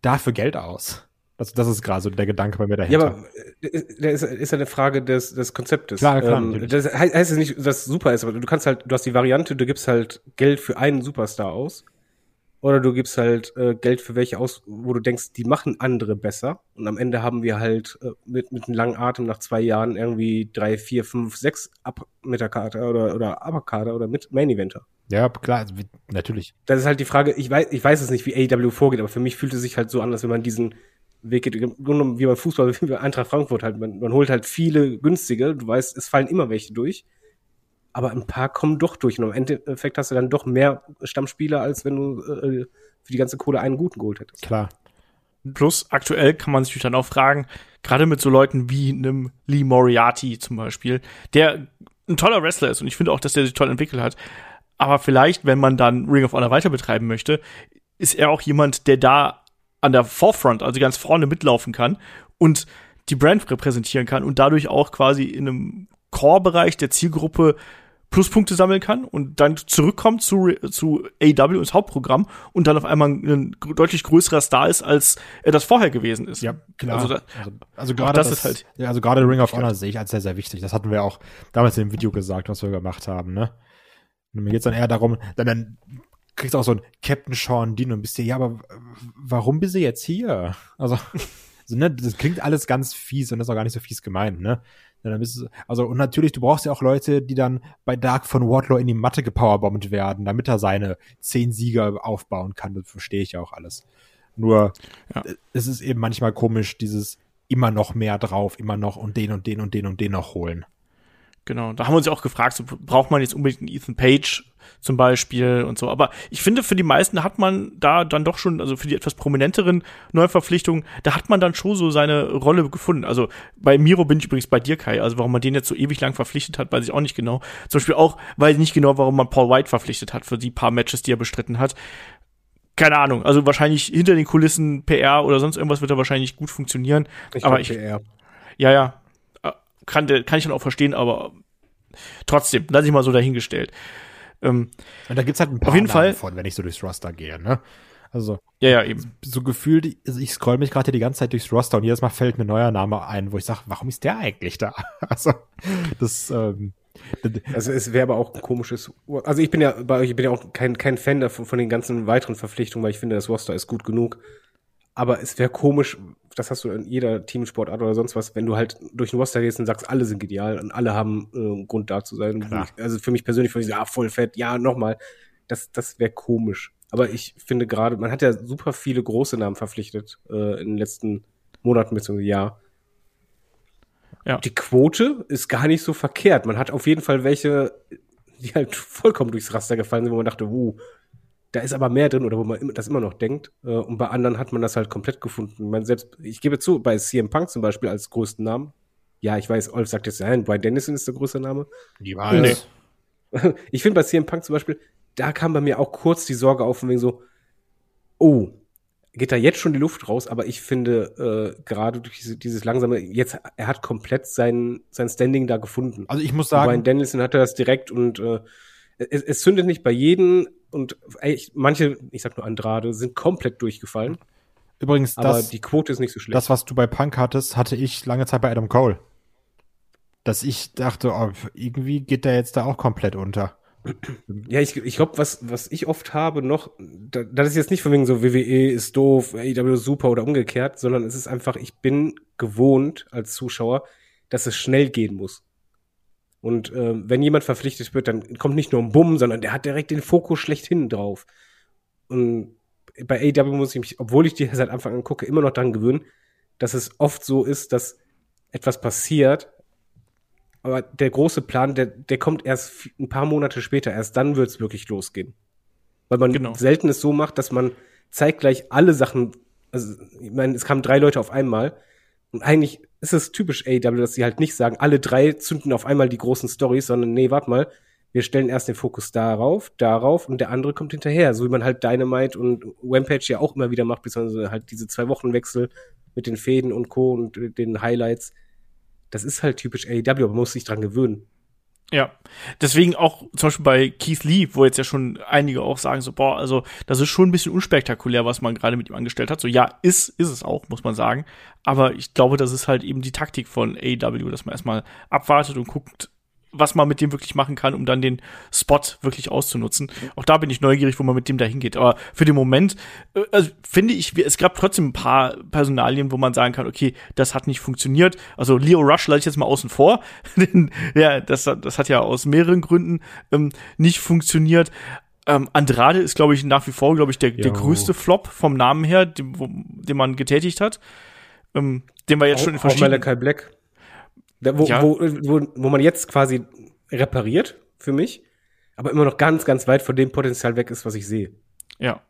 dafür Geld aus? Das, das ist gerade so der Gedanke bei mir dahinter. Ja, aber äh, das ist ja eine Frage des, des Konzeptes. Klar, klar, ähm, das heißt, heißt es nicht, dass es super ist, aber du kannst halt, du hast die Variante, du gibst halt Geld für einen Superstar aus oder du gibst halt äh, Geld für welche aus, wo du denkst, die machen andere besser. Und am Ende haben wir halt äh, mit, mit einem langen Atem nach zwei Jahren irgendwie drei, vier, fünf, sechs Ab mit der Karte oder, oder Upperkarte oder mit Main Eventer. Ja, klar, natürlich. Das ist halt die Frage, ich weiß, ich weiß es nicht, wie AEW vorgeht, aber für mich fühlt es sich halt so an, als wenn man diesen Weg geht, wie beim Fußball, wie bei Eintracht Frankfurt halt. Man, man holt halt viele günstige, du weißt, es fallen immer welche durch aber ein paar kommen doch durch. Und im Endeffekt hast du dann doch mehr Stammspieler, als wenn du äh, für die ganze Kohle einen guten geholt hättest. Klar. Plus aktuell kann man sich dann auch fragen, gerade mit so Leuten wie einem Lee Moriarty zum Beispiel, der ein toller Wrestler ist und ich finde auch, dass der sich toll entwickelt hat. Aber vielleicht, wenn man dann Ring of Honor weiter betreiben möchte, ist er auch jemand, der da an der Forefront, also ganz vorne mitlaufen kann und die Brand repräsentieren kann und dadurch auch quasi in einem Core-Bereich der Zielgruppe Pluspunkte sammeln kann und dann zurückkommt zu, zu AW ins Hauptprogramm und dann auf einmal ein deutlich größerer Star ist, als er das vorher gewesen ist. Ja, klar. Also, da, also, also gerade das, das, ist halt. Ja, also gerade Ring of Honor sehe ich als sehr, sehr wichtig. Das hatten wir auch damals in dem Video gesagt, was wir gemacht haben, ne? Und mir geht's dann eher darum, dann, dann kriegst du auch so ein Captain Sean Dean und bist dir, ja, aber warum bist du jetzt hier? Also, also ne, das klingt alles ganz fies und das ist auch gar nicht so fies gemeint, ne? Ja, dann bist du, also, und natürlich, du brauchst ja auch Leute, die dann bei Dark von Wardlaw in die Matte gepowerbombt werden, damit er seine zehn Sieger aufbauen kann. Das verstehe ich ja auch alles. Nur, ja. es ist eben manchmal komisch, dieses immer noch mehr drauf, immer noch und den und den und den und den noch holen. Genau, da haben wir uns ja auch gefragt, so, braucht man jetzt unbedingt einen Ethan Page zum Beispiel und so. Aber ich finde, für die meisten hat man da dann doch schon, also für die etwas prominenteren Neuverpflichtungen, da hat man dann schon so seine Rolle gefunden. Also bei Miro bin ich übrigens bei dir, Kai. Also warum man den jetzt so ewig lang verpflichtet hat, weiß ich auch nicht genau. Zum Beispiel auch, weiß ich nicht genau, warum man Paul White verpflichtet hat für die paar Matches, die er bestritten hat. Keine Ahnung. Also wahrscheinlich hinter den Kulissen PR oder sonst irgendwas wird er wahrscheinlich gut funktionieren. Ich aber ich, PR. ja, ja, kann, kann ich dann auch verstehen, aber trotzdem, lass ich mal so dahingestellt. Ähm, und da gibt's halt ein paar auf jeden Fall von, wenn ich so durchs Roster gehe, ne? Also, ja, ja, eben. So gefühlt, also ich scroll mich gerade die ganze Zeit durchs Roster und jedes Mal fällt mir ein neuer Name ein, wo ich sage, warum ist der eigentlich da? Also, das, ähm, also es wäre aber auch ein komisches. Also ich bin ja bei euch, ich bin ja auch kein, kein Fan davon, von den ganzen weiteren Verpflichtungen, weil ich finde, das Roster ist gut genug. Aber es wäre komisch, das hast du in jeder Teamsportart oder sonst was, wenn du halt durch den Roster gehst und sagst, alle sind ideal und alle haben äh, Grund da zu sein. Ich, also für mich persönlich, von ja, voll fett, ja, nochmal. Das, das wäre komisch. Aber ich finde gerade, man hat ja super viele große Namen verpflichtet äh, in den letzten Monaten bzw. Jahr. Ja. Die Quote ist gar nicht so verkehrt. Man hat auf jeden Fall welche, die halt vollkommen durchs Raster gefallen sind, wo man dachte, uh, da ist aber mehr drin oder wo man das immer noch denkt. Äh, und bei anderen hat man das halt komplett gefunden. Man selbst, ich gebe zu, bei CM Punk zum Beispiel als größten Namen. Ja, ich weiß, Olf sagt jetzt, nein, Brian Dennison ist der größte Name. Die weiß. Nee. Ich finde bei CM Punk zum Beispiel, da kam bei mir auch kurz die Sorge auf, wegen so, oh, geht da jetzt schon die Luft raus, aber ich finde, äh, gerade durch diese, dieses langsame, jetzt, er hat komplett sein, sein Standing da gefunden. Also ich muss sagen. Brian Dennison hatte das direkt und äh, es, es zündet nicht bei jedem und ey, manche, ich sag nur Andrade, sind komplett durchgefallen. Übrigens, aber das, die Quote ist nicht so schlecht. Das, was du bei Punk hattest, hatte ich lange Zeit bei Adam Cole. Dass ich dachte, oh, irgendwie geht der jetzt da auch komplett unter. Ja, ich, ich glaube, was, was ich oft habe noch, da, das ist jetzt nicht von wegen so WWE ist doof, AEW super oder umgekehrt, sondern es ist einfach, ich bin gewohnt als Zuschauer, dass es schnell gehen muss. Und äh, wenn jemand verpflichtet wird, dann kommt nicht nur ein Bumm, sondern der hat direkt den Fokus schlechthin drauf. Und bei AEW muss ich mich, obwohl ich die seit Anfang an gucke, immer noch daran gewöhnen, dass es oft so ist, dass etwas passiert, aber der große Plan, der, der kommt erst ein paar Monate später, erst dann wird es wirklich losgehen. Weil man genau. selten es so macht, dass man zeitgleich alle Sachen, also ich meine, es kamen drei Leute auf einmal und eigentlich ist es typisch AEW, dass sie halt nicht sagen, alle drei zünden auf einmal die großen Stories, sondern nee, warte mal, wir stellen erst den Fokus darauf, darauf und der andere kommt hinterher, so wie man halt Dynamite und Rampage ja auch immer wieder macht, beziehungsweise halt diese zwei Wochenwechsel mit den Fäden und Co. und den Highlights. Das ist halt typisch AEW, man muss sich dran gewöhnen. Ja, deswegen auch zum Beispiel bei Keith Lee, wo jetzt ja schon einige auch sagen so, boah, also das ist schon ein bisschen unspektakulär, was man gerade mit ihm angestellt hat. So ja, ist ist es auch, muss man sagen. Aber ich glaube, das ist halt eben die Taktik von AEW, dass man erstmal abwartet und guckt, was man mit dem wirklich machen kann, um dann den Spot wirklich auszunutzen. Auch da bin ich neugierig, wo man mit dem da hingeht. Aber für den Moment äh, also finde ich, es gab trotzdem ein paar Personalien, wo man sagen kann, okay, das hat nicht funktioniert. Also Leo Rush lasse ich jetzt mal außen vor. Denn, ja, das, das hat ja aus mehreren Gründen ähm, nicht funktioniert. Ähm, Andrade ist, glaube ich, nach wie vor, glaube ich, der, der größte Flop vom Namen her, den, wo, den man getätigt hat. Ähm, den wir jetzt auch, schon in verschiedenen... Malachi Black. Da, wo, ja. wo, wo, wo man jetzt quasi repariert für mich, aber immer noch ganz, ganz weit von dem Potenzial weg ist, was ich sehe. Ja.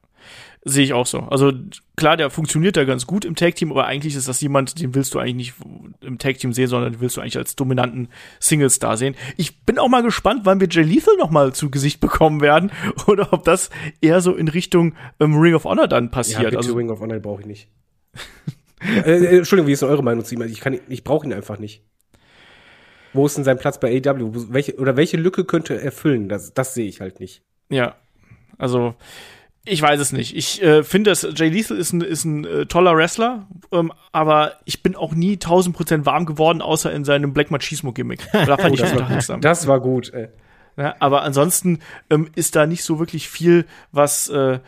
Sehe ich auch so. Also klar, der funktioniert da ganz gut im Tag-Team, aber eigentlich ist das jemand, den willst du eigentlich nicht im Tag-Team sehen, sondern den willst du eigentlich als dominanten Single-Star sehen. Ich bin auch mal gespannt, wann wir Jay Lethal noch mal zu Gesicht bekommen werden oder ob das eher so in Richtung ähm, Ring of Honor dann passiert. Ja, bitte also Ring of Honor brauche ich nicht. äh, äh, Entschuldigung, wie ist denn eure Meinung zu ihm? Ich, kann, ich brauche ihn einfach nicht. Wo ist denn sein Platz bei AW? Welche, oder welche Lücke könnte er erfüllen? Das, das sehe ich halt nicht. Ja, also ich weiß es nicht. Ich äh, finde, dass Jay Lethal ist ein, ist ein äh, toller Wrestler, ähm, aber ich bin auch nie 1000% warm geworden, außer in seinem Black Machismo-Gimmick. Da fand oh, ich das, war, das war gut, ey. Ja, aber ansonsten ähm, ist da nicht so wirklich viel, was, äh,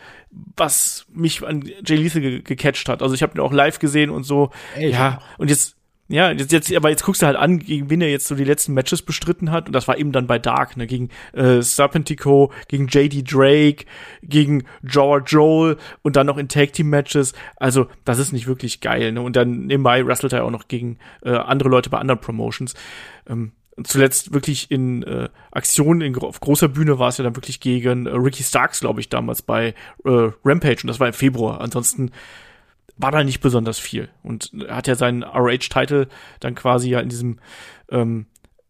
was mich an Jay Lethal ge gecatcht hat. Also ich habe ihn auch live gesehen und so. Ey, ja, und jetzt ja, jetzt, jetzt, aber jetzt guckst du halt an, gegen wen er jetzt so die letzten Matches bestritten hat. Und das war eben dann bei Dark, ne, gegen äh, Serpentico, gegen JD Drake, gegen George Joel und dann noch in Tag Team Matches. Also, das ist nicht wirklich geil, ne? Und dann nebenbei wrestelt er auch noch gegen äh, andere Leute bei anderen Promotions. Ähm, zuletzt wirklich in äh, Aktionen in, auf großer Bühne war es ja dann wirklich gegen äh, Ricky Starks, glaube ich, damals bei äh, Rampage und das war im Februar. Ansonsten war da nicht besonders viel und er hat ja seinen RH-Titel dann quasi ja in diesem ähm,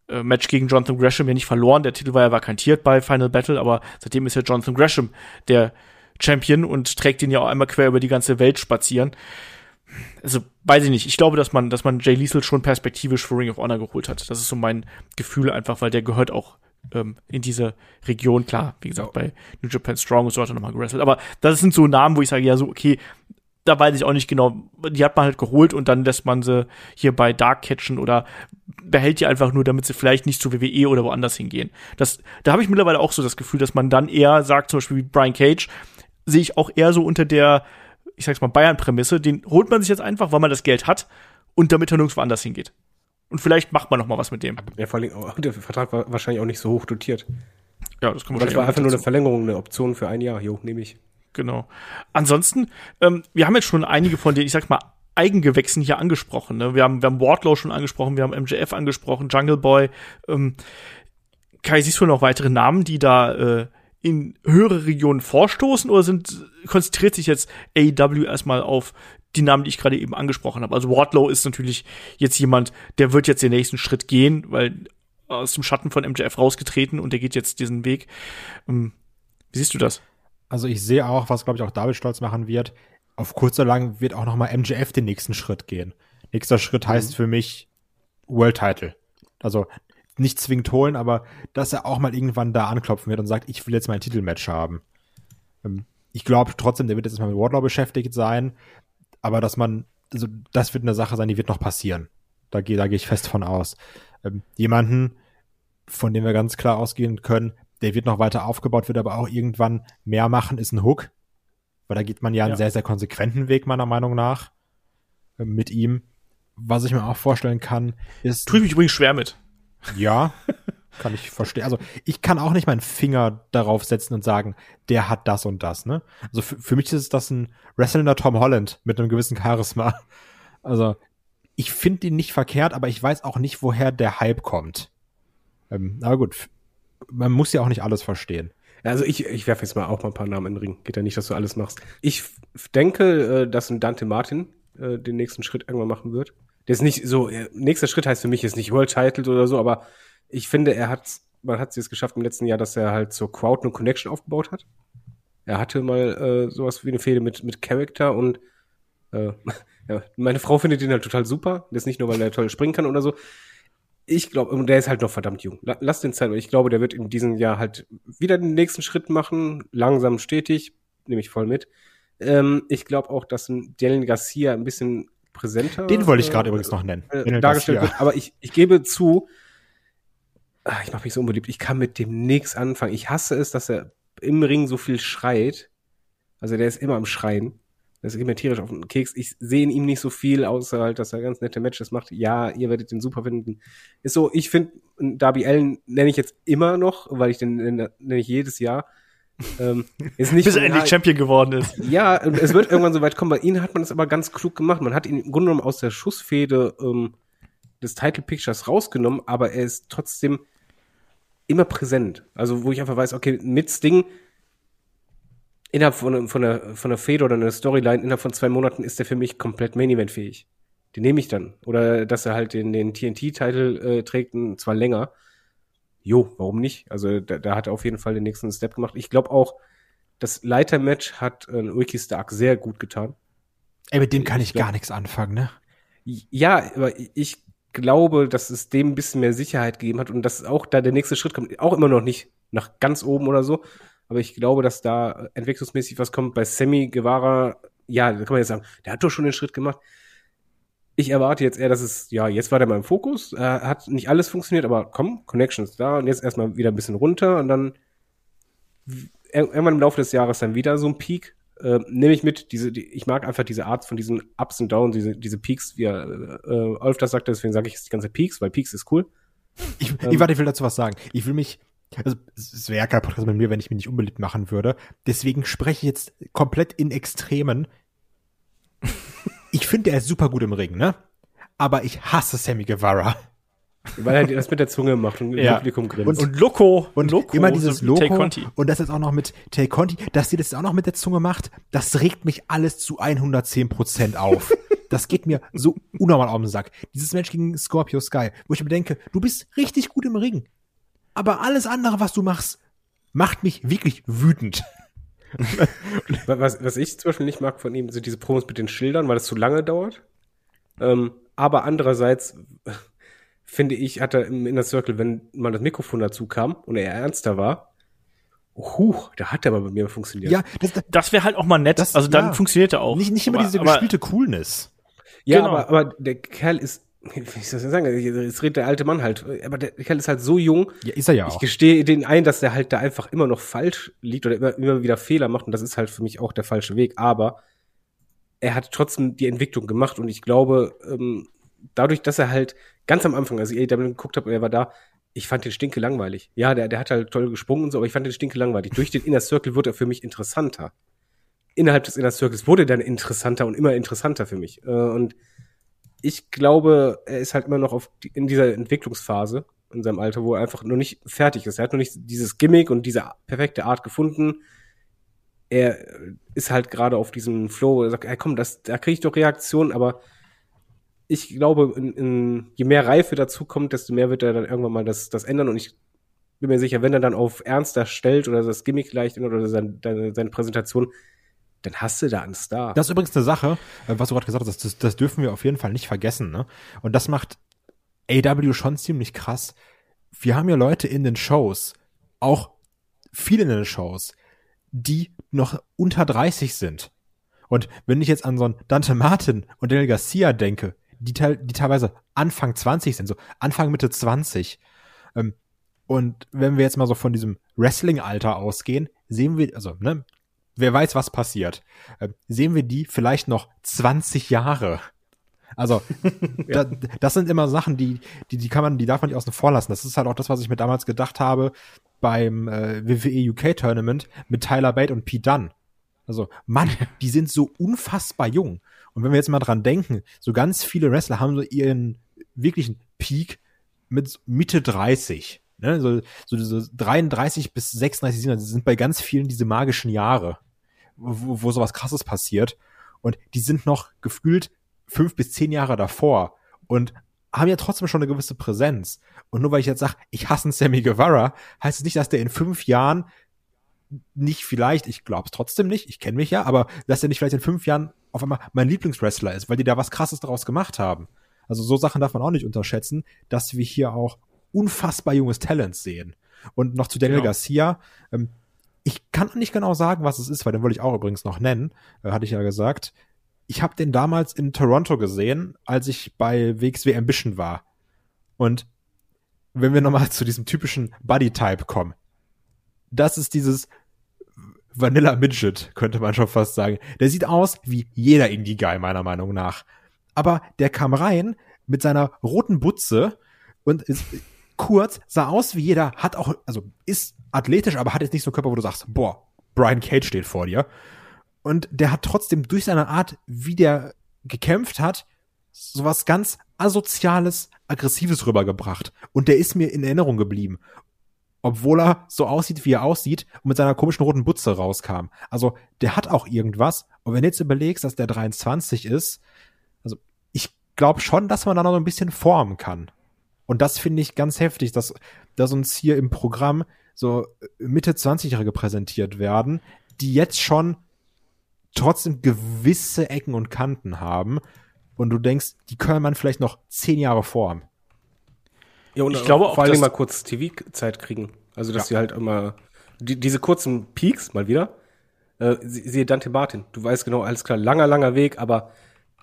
äh, Match gegen Jonathan Gresham ja nicht verloren. Der Titel war ja vakantiert bei Final Battle, aber seitdem ist ja Jonathan Gresham der Champion und trägt ihn ja auch einmal quer über die ganze Welt spazieren also weiß ich nicht. Ich glaube, dass man, dass man Jay Liesel schon perspektivisch für Ring of Honor geholt hat. Das ist so mein Gefühl einfach, weil der gehört auch ähm, in diese Region. Klar, wie gesagt, bei New Japan Strong und so hat er nochmal gewrestelt. Aber das sind so Namen, wo ich sage, ja, so, okay, da weiß ich auch nicht genau. Die hat man halt geholt und dann lässt man sie hier bei Dark catchen oder behält die einfach nur, damit sie vielleicht nicht zu WWE oder woanders hingehen. Das, da habe ich mittlerweile auch so das Gefühl, dass man dann eher sagt, zum Beispiel wie Brian Cage, sehe ich auch eher so unter der ich sag's mal, Bayern-Prämisse, den holt man sich jetzt einfach, weil man das Geld hat und damit er nirgendwo anders hingeht. Und vielleicht macht man noch mal was mit dem. Ja, vor allem, der Vertrag war wahrscheinlich auch nicht so hoch dotiert. Ja, das kann man Das war einfach nur eine Verlängerung, eine Option für ein Jahr. Jo, nehme ich. Genau. Ansonsten, ähm, wir haben jetzt schon einige von den, ich sag mal, Eigengewächsen hier angesprochen. Ne? Wir, haben, wir haben Wardlow schon angesprochen, wir haben MJF angesprochen, Jungle Boy. Ähm, Kai, siehst du noch weitere Namen, die da äh, in höhere Regionen vorstoßen oder sind, konzentriert sich jetzt AEW erstmal auf die Namen, die ich gerade eben angesprochen habe? Also Wardlow ist natürlich jetzt jemand, der wird jetzt den nächsten Schritt gehen, weil aus dem Schatten von MJF rausgetreten und der geht jetzt diesen Weg. Ähm, wie siehst du das? Also ich sehe auch, was glaube ich auch David stolz machen wird. Auf kurz oder lang wird auch noch mal MJF den nächsten Schritt gehen. Nächster Schritt heißt mhm. für mich World Title. Also nicht zwingend holen, aber dass er auch mal irgendwann da anklopfen wird und sagt, ich will jetzt mein Titelmatch haben. Ähm, ich glaube trotzdem, der wird jetzt mal mit Wardlaw beschäftigt sein, aber dass man, also das wird eine Sache sein, die wird noch passieren. Da gehe da geh ich fest von aus. Ähm, jemanden, von dem wir ganz klar ausgehen können, der wird noch weiter aufgebaut, wird aber auch irgendwann mehr machen, ist ein Hook. Weil da geht man ja einen ja. sehr, sehr konsequenten Weg, meiner Meinung nach, äh, mit ihm. Was ich mir auch vorstellen kann, ist. Tue ich mich übrigens schwer mit. Ja, kann ich verstehen. Also ich kann auch nicht meinen Finger darauf setzen und sagen, der hat das und das, ne? Also für mich ist das ein wrestlender Tom Holland mit einem gewissen Charisma. Also ich finde ihn nicht verkehrt, aber ich weiß auch nicht, woher der Hype kommt. Ähm, aber gut, man muss ja auch nicht alles verstehen. Also ich, ich werfe jetzt mal auch mal ein paar Namen in den Ring. Geht ja nicht, dass du alles machst. Ich denke, äh, dass ein Dante Martin äh, den nächsten Schritt irgendwann machen wird. Der ist nicht so, nächster Schritt heißt für mich jetzt nicht World Title oder so, aber ich finde, er hat, man hat es jetzt geschafft im letzten Jahr, dass er halt so Crowd eine Connection aufgebaut hat. Er hatte mal äh, sowas wie eine Fehde mit, mit Character und äh, ja, meine Frau findet ihn halt total super. Das ist nicht nur, weil er toll springen kann oder so. Ich glaube, und der ist halt noch verdammt jung. Lass den Zeit, ich glaube, der wird in diesem Jahr halt wieder den nächsten Schritt machen, langsam, stetig, nehme ich voll mit. Ähm, ich glaube auch, dass ein Dylan Garcia ein bisschen präsenter. Den wollte ich gerade äh, übrigens noch nennen. Äh, dargestellt wird. Aber ich, ich gebe zu, ach, ich mache mich so unbeliebt, ich kann mit dem nichts anfangen. Ich hasse es, dass er im Ring so viel schreit. Also der ist immer am Schreien. Das geht mir tierisch auf den Keks. Ich sehe in ihm nicht so viel, außer halt, dass er ganz nette Matches macht. Ja, ihr werdet den super finden. Ist so, ich finde, Darby Allen nenne ich jetzt immer noch, weil ich den nenne ich jedes Jahr. Ähm, ist nicht Bis er endlich Champion geworden ist. Ja, es wird irgendwann so weit kommen. Bei ihnen hat man das aber ganz klug gemacht. Man hat ihn im Grunde genommen aus der Schussfehde ähm, des Title Pictures rausgenommen, aber er ist trotzdem immer präsent. Also, wo ich einfach weiß, okay, mit Sting innerhalb von, von, einer, von einer Fehde oder einer Storyline, innerhalb von zwei Monaten ist er für mich komplett Main Event fähig. Den nehme ich dann. Oder dass er halt den, den TNT-Titel äh, trägt, und zwar länger jo, warum nicht? Also da, da hat er auf jeden Fall den nächsten Step gemacht. Ich glaube auch, das Leitermatch hat äh, Ricky Stark sehr gut getan. Ey, mit dem kann ich, ich gar nichts anfangen, ne? Ja, aber ich glaube, dass es dem ein bisschen mehr Sicherheit gegeben hat und dass auch da der nächste Schritt kommt, auch immer noch nicht nach ganz oben oder so, aber ich glaube, dass da entwicklungsmäßig was kommt. Bei Sammy Guevara, ja, da kann man jetzt sagen, der hat doch schon den Schritt gemacht ich erwarte jetzt eher, dass es, ja, jetzt war der mal im Fokus, äh, hat nicht alles funktioniert, aber komm, Connections da und jetzt erstmal wieder ein bisschen runter und dann irgendwann im Laufe des Jahres dann wieder so ein Peak. Äh, nehme ich mit, diese, die, ich mag einfach diese Art von diesen Ups und Downs, diese, diese Peaks, wie er, äh, Olf das sagte, deswegen sage ich jetzt die ganze Peaks, weil Peaks ist cool. Ich, ähm, ich, warte, ich will dazu was sagen. Ich will mich, also es wäre kein Podcast mit mir, wenn ich mich nicht unbeliebt machen würde. Deswegen spreche ich jetzt komplett in Extremen ich finde, er ist super gut im Ring, ne? Aber ich hasse Sammy Guevara. Weil er das mit der Zunge macht und ja. Publikum grinst. Und, und Loco. Und Loco, immer dieses so Loco. Conti. Und das jetzt auch noch mit Tay Conti. Dass sie das auch noch mit der Zunge macht, das regt mich alles zu 110 Prozent auf. das geht mir so unnormal auf den Sack. Dieses Match gegen Scorpio Sky, wo ich mir denke, du bist richtig gut im Ring. Aber alles andere, was du machst, macht mich wirklich wütend. was, was ich zum Beispiel nicht mag von ihm, sind diese Promos mit den Schildern, weil es zu lange dauert. Ähm, aber andererseits finde ich, hat er im Inner Circle, wenn mal das Mikrofon dazu kam und er ernster war, huch, da hat er aber bei mir funktioniert. Ja, das, das wäre halt auch mal nett. Das, also dann ja, funktioniert er auch. Nicht, nicht immer aber, diese gespielte Coolness. Ja, genau. aber, aber der Kerl ist, wie ich das denn sagen, jetzt redet der alte Mann halt, aber der Kerl ist halt so jung. Ja, ist er ja auch. Ich gestehe den ein, dass der halt da einfach immer noch falsch liegt oder immer, immer wieder Fehler macht und das ist halt für mich auch der falsche Weg, aber er hat trotzdem die Entwicklung gemacht und ich glaube, ähm, dadurch, dass er halt ganz am Anfang, als ich AEW geguckt habe und er war da, ich fand den Stinke langweilig. Ja, der, der hat halt toll gesprungen und so, aber ich fand den Stinke langweilig. Durch den Inner Circle wird er für mich interessanter. Innerhalb des Inner Circles wurde er dann interessanter und immer interessanter für mich. Äh, und ich glaube, er ist halt immer noch auf in dieser Entwicklungsphase in seinem Alter, wo er einfach noch nicht fertig ist. Er hat noch nicht dieses Gimmick und diese perfekte Art gefunden. Er ist halt gerade auf diesem Flow, er sagt, hey, komm, das, da kriege ich doch Reaktionen, aber ich glaube, in, in, je mehr Reife dazu kommt, desto mehr wird er dann irgendwann mal das, das ändern. Und ich bin mir sicher, wenn er dann auf Ernster stellt oder das Gimmick leicht oder seine, seine Präsentation, dann hast du da einen Star. Das ist übrigens eine Sache, äh, was du gerade gesagt hast, das, das dürfen wir auf jeden Fall nicht vergessen. Ne? Und das macht AW schon ziemlich krass. Wir haben ja Leute in den Shows, auch viele in den Shows, die noch unter 30 sind. Und wenn ich jetzt an so einen Dante Martin und Daniel Garcia denke, die, die teilweise Anfang 20 sind, so Anfang Mitte 20. Ähm, und wenn wir jetzt mal so von diesem Wrestling-Alter ausgehen, sehen wir, also, ne, wer weiß, was passiert, äh, sehen wir die vielleicht noch 20 Jahre. Also, ja. da, das sind immer Sachen, die, die, die kann man, die darf man nicht außen vor lassen. Das ist halt auch das, was ich mir damals gedacht habe beim äh, WWE UK Tournament mit Tyler Bate und Pete Dunn. Also, Mann, die sind so unfassbar jung. Und wenn wir jetzt mal dran denken, so ganz viele Wrestler haben so ihren wirklichen Peak mit Mitte 30. Ne? So, so, so 33 bis 36, 37 sind bei ganz vielen diese magischen Jahre, wo, wo sowas krasses passiert. Und die sind noch gefühlt fünf bis zehn Jahre davor und haben ja trotzdem schon eine gewisse Präsenz. Und nur weil ich jetzt sage, ich hasse einen Sammy Guevara, heißt es nicht, dass der in fünf Jahren nicht vielleicht, ich glaube es trotzdem nicht, ich kenne mich ja, aber dass er nicht vielleicht in fünf Jahren auf einmal mein Lieblingswrestler ist, weil die da was krasses daraus gemacht haben. Also so Sachen darf man auch nicht unterschätzen, dass wir hier auch unfassbar junges Talent sehen. Und noch zu Daniel genau. Garcia, ähm, ich kann nicht genau sagen, was es ist, weil den wollte ich auch übrigens noch nennen, äh, hatte ich ja gesagt. Ich habe den damals in Toronto gesehen, als ich bei WXW Ambition war. Und wenn wir nochmal zu diesem typischen Buddy-Type kommen, das ist dieses Vanilla Midget, könnte man schon fast sagen. Der sieht aus wie jeder Indie-Guy, meiner Meinung nach. Aber der kam rein mit seiner roten Butze und ist kurz, sah aus wie jeder, hat auch, also ist athletisch, aber hat jetzt nicht so einen Körper, wo du sagst, boah, Brian Cage steht vor dir. Und der hat trotzdem durch seine Art, wie der gekämpft hat, sowas ganz asoziales, aggressives rübergebracht. Und der ist mir in Erinnerung geblieben obwohl er so aussieht, wie er aussieht und mit seiner komischen roten Butze rauskam. Also der hat auch irgendwas. Und wenn du jetzt überlegst, dass der 23 ist, also ich glaube schon, dass man da noch ein bisschen formen kann. Und das finde ich ganz heftig, dass, dass uns hier im Programm so Mitte 20-Jährige präsentiert werden, die jetzt schon trotzdem gewisse Ecken und Kanten haben. Und du denkst, die können man vielleicht noch zehn Jahre formen. Ja, und ich glaube auch, vor allem mal kurz TV-Zeit kriegen. Also, dass ja. sie halt immer die, diese kurzen Peaks mal wieder. Äh, siehe Dante Martin. Du weißt genau, alles klar, langer, langer Weg, aber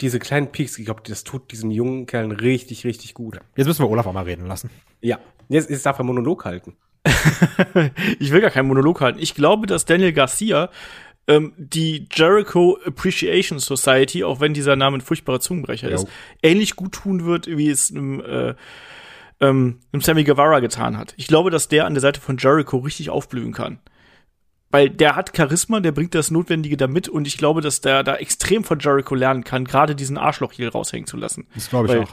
diese kleinen Peaks, ich glaube, das tut diesen jungen Kerlen richtig, richtig gut. Jetzt müssen wir Olaf auch mal reden lassen. Ja, jetzt, jetzt darf er Monolog halten. ich will gar keinen Monolog halten. Ich glaube, dass Daniel Garcia ähm, die Jericho Appreciation Society, auch wenn dieser Name ein furchtbarer Zungenbrecher jo. ist, ähnlich gut tun wird, wie es einem äh, ähm, einem Sammy Guevara getan hat. Ich glaube, dass der an der Seite von Jericho richtig aufblühen kann. Weil der hat Charisma, der bringt das Notwendige da mit und ich glaube, dass der da extrem von Jericho lernen kann, gerade diesen Arschloch hier raushängen zu lassen. Das glaube ich Weil auch.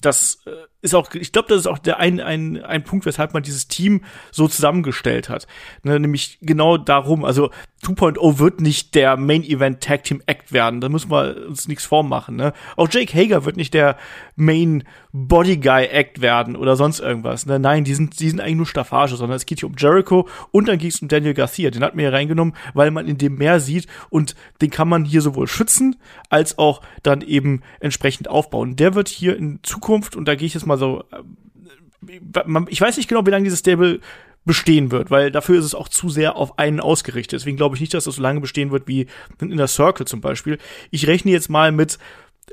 Das, äh, ist auch, ich glaube, das ist auch der ein, ein, ein Punkt, weshalb man dieses Team so zusammengestellt hat. Ne, nämlich genau darum, also 2.0 wird nicht der Main Event Tag Team Act werden. Da müssen wir uns nichts vormachen. Ne? Auch Jake Hager wird nicht der Main Body Guy Act werden oder sonst irgendwas. Ne? Nein, die sind, die sind eigentlich nur Staffage, sondern es geht hier um Jericho und dann geht es um Daniel Garcia. Den hat man hier reingenommen, weil man in dem mehr sieht und den kann man hier sowohl schützen als auch dann eben entsprechend aufbauen. Der wird hier in Zukunft, und da gehe ich jetzt mal so, äh, ich weiß nicht genau, wie lange dieses Stable bestehen wird, weil dafür ist es auch zu sehr auf einen ausgerichtet. Deswegen glaube ich nicht, dass das so lange bestehen wird wie in der Circle zum Beispiel. Ich rechne jetzt mal mit,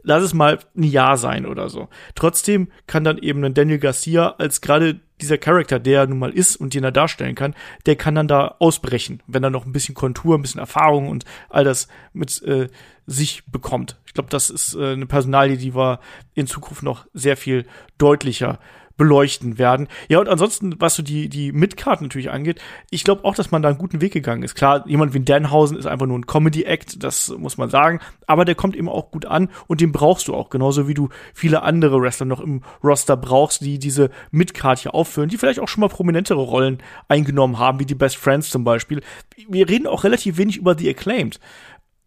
lass es mal ein Jahr sein oder so. Trotzdem kann dann eben ein Daniel Garcia als gerade dieser Charakter, der nun mal ist und den er darstellen kann, der kann dann da ausbrechen, wenn er noch ein bisschen Kontur, ein bisschen Erfahrung und all das mit äh, sich bekommt. Ich glaube, das ist äh, eine Personalie, die wir in Zukunft noch sehr viel deutlicher beleuchten werden. Ja, und ansonsten, was so die, die Midcard natürlich angeht, ich glaube auch, dass man da einen guten Weg gegangen ist. Klar, jemand wie Danhausen ist einfach nur ein Comedy-Act, das muss man sagen, aber der kommt eben auch gut an und den brauchst du auch, genauso wie du viele andere Wrestler noch im Roster brauchst, die diese Midcard hier auffüllen, die vielleicht auch schon mal prominentere Rollen eingenommen haben, wie die Best Friends zum Beispiel. Wir reden auch relativ wenig über The Acclaimed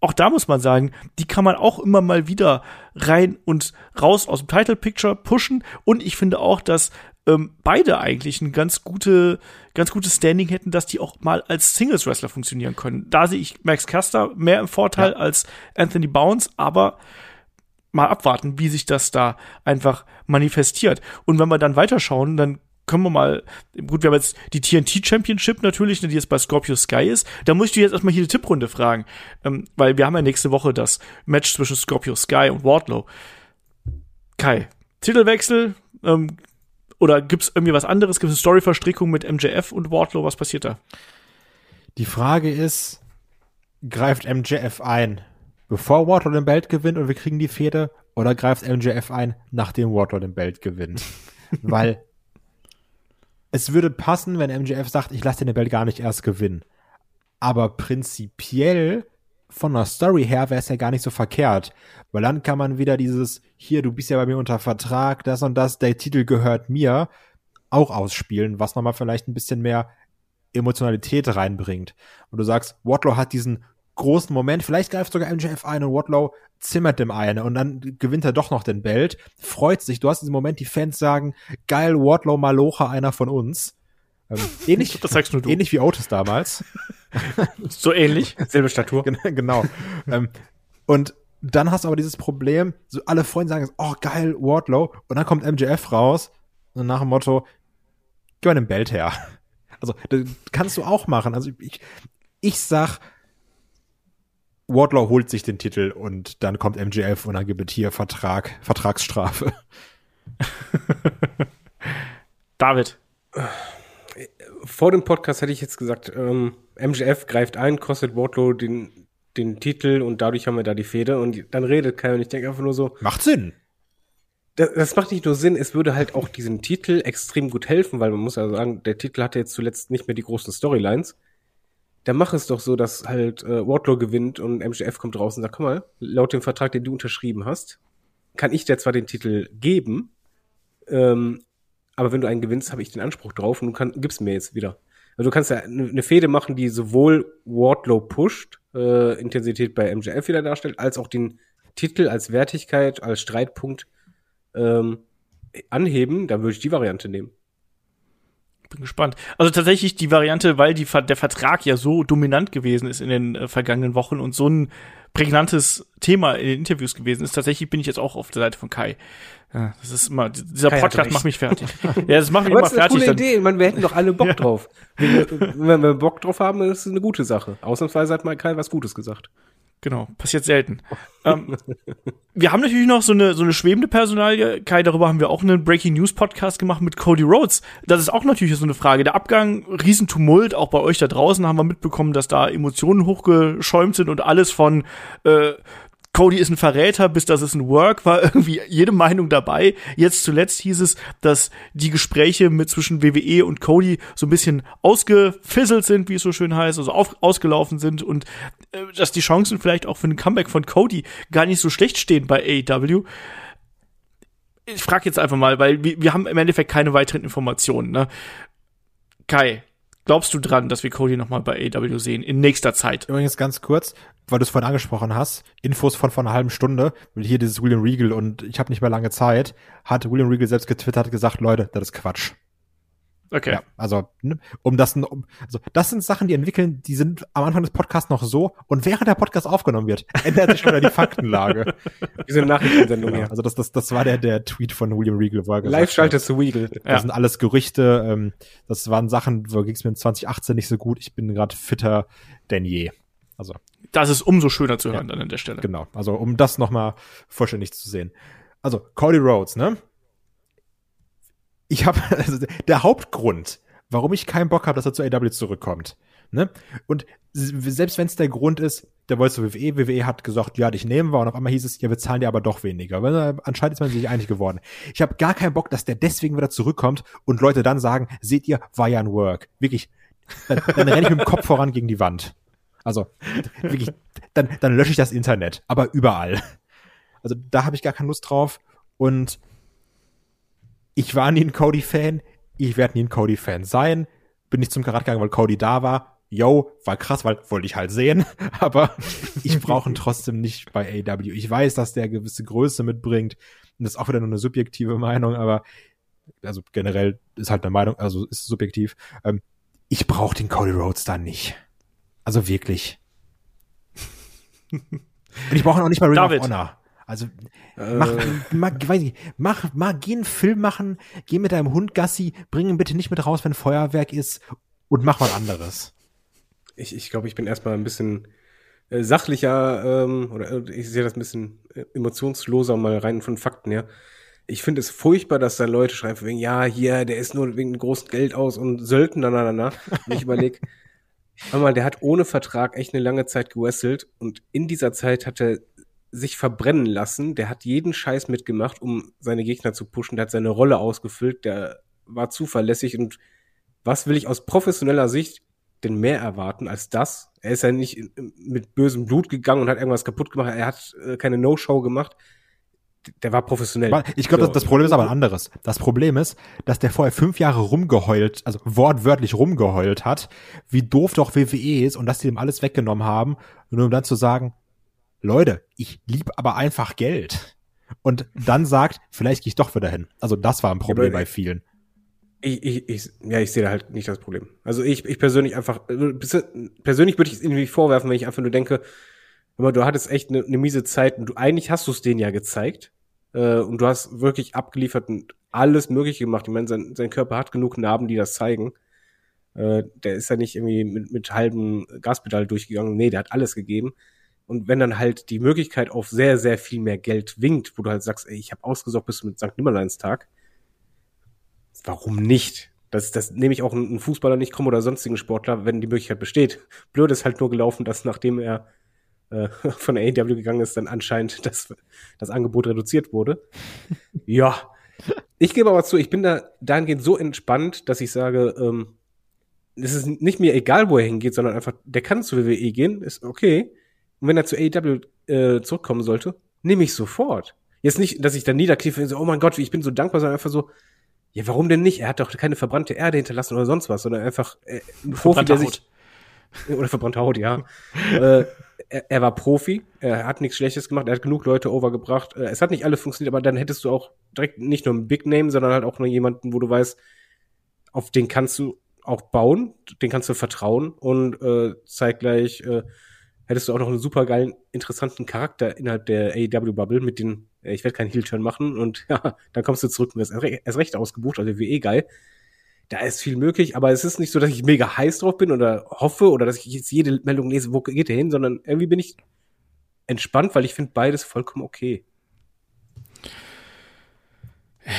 auch da muss man sagen, die kann man auch immer mal wieder rein und raus aus dem Title Picture pushen. Und ich finde auch, dass ähm, beide eigentlich ein ganz gute, ganz gutes Standing hätten, dass die auch mal als Singles Wrestler funktionieren können. Da sehe ich Max Caster mehr im Vorteil ja. als Anthony Bounce, aber mal abwarten, wie sich das da einfach manifestiert. Und wenn wir dann weiterschauen, dann können wir mal, gut, wir haben jetzt die TNT Championship natürlich, ne, die jetzt bei Scorpio Sky ist. Da muss ich dir jetzt erstmal hier die Tipprunde fragen, ähm, weil wir haben ja nächste Woche das Match zwischen Scorpio Sky und Wardlow. Kai, Titelwechsel, ähm, oder gibt's irgendwie was anderes? Gibt es eine Storyverstrickung mit MJF und Wardlow? Was passiert da? Die Frage ist, greift MJF ein, bevor Wardlow den Belt gewinnt und wir kriegen die Fehde, oder greift MJF ein, nachdem Wardlow den Belt gewinnt? Weil es würde passen, wenn MJF sagt, ich lasse den Belt gar nicht erst gewinnen. Aber prinzipiell von der Story her wäre es ja gar nicht so verkehrt, weil dann kann man wieder dieses hier, du bist ja bei mir unter Vertrag, das und das, der Titel gehört mir, auch ausspielen, was nochmal vielleicht ein bisschen mehr Emotionalität reinbringt. Und du sagst, Wardlow hat diesen großen Moment, vielleicht greift sogar MJF ein und Wardlow zimmert dem eine und dann gewinnt er doch noch den Belt, freut sich. Du hast diesen Moment, die Fans sagen, geil, Wardlow Malocha, einer von uns. Ähm, ähnlich, das sagst nur du. ähnlich wie Otis damals. so ähnlich. Selbe Statur. genau. ähm, und dann hast du aber dieses Problem, so alle Freunde sagen, oh geil, Wardlow, und dann kommt MJF raus und nach dem Motto, gib mal den Belt her. Also, das kannst du auch machen. Also ich, ich sag, Wardlaw holt sich den Titel und dann kommt MJF und dann gibt es hier Vertrag, Vertragsstrafe. David. Vor dem Podcast hätte ich jetzt gesagt, ähm, MJF greift ein, kostet Wardlow den, den Titel und dadurch haben wir da die Fehde und dann redet Kai und ich denke einfach nur so. Macht Sinn. Das, das macht nicht nur Sinn, es würde halt auch diesem Titel extrem gut helfen, weil man muss ja sagen, der Titel hatte jetzt zuletzt nicht mehr die großen Storylines dann mach es doch so, dass halt äh, Wardlow gewinnt und MJF kommt raus und sagt, komm mal, laut dem Vertrag, den du unterschrieben hast, kann ich dir zwar den Titel geben, ähm, aber wenn du einen gewinnst, habe ich den Anspruch drauf und du kann, gibst mir jetzt wieder. Also du kannst ja eine, eine Fehde machen, die sowohl Wardlow pusht, äh, Intensität bei MJF wieder darstellt, als auch den Titel als Wertigkeit, als Streitpunkt ähm, anheben, dann würde ich die Variante nehmen bin gespannt. Also tatsächlich die Variante, weil die, der Vertrag ja so dominant gewesen ist in den äh, vergangenen Wochen und so ein prägnantes Thema in den Interviews gewesen ist, tatsächlich bin ich jetzt auch auf der Seite von Kai. Ja, das ist immer, dieser Kai Podcast macht mich fertig. ja, das macht mich immer fertig. Das ist eine coole Idee. Man, wir hätten doch alle Bock ja. drauf. Wenn, wenn wir Bock drauf haben, ist es eine gute Sache. Ausnahmsweise hat mal Kai was Gutes gesagt. Genau, passiert selten. ähm, wir haben natürlich noch so eine, so eine schwebende Personalie. Kai, darüber haben wir auch einen Breaking News Podcast gemacht mit Cody Rhodes. Das ist auch natürlich so eine Frage. Der Abgang, Riesentumult, auch bei euch da draußen haben wir mitbekommen, dass da Emotionen hochgeschäumt sind und alles von äh, Cody ist ein Verräter, bis das ist ein Work, war irgendwie jede Meinung dabei. Jetzt zuletzt hieß es, dass die Gespräche mit zwischen WWE und Cody so ein bisschen ausgefisselt sind, wie es so schön heißt, also auf, ausgelaufen sind und äh, dass die Chancen vielleicht auch für ein Comeback von Cody gar nicht so schlecht stehen bei AEW ich frage jetzt einfach mal, weil wir, wir haben im Endeffekt keine weiteren Informationen. Ne? Kai, glaubst du dran, dass wir Cody nochmal bei AW sehen in nächster Zeit? Übrigens ganz kurz, weil du es vorhin angesprochen hast, Infos von vor einer halben Stunde, weil hier dieses William Regal und ich habe nicht mehr lange Zeit, hat William Regal selbst getwittert gesagt, Leute, das ist Quatsch. Okay. Ja, also, ne, um das, um, also, das sind Sachen, die entwickeln, die sind am Anfang des Podcasts noch so und während der Podcast aufgenommen wird, ändert sich schon wieder die Faktenlage. Diese Nachrichtensendung genau. Also, das, das, das war der, der Tweet von William Regal, wo er gesagt Live-Schalte zu Regal. Das ja. sind alles Gerüchte, ähm, das waren Sachen, wo ging es mir in 2018 nicht so gut, ich bin gerade fitter denn je. Also. Das ist umso schöner zu hören ja, dann an der Stelle. Genau. Also, um das nochmal vollständig zu sehen. Also, Cody Rhodes, ne? Ich habe also der Hauptgrund, warum ich keinen Bock habe, dass er zu AW zurückkommt. Ne? Und selbst wenn es der Grund ist, der wollte zu WWE, WWE hat gesagt, ja, dich nehmen wir und auf einmal hieß es, ja, wir zahlen dir aber doch weniger. Weil anscheinend ist man sich einig geworden. Ich habe gar keinen Bock, dass der deswegen wieder zurückkommt und Leute dann sagen, seht ihr, war ja ein Work. Wirklich, dann, dann renne ich mit dem Kopf voran gegen die Wand. Also, wirklich, dann, dann lösche ich das Internet, aber überall. Also da habe ich gar keine Lust drauf. Und ich war nie ein Cody-Fan, ich werde nie ein Cody-Fan sein. Bin nicht zum Karat gegangen, weil Cody da war. Yo, war krass, weil wollte ich halt sehen, aber ich brauche ihn trotzdem nicht bei AW. Ich weiß, dass der gewisse Größe mitbringt und das ist auch wieder nur eine subjektive Meinung, aber also generell ist halt eine Meinung, also ist subjektiv. Ähm, ich brauche den Cody Rhodes da nicht. Also wirklich. und ich brauche ihn auch nicht bei Ring David. of Honor. Also mach, äh. mach, weiß ich, mach, mach, geh einen Film machen, geh mit deinem Hund Gassi, bring ihn bitte nicht mit raus, wenn Feuerwerk ist und mach was anderes. Ich, ich glaube, ich bin erstmal ein bisschen äh, sachlicher ähm, oder äh, ich sehe das ein bisschen äh, emotionsloser mal rein von Fakten her. Ich finde es furchtbar, dass da Leute schreiben wegen, ja, hier, der ist nur wegen großem Geld aus und Söldner, na, na, na. Und ich überlege, einmal, der hat ohne Vertrag echt eine lange Zeit gewesselt und in dieser Zeit hat er sich verbrennen lassen. Der hat jeden Scheiß mitgemacht, um seine Gegner zu pushen. Der hat seine Rolle ausgefüllt. Der war zuverlässig. Und was will ich aus professioneller Sicht denn mehr erwarten als das? Er ist ja nicht mit bösem Blut gegangen und hat irgendwas kaputt gemacht. Er hat äh, keine No-Show gemacht. Der war professionell. Ich glaube, so. das, das Problem ist aber ein anderes. Das Problem ist, dass der vorher fünf Jahre rumgeheult, also wortwörtlich rumgeheult hat, wie doof doch WWE ist und dass die ihm alles weggenommen haben, nur um dann zu sagen, Leute, ich lieb aber einfach Geld. Und dann sagt, vielleicht gehe ich doch wieder hin. Also das war ein Problem ja, bei vielen. Ich, ich, ich, ja, ich sehe da halt nicht das Problem. Also ich, ich persönlich einfach, also persönlich würde ich es irgendwie vorwerfen, wenn ich einfach nur denke, aber du hattest echt eine, eine miese Zeit und du eigentlich hast du es denen ja gezeigt äh, und du hast wirklich abgeliefert und alles Mögliche gemacht. Ich meine, sein, sein Körper hat genug Narben, die das zeigen. Äh, der ist ja nicht irgendwie mit, mit halbem Gaspedal durchgegangen. Nee, der hat alles gegeben. Und wenn dann halt die Möglichkeit auf sehr, sehr viel mehr Geld winkt, wo du halt sagst, ey, ich habe ausgesorgt bis mit St. Nimmerleinstag, warum nicht? Das, das nehme ich auch einen Fußballer nicht kommen oder sonstigen Sportler, wenn die Möglichkeit besteht. Blöd ist halt nur gelaufen, dass nachdem er äh, von der AEW gegangen ist, dann anscheinend das, das Angebot reduziert wurde. ja. Ich gebe aber zu, ich bin da dahingehend so entspannt, dass ich sage, ähm, es ist nicht mir egal, wo er hingeht, sondern einfach, der kann zu WWE gehen, ist okay. Und wenn er zu AEW äh, zurückkommen sollte, nehme ich sofort. Jetzt nicht, dass ich dann niederkniefe und so, oh mein Gott, ich bin so dankbar, sondern einfach so, ja, warum denn nicht? Er hat doch keine verbrannte Erde hinterlassen oder sonst was, sondern einfach äh, ein Profi, der sich oder verbrannte Haut, ja. äh, er, er, war Profi, er hat nichts Schlechtes gemacht, er hat genug Leute overgebracht. Äh, es hat nicht alles funktioniert, aber dann hättest du auch direkt nicht nur ein Big Name, sondern halt auch nur jemanden, wo du weißt, auf den kannst du auch bauen, den kannst du vertrauen und äh, zeitgleich äh, hättest du auch noch einen super geilen, interessanten Charakter innerhalb der AEW-Bubble mit den, äh, ich werde keinen Heel-Turn machen und ja, dann kommst du zurück und wirst erst recht ausgebucht, also wie eh geil. Da ist viel möglich, aber es ist nicht so, dass ich mega heiß drauf bin oder hoffe oder dass ich jetzt jede Meldung lese, wo geht der hin, sondern irgendwie bin ich entspannt, weil ich finde beides vollkommen okay.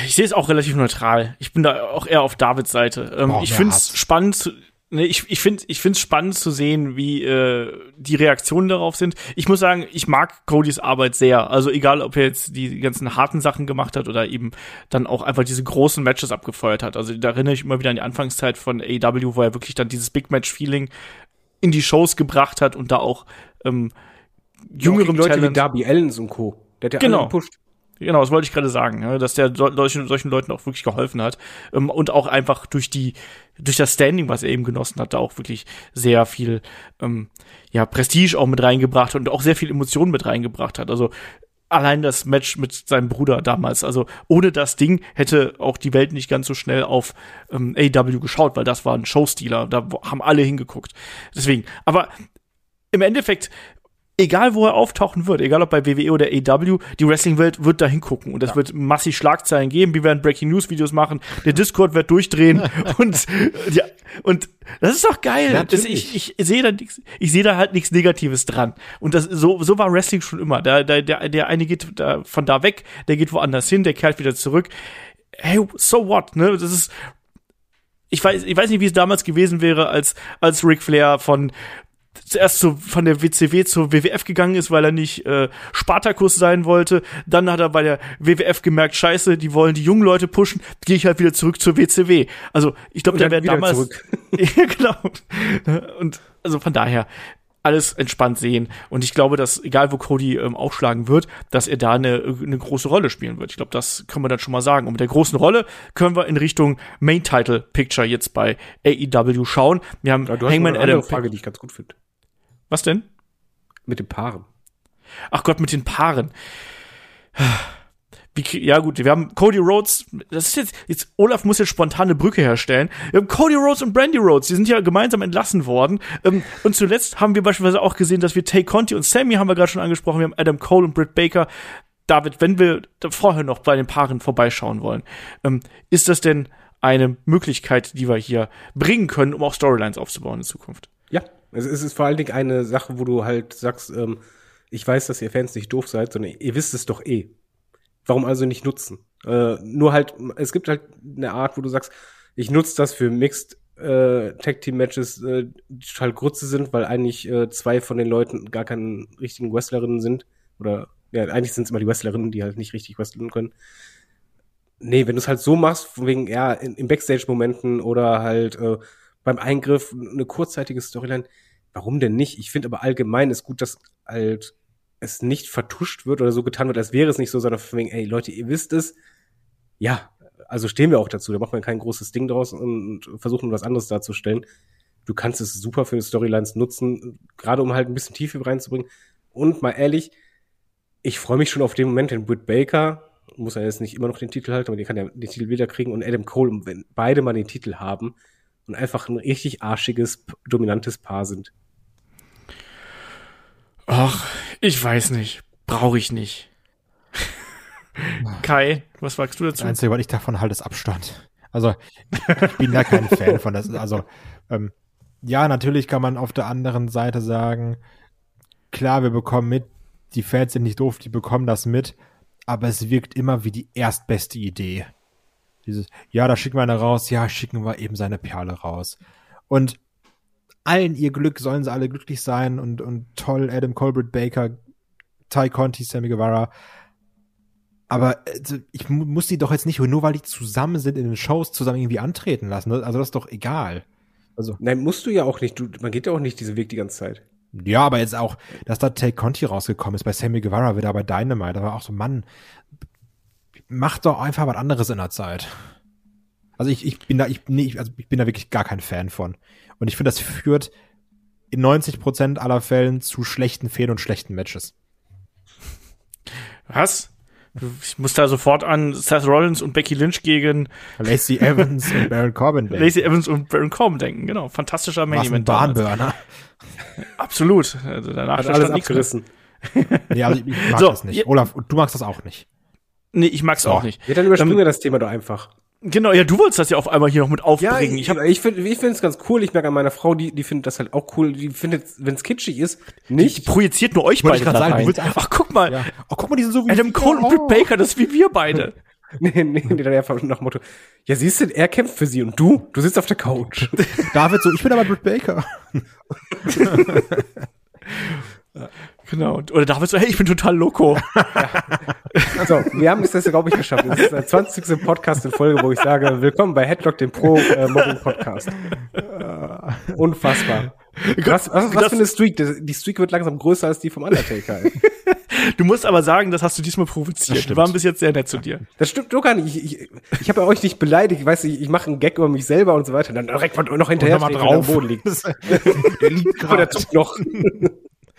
Ich sehe es auch relativ neutral. Ich bin da auch eher auf Davids Seite. Ähm, oh, ich finde es spannend, Ne, ich ich finde ich finde es spannend zu sehen, wie äh, die Reaktionen darauf sind. Ich muss sagen, ich mag Codys Arbeit sehr. Also egal, ob er jetzt die ganzen harten Sachen gemacht hat oder eben dann auch einfach diese großen Matches abgefeuert hat. Also da erinnere ich immer wieder an die Anfangszeit von AEW, wo er wirklich dann dieses Big Match Feeling in die Shows gebracht hat und da auch ähm, jüngeren ja, Leute Talent. wie Darby Allen und Co. Der hat ja genau. gepusht. Genau, das wollte ich gerade sagen, ja, dass der solchen, solchen Leuten auch wirklich geholfen hat ähm, und auch einfach durch die durch das Standing, was er eben genossen hat, da auch wirklich sehr viel ähm, ja Prestige auch mit reingebracht und auch sehr viel Emotionen mit reingebracht hat. Also allein das Match mit seinem Bruder damals. Also ohne das Ding hätte auch die Welt nicht ganz so schnell auf ähm, AW geschaut, weil das war ein Showstealer. Da haben alle hingeguckt. Deswegen. Aber im Endeffekt egal wo er auftauchen wird, egal ob bei WWE oder AW, die Wrestling-Welt wird da hingucken und es ja. wird massig Schlagzeilen geben, wir werden Breaking News Videos machen, der Discord wird durchdrehen und ja, und das ist doch geil. Das, ich ich sehe da nix, ich sehe da halt nichts Negatives dran. Und das so so war Wrestling schon immer. Da, da der der eine geht da, von da weg, der geht woanders hin, der kehrt wieder zurück. Hey, so what, ne? Das ist ich weiß, ich weiß nicht, wie es damals gewesen wäre, als, als Ric Flair von zuerst so von der WCW zur WWF gegangen ist, weil er nicht äh, Spartakus sein wollte. Dann hat er bei der WWF gemerkt, scheiße, die wollen die jungen Leute pushen, gehe ich halt wieder zurück zur WCW. Also ich glaube, der wäre damals. Zurück. ja, genau. Und also von daher alles entspannt sehen. Und ich glaube, dass, egal wo Cody ähm, aufschlagen wird, dass er da eine, eine große Rolle spielen wird. Ich glaube, das können wir dann schon mal sagen. Und mit der großen Rolle können wir in Richtung Main Title Picture jetzt bei AEW schauen. Wir haben ja, du hast Hangman eine Adam. Frage, die ich ganz gut finde. Was denn? Mit den Paaren. Ach Gott, mit den Paaren. Wie, ja gut, wir haben Cody Rhodes, das ist jetzt, jetzt Olaf muss jetzt spontane Brücke herstellen. Wir haben Cody Rhodes und Brandy Rhodes, die sind ja gemeinsam entlassen worden. Ähm, und zuletzt haben wir beispielsweise auch gesehen, dass wir Tay Conti und Sammy haben wir gerade schon angesprochen, wir haben Adam Cole und Britt Baker. David, wenn wir vorher noch bei den Paaren vorbeischauen wollen, ähm, ist das denn eine Möglichkeit, die wir hier bringen können, um auch Storylines aufzubauen in Zukunft? Es ist vor allen Dingen eine Sache, wo du halt sagst, ähm, ich weiß, dass ihr Fans nicht doof seid, sondern ihr wisst es doch eh. Warum also nicht nutzen? Äh, nur halt, es gibt halt eine Art, wo du sagst, ich nutze das für Mixed äh, Tag Team Matches, äh, die total Grütze sind, weil eigentlich äh, zwei von den Leuten gar keine richtigen Wrestlerinnen sind. Oder ja, eigentlich sind es immer die Wrestlerinnen, die halt nicht richtig wresteln können. Nee, wenn du es halt so machst, von wegen, ja, in, in Backstage-Momenten oder halt äh, beim Eingriff eine kurzzeitige Storyline. Warum denn nicht? Ich finde aber allgemein ist gut, dass halt es nicht vertuscht wird oder so getan wird, als wäre es nicht so, sondern von wegen, ey Leute, ihr wisst es. Ja, also stehen wir auch dazu. Da macht man kein großes Ding draus und versuchen was anderes darzustellen. Du kannst es super für Storylines nutzen, gerade um halt ein bisschen Tiefe reinzubringen. Und mal ehrlich, ich freue mich schon auf den Moment, wenn Britt Baker, muss er jetzt nicht immer noch den Titel halten, aber die kann ja den Titel wieder kriegen und Adam Cole, wenn beide mal den Titel haben, und einfach ein richtig arschiges, dominantes Paar sind. Ach, ich weiß nicht. Brauche ich nicht. Kai, was sagst du dazu? Das Einzige, was ich davon halte, ist Abstand. Also, ich bin da kein Fan von das. Also, ähm, ja, natürlich kann man auf der anderen Seite sagen, klar, wir bekommen mit, die Fans sind nicht doof, die bekommen das mit, aber es wirkt immer wie die erstbeste Idee. Dieses, ja, da schicken wir eine raus, ja, schicken wir eben seine Perle raus. Und allen ihr Glück sollen sie alle glücklich sein und, und toll, Adam Colbert Baker, Ty Conti, Sammy Guevara. Aber also, ich muss die doch jetzt nicht, nur weil die zusammen sind in den Shows, zusammen irgendwie antreten lassen. Also das ist doch egal. Also. Nein, musst du ja auch nicht. Du, man geht ja auch nicht diesen Weg die ganze Zeit. Ja, aber jetzt auch, dass da Tay Conti rausgekommen ist bei Sammy Guevara wieder bei Dynamite, da war auch so, Mann, mach doch einfach was anderes in der Zeit. Also ich, ich bin da, ich, nee, also ich bin da wirklich gar kein Fan von. Und ich finde, das führt in 90 Prozent aller Fällen zu schlechten Fehlen und schlechten Matches. Was? Ich muss da sofort an Seth Rollins und Becky Lynch gegen Lacey Evans und Baron Corbin denken. Lacey Evans und Baron Corbin denken, genau. Fantastischer Main Event. Bahnburner. Absolut. Also danach Hat alles abgerissen. ja, also ich, ich mag so, das nicht. Olaf, du magst das auch nicht. Nee, ich mag's auch nicht. Ja, dann überspringen ähm, wir das Thema doch einfach. Genau, ja, du wolltest das ja auf einmal hier noch mit aufbringen. Ja, ich, ich, ich finde ich finde es ganz cool. Ich merke an meiner Frau, die die findet das halt auch cool. Die findet, wenn es kitschig ist, nicht. Die projiziert nur euch beide da sagen, rein. Ach, guck mal. Ja. Oh, guck mal, die sind so wie Adam Cole und Britt Baker, das ist wie wir beide. nee, nee, nee, dann einfach nach dem Motto, ja, siehst du, er kämpft für sie und du, du sitzt auf der Couch. David so, ich bin aber Britt Baker. Genau. Oder David so, hey, ich bin total loco. ja. Also, wir haben es das, glaube ich, geschafft. Das ist der 20. Podcast in Folge, wo ich sage, willkommen bei Headlock, dem Pro-Mobbing-Podcast. Äh, Unfassbar. Was, was, was für eine Streak? Die Streak wird langsam größer als die vom Undertaker. Du musst aber sagen, das hast du diesmal provoziert. Wir waren bis jetzt sehr nett zu dir. Das stimmt doch gar nicht. Ich, ich, ich habe ja euch nicht beleidigt. Ich weiß, ich, ich mache einen Gag über mich selber und so weiter. Dann direkt noch hinterher mal drauf. Boden liegt. der liegt gerade. Noch.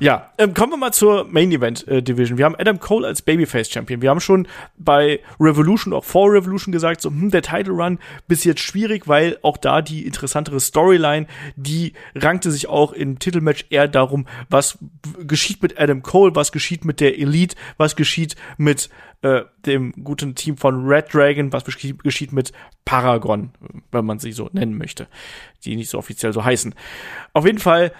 Ja, ähm, kommen wir mal zur Main Event äh, Division. Wir haben Adam Cole als Babyface Champion. Wir haben schon bei Revolution, auch vor Revolution gesagt, so, hm, der Title Run bis jetzt schwierig, weil auch da die interessantere Storyline, die rankte sich auch im Titelmatch eher darum, was geschieht mit Adam Cole, was geschieht mit der Elite, was geschieht mit äh, dem guten Team von Red Dragon, was geschieht mit Paragon, wenn man sie so nennen möchte, die nicht so offiziell so heißen. Auf jeden Fall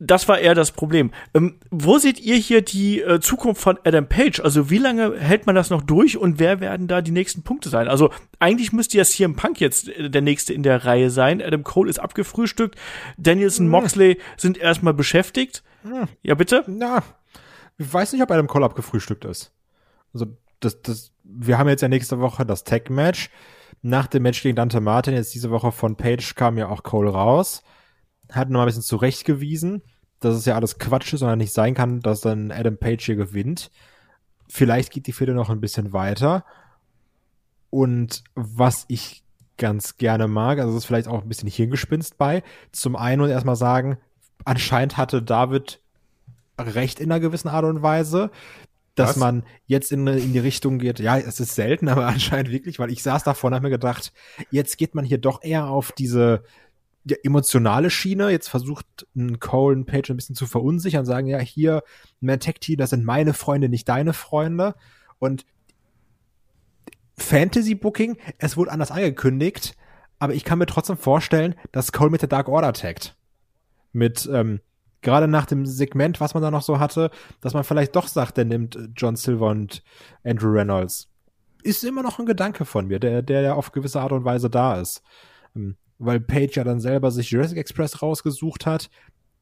das war eher das Problem. Ähm, wo seht ihr hier die äh, Zukunft von Adam Page? Also wie lange hält man das noch durch und wer werden da die nächsten Punkte sein? Also eigentlich müsste ja CM Punk jetzt äh, der nächste in der Reihe sein. Adam Cole ist abgefrühstückt. Danielson, hm. Moxley sind erstmal beschäftigt. Hm. Ja, bitte? Na, ich weiß nicht, ob Adam Cole abgefrühstückt ist. Also das, das, wir haben jetzt ja nächste Woche das Tag-Match. Nach dem Match gegen Dante Martin, jetzt diese Woche von Page, kam ja auch Cole raus hat noch ein bisschen zurechtgewiesen, dass es ja alles Quatsch ist und nicht sein kann, dass dann Adam Page hier gewinnt. Vielleicht geht die Fehde noch ein bisschen weiter. Und was ich ganz gerne mag, also es ist vielleicht auch ein bisschen Hirngespinst bei. Zum einen und erstmal sagen, anscheinend hatte David recht in einer gewissen Art und Weise, dass Was? man jetzt in, in die Richtung geht, ja, es ist selten, aber anscheinend wirklich, weil ich saß davor und habe mir gedacht, jetzt geht man hier doch eher auf diese die emotionale Schiene. Jetzt versucht ein Cole und Page ein bisschen zu verunsichern, sagen, ja, hier, Team, das sind meine Freunde, nicht deine Freunde. Und Fantasy Booking, es wurde anders angekündigt, aber ich kann mir trotzdem vorstellen, dass Cole mit der Dark Order taggt. Mit, ähm, gerade nach dem Segment, was man da noch so hatte, dass man vielleicht doch sagt, der nimmt John Silver und Andrew Reynolds. Ist immer noch ein Gedanke von mir, der, der auf gewisse Art und Weise da ist. Weil Page ja dann selber sich Jurassic Express rausgesucht hat,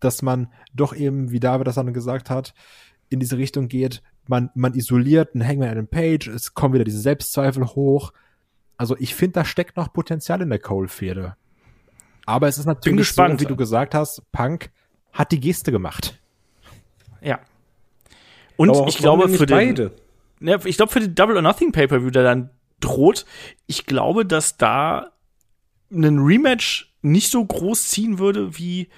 dass man doch eben, wie David das dann gesagt hat, in diese Richtung geht. Man, man isoliert einen Hangman Adam Page, es kommen wieder diese Selbstzweifel hoch. Also ich finde, da steckt noch Potenzial in der Cole-Fehde. Aber es ist natürlich gespannt, so, wie du gesagt hast, Punk hat die Geste gemacht. Ja. Und Aber ich glaube für den, beide. Ja, ich glaube für den Double or Nothing Pay-per-View, der dann droht, ich glaube, dass da einen Rematch nicht so groß ziehen würde wie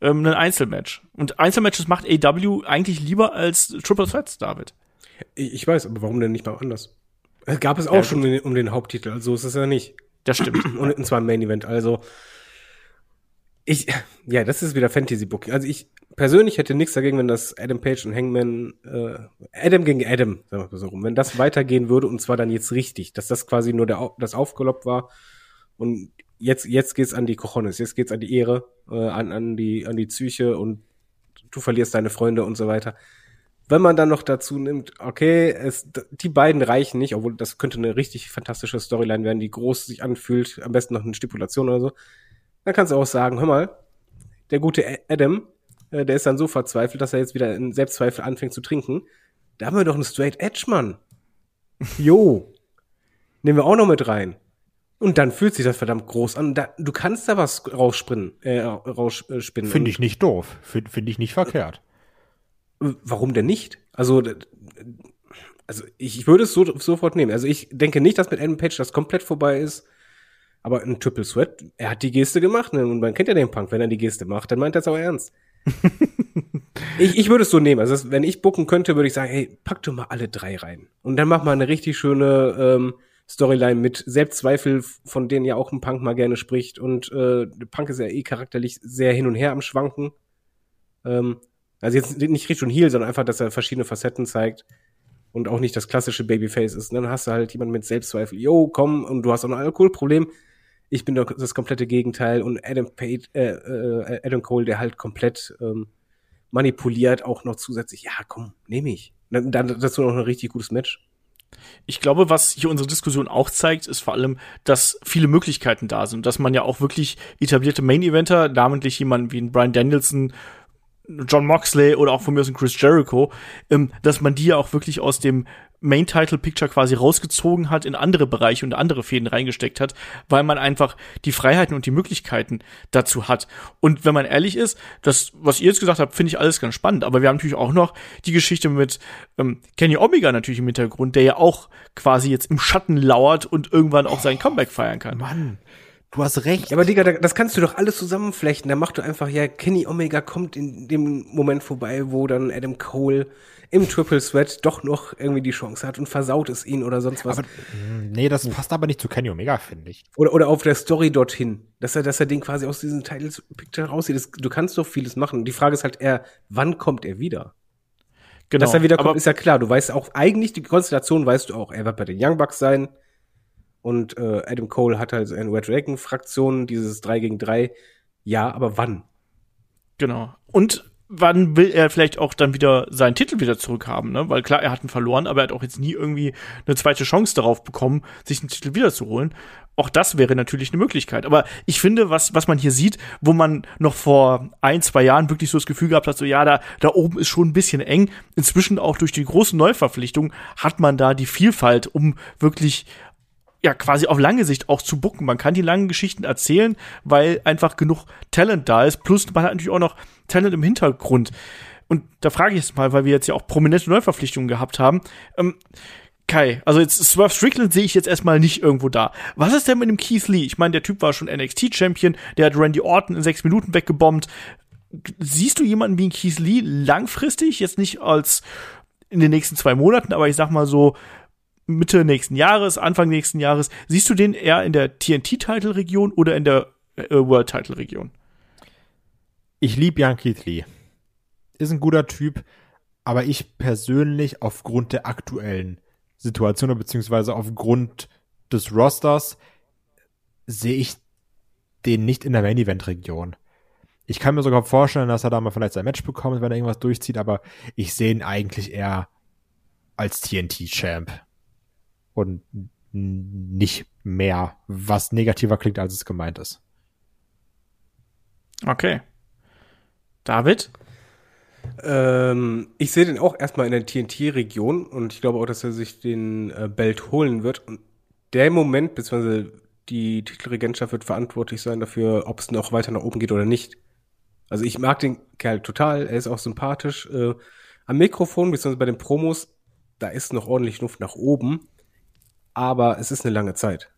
ähm, ein Einzelmatch. Und Einzelmatches macht AW eigentlich lieber als Triple Threats, David. Ich weiß, aber warum denn nicht mal anders? Gab es auch ja, schon um den Haupttitel, also ist es ja nicht. Das stimmt. Und zwar im Main Event, also ich, ja, das ist wieder Fantasy Booking. Also ich persönlich hätte nichts dagegen, wenn das Adam Page und Hangman, äh, Adam gegen Adam, sagen wir mal so rum, wenn das weitergehen würde und zwar dann jetzt richtig, dass das quasi nur der, das aufgeloppt war und jetzt, jetzt geht's an die Cojones, jetzt geht's an die Ehre, äh, an, an die, an die Psyche und du verlierst deine Freunde und so weiter. Wenn man dann noch dazu nimmt, okay, es, die beiden reichen nicht, obwohl das könnte eine richtig fantastische Storyline werden, die groß sich anfühlt, am besten noch eine Stipulation oder so, dann kannst du auch sagen, hör mal, der gute Adam, äh, der ist dann so verzweifelt, dass er jetzt wieder in Selbstzweifel anfängt zu trinken. Da haben wir doch einen Straight Edge, Mann. Jo. Nehmen wir auch noch mit rein. Und dann fühlt sich das verdammt groß an. Da, du kannst da was rausspinnen. Äh, rausspinnen. Finde ich nicht doof. Finde find ich nicht verkehrt. Warum denn nicht? Also, also ich, ich würde es so, sofort nehmen. Also ich denke nicht, dass mit Adam Page das komplett vorbei ist. Aber ein Triple Sweat, er hat die Geste gemacht. Ne? Und man kennt ja den Punk. Wenn er die Geste macht, dann meint er es auch ernst. ich, ich würde es so nehmen. Also das, wenn ich bucken könnte, würde ich sagen, hey, pack du mal alle drei rein. Und dann mach mal eine richtig schöne ähm, Storyline mit Selbstzweifel, von denen ja auch ein Punk mal gerne spricht. Und äh, Punk ist ja eh charakterlich sehr hin und her am Schwanken. Ähm, also jetzt nicht Richtung Heal, sondern einfach, dass er verschiedene Facetten zeigt und auch nicht das klassische Babyface ist. Und dann hast du halt jemanden mit Selbstzweifel, yo, komm, und du hast auch ein Alkoholproblem. Ich bin doch das komplette Gegenteil. Und Adam Page, äh, äh, Adam Cole, der halt komplett ähm, manipuliert, auch noch zusätzlich, ja, komm, nehme ich. Dann, dann dazu noch ein richtig gutes Match. Ich glaube, was hier unsere Diskussion auch zeigt, ist vor allem, dass viele Möglichkeiten da sind, dass man ja auch wirklich etablierte Main-Eventer, namentlich jemanden wie ein Brian Danielson, John Moxley oder auch von mir aus ein Chris Jericho, ähm, dass man die ja auch wirklich aus dem Main Title Picture quasi rausgezogen hat, in andere Bereiche und andere Fäden reingesteckt hat, weil man einfach die Freiheiten und die Möglichkeiten dazu hat. Und wenn man ehrlich ist, das, was ihr jetzt gesagt habt, finde ich alles ganz spannend. Aber wir haben natürlich auch noch die Geschichte mit ähm, Kenny Omega natürlich im Hintergrund, der ja auch quasi jetzt im Schatten lauert und irgendwann auch seinen Comeback feiern kann. Mann. Du hast recht. Ja, aber Digga, das kannst du doch alles zusammenflechten. Da machst du einfach, ja, Kenny Omega kommt in dem Moment vorbei, wo dann Adam Cole im Triple Sweat doch noch irgendwie die Chance hat und versaut es ihn oder sonst was. Aber, nee, das passt aber nicht zu Kenny Omega, finde ich. Oder, oder auf der Story dorthin, dass er, dass er den quasi aus diesem Title Picture rauszieht. Das, du kannst doch vieles machen. Die Frage ist halt eher, wann kommt er wieder? Genau. Dass er wieder kommt, ist ja klar. Du weißt auch, eigentlich die Konstellation weißt du auch. Er wird bei den Young Bucks sein. Und äh, Adam Cole hat halt eine Red Dragon Fraktion, dieses 3 gegen 3. Ja, aber wann? Genau. Und wann will er vielleicht auch dann wieder seinen Titel wieder zurückhaben, ne? Weil klar, er hat ihn verloren, aber er hat auch jetzt nie irgendwie eine zweite Chance darauf bekommen, sich den Titel wiederzuholen. Auch das wäre natürlich eine Möglichkeit. Aber ich finde, was, was man hier sieht, wo man noch vor ein, zwei Jahren wirklich so das Gefühl gehabt hat, so ja, da, da oben ist schon ein bisschen eng. Inzwischen auch durch die großen Neuverpflichtungen hat man da die Vielfalt, um wirklich ja quasi auf lange Sicht auch zu bucken. Man kann die langen Geschichten erzählen, weil einfach genug Talent da ist. Plus man hat natürlich auch noch Talent im Hintergrund. Und da frage ich jetzt mal, weil wir jetzt ja auch prominente Neuverpflichtungen gehabt haben. Ähm, Kai, also jetzt Swerve Strickland sehe ich jetzt erstmal nicht irgendwo da. Was ist denn mit dem Keith Lee? Ich meine, der Typ war schon NXT-Champion, der hat Randy Orton in sechs Minuten weggebombt. Siehst du jemanden wie Keith Lee langfristig? Jetzt nicht als in den nächsten zwei Monaten, aber ich sag mal so Mitte nächsten Jahres, Anfang nächsten Jahres. Siehst du den eher in der TNT-Title-Region oder in der äh, World-Title-Region? Ich liebe Jan Keith Lee. Ist ein guter Typ, aber ich persönlich aufgrund der aktuellen Situation beziehungsweise aufgrund des Rosters sehe ich den nicht in der Main Event Region. Ich kann mir sogar vorstellen, dass er da mal vielleicht sein Match bekommt, wenn er irgendwas durchzieht, aber ich sehe ihn eigentlich eher als TNT Champ und nicht mehr, was negativer klingt, als es gemeint ist. Okay. David? Ähm, ich sehe den auch erstmal in der TNT-Region und ich glaube auch, dass er sich den äh, Belt holen wird. Und der Moment, beziehungsweise die Titelregentschaft wird verantwortlich sein dafür, ob es noch weiter nach oben geht oder nicht. Also ich mag den Kerl total, er ist auch sympathisch. Äh, am Mikrofon, beziehungsweise bei den Promos, da ist noch ordentlich Luft nach oben aber es ist eine lange Zeit.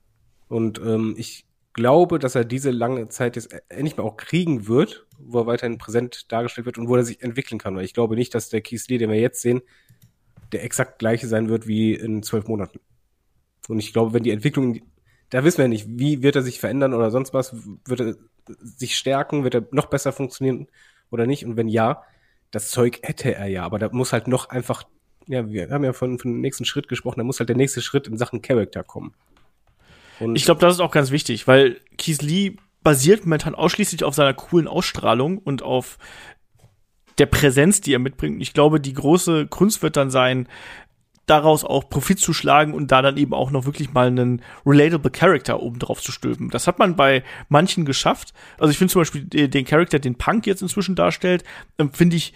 Und ähm, ich glaube, dass er diese lange Zeit jetzt endlich mal auch kriegen wird, wo er weiterhin präsent dargestellt wird und wo er sich entwickeln kann. Weil ich glaube nicht, dass der Keith den wir jetzt sehen, der exakt gleiche sein wird wie in zwölf Monaten. Und ich glaube, wenn die Entwicklung, da wissen wir nicht, wie wird er sich verändern oder sonst was, wird er sich stärken, wird er noch besser funktionieren oder nicht? Und wenn ja, das Zeug hätte er ja, aber da muss halt noch einfach ja, wir haben ja von, von dem nächsten Schritt gesprochen, da muss halt der nächste Schritt in Sachen Character kommen. Und ich glaube, das ist auch ganz wichtig, weil Keith Lee basiert momentan ausschließlich auf seiner coolen Ausstrahlung und auf der Präsenz, die er mitbringt. Ich glaube, die große Kunst wird dann sein, daraus auch Profit zu schlagen und da dann eben auch noch wirklich mal einen relatable Character oben drauf zu stülpen. Das hat man bei manchen geschafft. Also ich finde zum Beispiel den Charakter, den Punk jetzt inzwischen darstellt, ähm, finde ich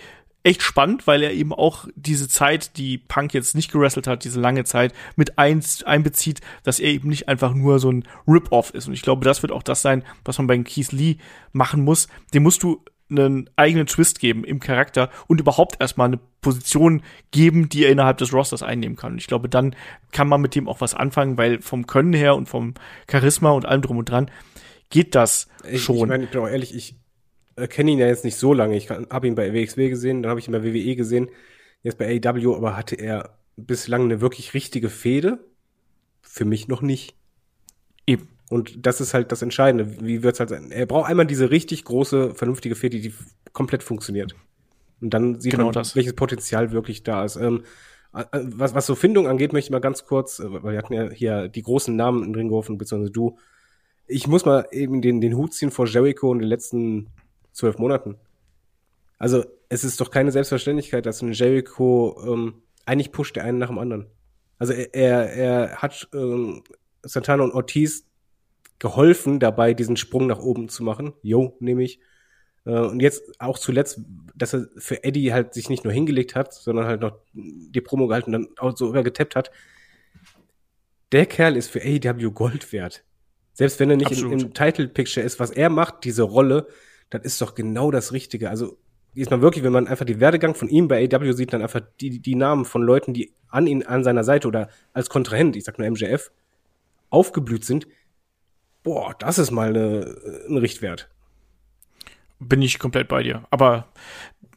echt spannend, weil er eben auch diese Zeit, die Punk jetzt nicht gerestelt hat, diese lange Zeit mit eins einbezieht, dass er eben nicht einfach nur so ein Rip-Off ist. Und ich glaube, das wird auch das sein, was man bei Keith Lee machen muss. Dem musst du einen eigenen Twist geben im Charakter und überhaupt erstmal eine Position geben, die er innerhalb des Rosters einnehmen kann. Und ich glaube, dann kann man mit dem auch was anfangen, weil vom Können her und vom Charisma und allem drum und dran geht das schon. Ich, ich meine, ich bin auch ehrlich, ich, äh, kenne ihn ja jetzt nicht so lange. Ich habe ihn bei WXW gesehen, dann habe ich ihn bei WWE gesehen, jetzt bei AEW, aber hatte er bislang eine wirklich richtige Fehde? Für mich noch nicht. Eben. Und das ist halt das Entscheidende. Wie wird's halt sein? Er braucht einmal diese richtig große, vernünftige Fehde, die komplett funktioniert. Und dann sieht genau man, das. welches Potenzial wirklich da ist. Ähm, was, was so Findung angeht, möchte ich mal ganz kurz, äh, weil wir hatten ja hier die großen Namen in Ring geworfen, beziehungsweise du. Ich muss mal eben den, den Hut ziehen vor Jericho in den letzten zwölf Monaten. Also es ist doch keine Selbstverständlichkeit, dass ein Jericho ähm, eigentlich pusht der einen nach dem anderen. Also er, er, er hat ähm, Santana und Ortiz geholfen, dabei diesen Sprung nach oben zu machen. Jo, nehme ich. Äh, und jetzt auch zuletzt, dass er für Eddie halt sich nicht nur hingelegt hat, sondern halt noch die Promo gehalten und dann auch sogar getappt hat. Der Kerl ist für AEW Gold wert. Selbst wenn er nicht im, im Title Picture ist, was er macht, diese Rolle, das ist doch genau das Richtige. Also ist man wirklich, wenn man einfach die Werdegang von ihm bei AEW sieht, dann einfach die, die Namen von Leuten, die an ihn, an seiner Seite oder als Kontrahent, ich sag nur MJF, aufgeblüht sind. Boah, das ist mal eine, ein Richtwert bin ich komplett bei dir. Aber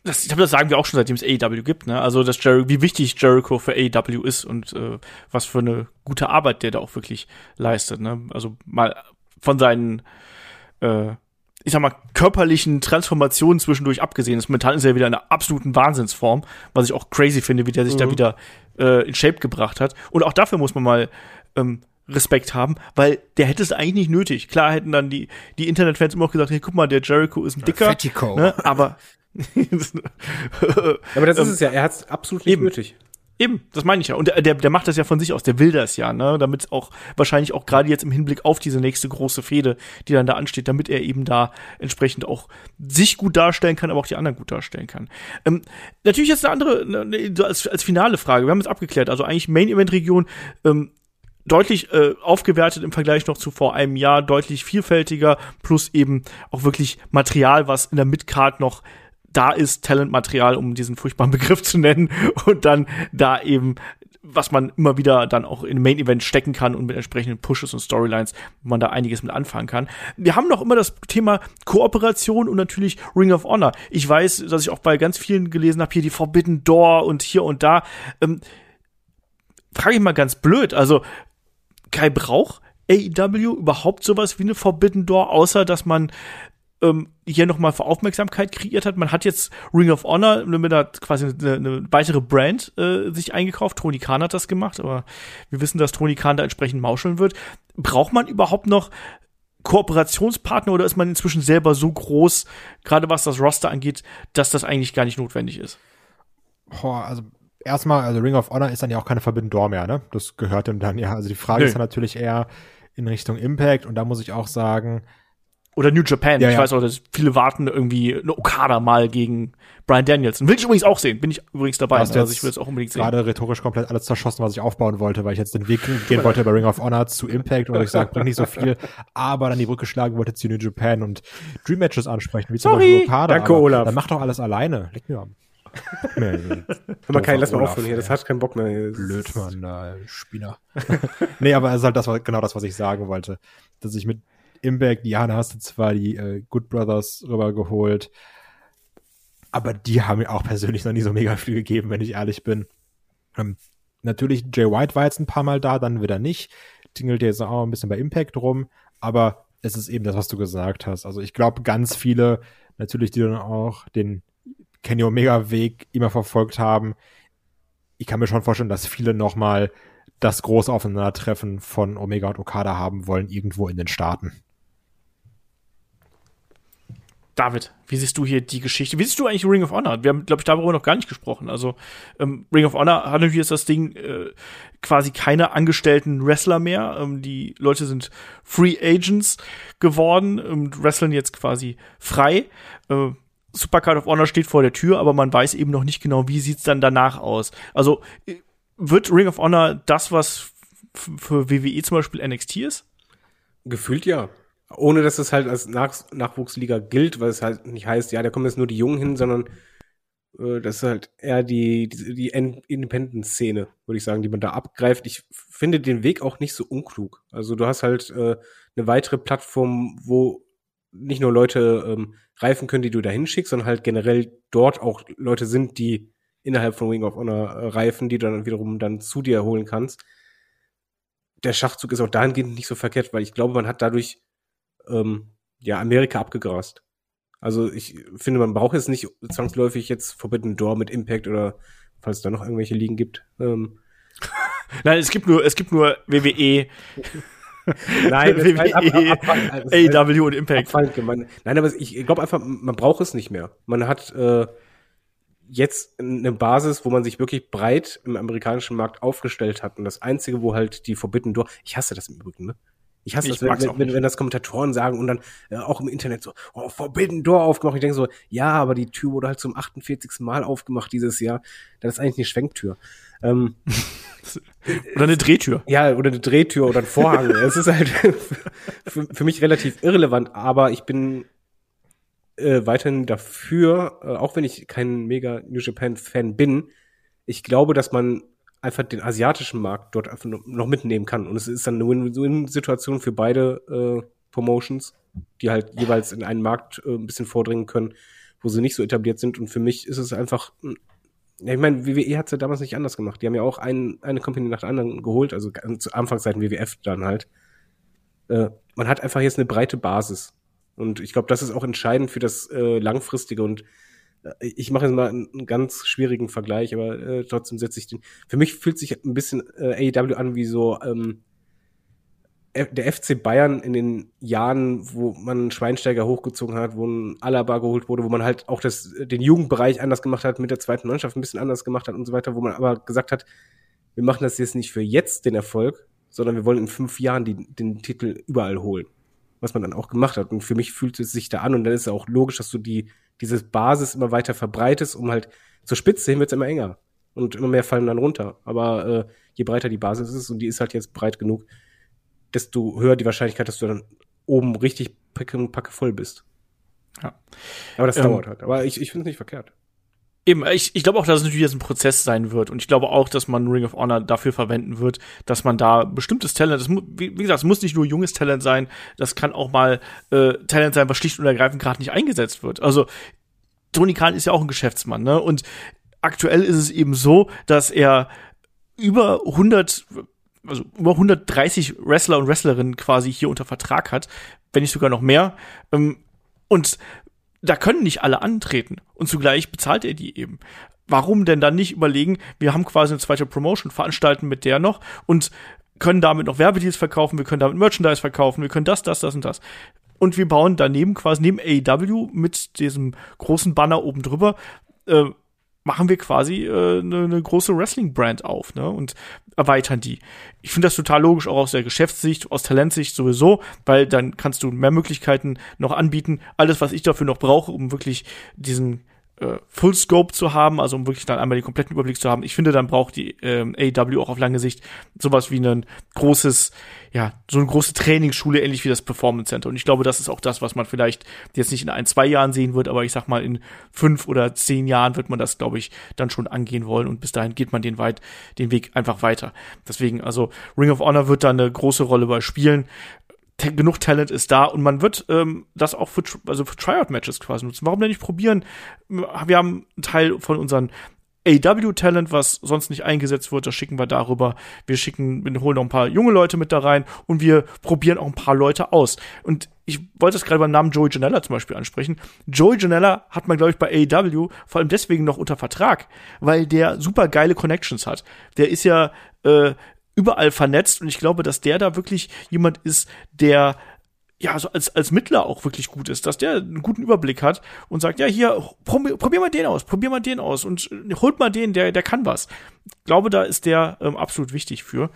das, ich glaube, das sagen wir auch schon, seitdem es AEW gibt, ne? Also, dass Jer wie wichtig Jericho für AEW ist und äh, was für eine gute Arbeit der da auch wirklich leistet, ne? Also mal von seinen, äh, ich sag mal, körperlichen Transformationen zwischendurch abgesehen. Das momentan ist er wieder in einer absoluten Wahnsinnsform, was ich auch crazy finde, wie der sich mhm. da wieder äh, in Shape gebracht hat. Und auch dafür muss man mal ähm, Respekt haben, weil der hätte es eigentlich nicht nötig. Klar hätten dann die, die Internetfans immer auch gesagt, hey, guck mal, der Jericho ist ein Dicker. Fettico. Ne, aber aber das ist es ja, er hat es absolut nicht Eben. nötig. Eben, das meine ich ja. Und der, der macht das ja von sich aus, der will das ja, ne? Damit auch wahrscheinlich auch gerade jetzt im Hinblick auf diese nächste große Fehde, die dann da ansteht, damit er eben da entsprechend auch sich gut darstellen kann, aber auch die anderen gut darstellen kann. Ähm, natürlich jetzt eine andere, ne, als, als finale Frage, wir haben es abgeklärt, also eigentlich Main-Event-Region, ähm, deutlich äh, aufgewertet im Vergleich noch zu vor einem Jahr, deutlich vielfältiger, plus eben auch wirklich Material, was in der Midcard noch da ist, Talentmaterial, um diesen furchtbaren Begriff zu nennen, und dann da eben was man immer wieder dann auch in Main Event stecken kann und mit entsprechenden Pushes und Storylines, man da einiges mit anfangen kann. Wir haben noch immer das Thema Kooperation und natürlich Ring of Honor. Ich weiß, dass ich auch bei ganz vielen gelesen habe, hier die Forbidden Door und hier und da. Ähm, Frage ich mal ganz blöd, also Kai braucht AEW überhaupt sowas wie eine Forbidden Door, außer dass man ähm, hier nochmal für Aufmerksamkeit kreiert hat. Man hat jetzt Ring of Honor mit einer quasi eine, eine weitere Brand äh, sich eingekauft. Tony Khan hat das gemacht, aber wir wissen, dass Tony Khan da entsprechend mauscheln wird. Braucht man überhaupt noch Kooperationspartner oder ist man inzwischen selber so groß, gerade was das Roster angeht, dass das eigentlich gar nicht notwendig ist? Boah, also erstmal, also Ring of Honor ist dann ja auch keine Door mehr, ne? Das gehört ihm dann ja. Also die Frage nee. ist dann natürlich eher in Richtung Impact und da muss ich auch sagen. Oder New Japan. Ja, ich ja. weiß auch, dass viele warten irgendwie eine Okada mal gegen Brian Danielson. Will ich übrigens auch sehen. Bin ich übrigens dabei. Also ich will es auch unbedingt sehen. Gerade rhetorisch komplett alles zerschossen, was ich aufbauen wollte, weil ich jetzt den Weg gehen wollte bei Ring of Honor zu Impact und ich sage, bringt nicht so viel, aber dann die Brücke schlagen wollte zu New Japan und Dream Matches ansprechen, wie zum Sorry. Beispiel Okada. Danke, Olaf. Dann macht doch alles alleine. Leg mir am. nee, Hör mal, lass mal aufhören hier, das hat keinen Bock mehr. Blöd, Mann, äh, Spinner. nee, aber es ist halt das, genau das, was ich sagen wollte. Dass ich mit Impact, ja, da hast du zwar die äh, Good Brothers rübergeholt, aber die haben mir auch persönlich noch nie so mega viel gegeben, wenn ich ehrlich bin. Ähm, natürlich, Jay White war jetzt ein paar Mal da, dann wieder nicht. Tingelt jetzt auch ein bisschen bei Impact rum, aber es ist eben das, was du gesagt hast. Also ich glaube, ganz viele, natürlich, die dann auch den Kenny Omega Weg immer verfolgt haben. Ich kann mir schon vorstellen, dass viele nochmal das große Aufeinandertreffen von Omega und Okada haben wollen, irgendwo in den Staaten. David, wie siehst du hier die Geschichte? Wie siehst du eigentlich Ring of Honor? Wir haben, glaube ich, darüber noch gar nicht gesprochen. Also ähm, Ring of Honor hat natürlich jetzt das Ding äh, quasi keine angestellten Wrestler mehr. Ähm, die Leute sind Free Agents geworden und wresteln jetzt quasi frei. Äh, Supercard of Honor steht vor der Tür, aber man weiß eben noch nicht genau, wie sieht's dann danach aus. Also äh, wird Ring of Honor das, was für WWE zum Beispiel NXT ist? Gefühlt ja. Ohne dass es halt als Nach Nachwuchsliga gilt, weil es halt nicht heißt, ja, da kommen jetzt nur die Jungen hin, sondern äh, das ist halt eher die, die, die Independent-Szene, würde ich sagen, die man da abgreift. Ich finde den Weg auch nicht so unklug. Also du hast halt äh, eine weitere Plattform, wo nicht nur Leute ähm, reifen können, die du da hinschickst, sondern halt generell dort auch Leute sind, die innerhalb von Wing of Honor äh, reifen, die du dann wiederum dann zu dir holen kannst. Der Schachzug ist auch dahingehend nicht so verkehrt, weil ich glaube, man hat dadurch ähm, ja Amerika abgegrast. Also ich finde, man braucht jetzt nicht zwangsläufig jetzt Forbidden Door mit Impact oder falls es da noch irgendwelche Ligen gibt. Ähm. Nein, es gibt nur, es gibt nur WWE. Nein, WWE, ab, ab, ab, AEW und Impact. Nein, aber ich glaube einfach, man braucht es nicht mehr. Man hat äh, jetzt eine Basis, wo man sich wirklich breit im amerikanischen Markt aufgestellt hat. Und das Einzige, wo halt die Forbidden Door, ich hasse das im Übrigen, ne? Ich hasse ich das, wenn, wenn, wenn, das Kommentatoren sagen und dann äh, auch im Internet so, oh, Forbidden Door aufgemacht. Ich denke so, ja, aber die Tür wurde halt zum 48. Mal aufgemacht dieses Jahr. Das ist eigentlich eine Schwenktür. Ähm, oder eine Drehtür. Ja, oder eine Drehtür oder ein Vorhang. es ist halt für, für, mich relativ irrelevant, aber ich bin äh, weiterhin dafür, äh, auch wenn ich kein mega New Japan Fan bin, ich glaube, dass man einfach den asiatischen Markt dort einfach noch mitnehmen kann. Und es ist dann eine Win-Win-Situation für beide äh, Promotions, die halt jeweils in einen Markt äh, ein bisschen vordringen können, wo sie nicht so etabliert sind. Und für mich ist es einfach, hm, ja, ich meine, WWE hat es ja damals nicht anders gemacht. Die haben ja auch ein, eine Company nach der anderen geholt, also zu Anfangszeiten WWF dann halt. Äh, man hat einfach jetzt eine breite Basis. Und ich glaube, das ist auch entscheidend für das äh, langfristige und ich mache jetzt mal einen ganz schwierigen Vergleich, aber äh, trotzdem setze ich den. Für mich fühlt sich ein bisschen äh, AEW an wie so ähm, der FC Bayern in den Jahren, wo man Schweinsteiger hochgezogen hat, wo ein Alaba geholt wurde, wo man halt auch das, den Jugendbereich anders gemacht hat, mit der zweiten Mannschaft ein bisschen anders gemacht hat und so weiter, wo man aber gesagt hat, wir machen das jetzt nicht für jetzt den Erfolg, sondern wir wollen in fünf Jahren die, den Titel überall holen. Was man dann auch gemacht hat. Und für mich fühlt es sich da an und dann ist es auch logisch, dass du die diese Basis immer weiter verbreitest, um halt zur Spitze hin wird's immer enger. Und immer mehr fallen dann runter. Aber äh, je breiter die Basis ist, und die ist halt jetzt breit genug, desto höher die Wahrscheinlichkeit, dass du dann oben richtig packe, packe voll bist. Ja. Aber das ähm, dauert halt. Aber ich, ich finde es nicht verkehrt. Eben, ich, ich glaube auch, dass es natürlich jetzt ein Prozess sein wird. Und ich glaube auch, dass man Ring of Honor dafür verwenden wird, dass man da bestimmtes Talent, das wie, wie gesagt, es muss nicht nur junges Talent sein, das kann auch mal äh, Talent sein, was schlicht und ergreifend gerade nicht eingesetzt wird. Also Tony Khan ist ja auch ein Geschäftsmann, ne? Und aktuell ist es eben so, dass er über 100 also über 130 Wrestler und Wrestlerinnen quasi hier unter Vertrag hat, wenn nicht sogar noch mehr. Ähm, und da können nicht alle antreten und zugleich bezahlt er die eben. Warum denn dann nicht überlegen, wir haben quasi eine zweite Promotion, veranstalten mit der noch und können damit noch Werbedeals verkaufen, wir können damit Merchandise verkaufen, wir können das, das, das und das. Und wir bauen daneben quasi neben AEW mit diesem großen Banner oben drüber äh, machen wir quasi äh, eine, ne große Wrestling-Brand auf ne? und erweitern die. Ich finde das total logisch, auch aus der Geschäftssicht, aus Talentsicht sowieso, weil dann kannst du mehr Möglichkeiten noch anbieten. Alles, was ich dafür noch brauche, um wirklich diesen äh, Full Scope zu haben, also um wirklich dann einmal den kompletten Überblick zu haben. Ich finde, dann braucht die ähm, AW auch auf lange Sicht sowas wie ein großes, ja, so eine große Trainingsschule, ähnlich wie das Performance Center. Und ich glaube, das ist auch das, was man vielleicht jetzt nicht in ein, zwei Jahren sehen wird, aber ich sag mal, in fünf oder zehn Jahren wird man das, glaube ich, dann schon angehen wollen und bis dahin geht man den weit, den Weg einfach weiter. Deswegen, also Ring of Honor wird da eine große Rolle bei spielen genug Talent ist da und man wird ähm, das auch für, also für Tryout-Matches quasi nutzen. Warum denn nicht probieren? Wir haben einen Teil von unseren AW-Talent, was sonst nicht eingesetzt wird, das schicken wir darüber. Wir schicken, wir holen noch ein paar junge Leute mit da rein und wir probieren auch ein paar Leute aus. Und ich wollte es gerade beim Namen Joey Janella zum Beispiel ansprechen. Joey Janella hat man, glaube ich, bei AW vor allem deswegen noch unter Vertrag, weil der super geile Connections hat. Der ist ja äh, überall vernetzt und ich glaube, dass der da wirklich jemand ist, der ja, so als, als Mittler auch wirklich gut ist, dass der einen guten Überblick hat und sagt, ja, hier, probier, probier mal den aus, probier mal den aus und holt mal den, der, der kann was. Ich glaube, da ist der ähm, absolut wichtig für.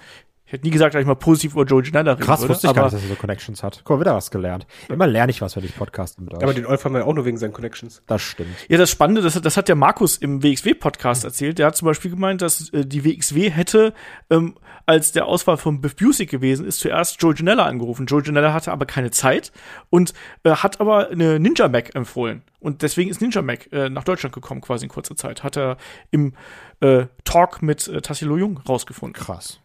Ich hätte nie gesagt, dass ich mal positiv über Joe Schneider reden Krass, würde. wusste ich gar nicht, dass er so Connections hat. Guck mal, wieder was gelernt. Immer lerne ich was, wenn ich podcaste mit euch. Aber den Olf haben wir auch nur wegen seinen Connections. Das stimmt. Ja, das Spannende, das, das hat der Markus im WXW-Podcast mhm. erzählt. Der hat zum Beispiel gemeint, dass äh, die WXW hätte, ähm, als der Auswahl von Biff Busick gewesen ist, zuerst Joe Janella angerufen. Joe Janella hatte aber keine Zeit und äh, hat aber eine Ninja Mac empfohlen. Und deswegen ist Ninja Mac äh, nach Deutschland gekommen, quasi in kurzer Zeit. Hat er im äh, Talk mit äh, Tassilo Jung rausgefunden. Krass.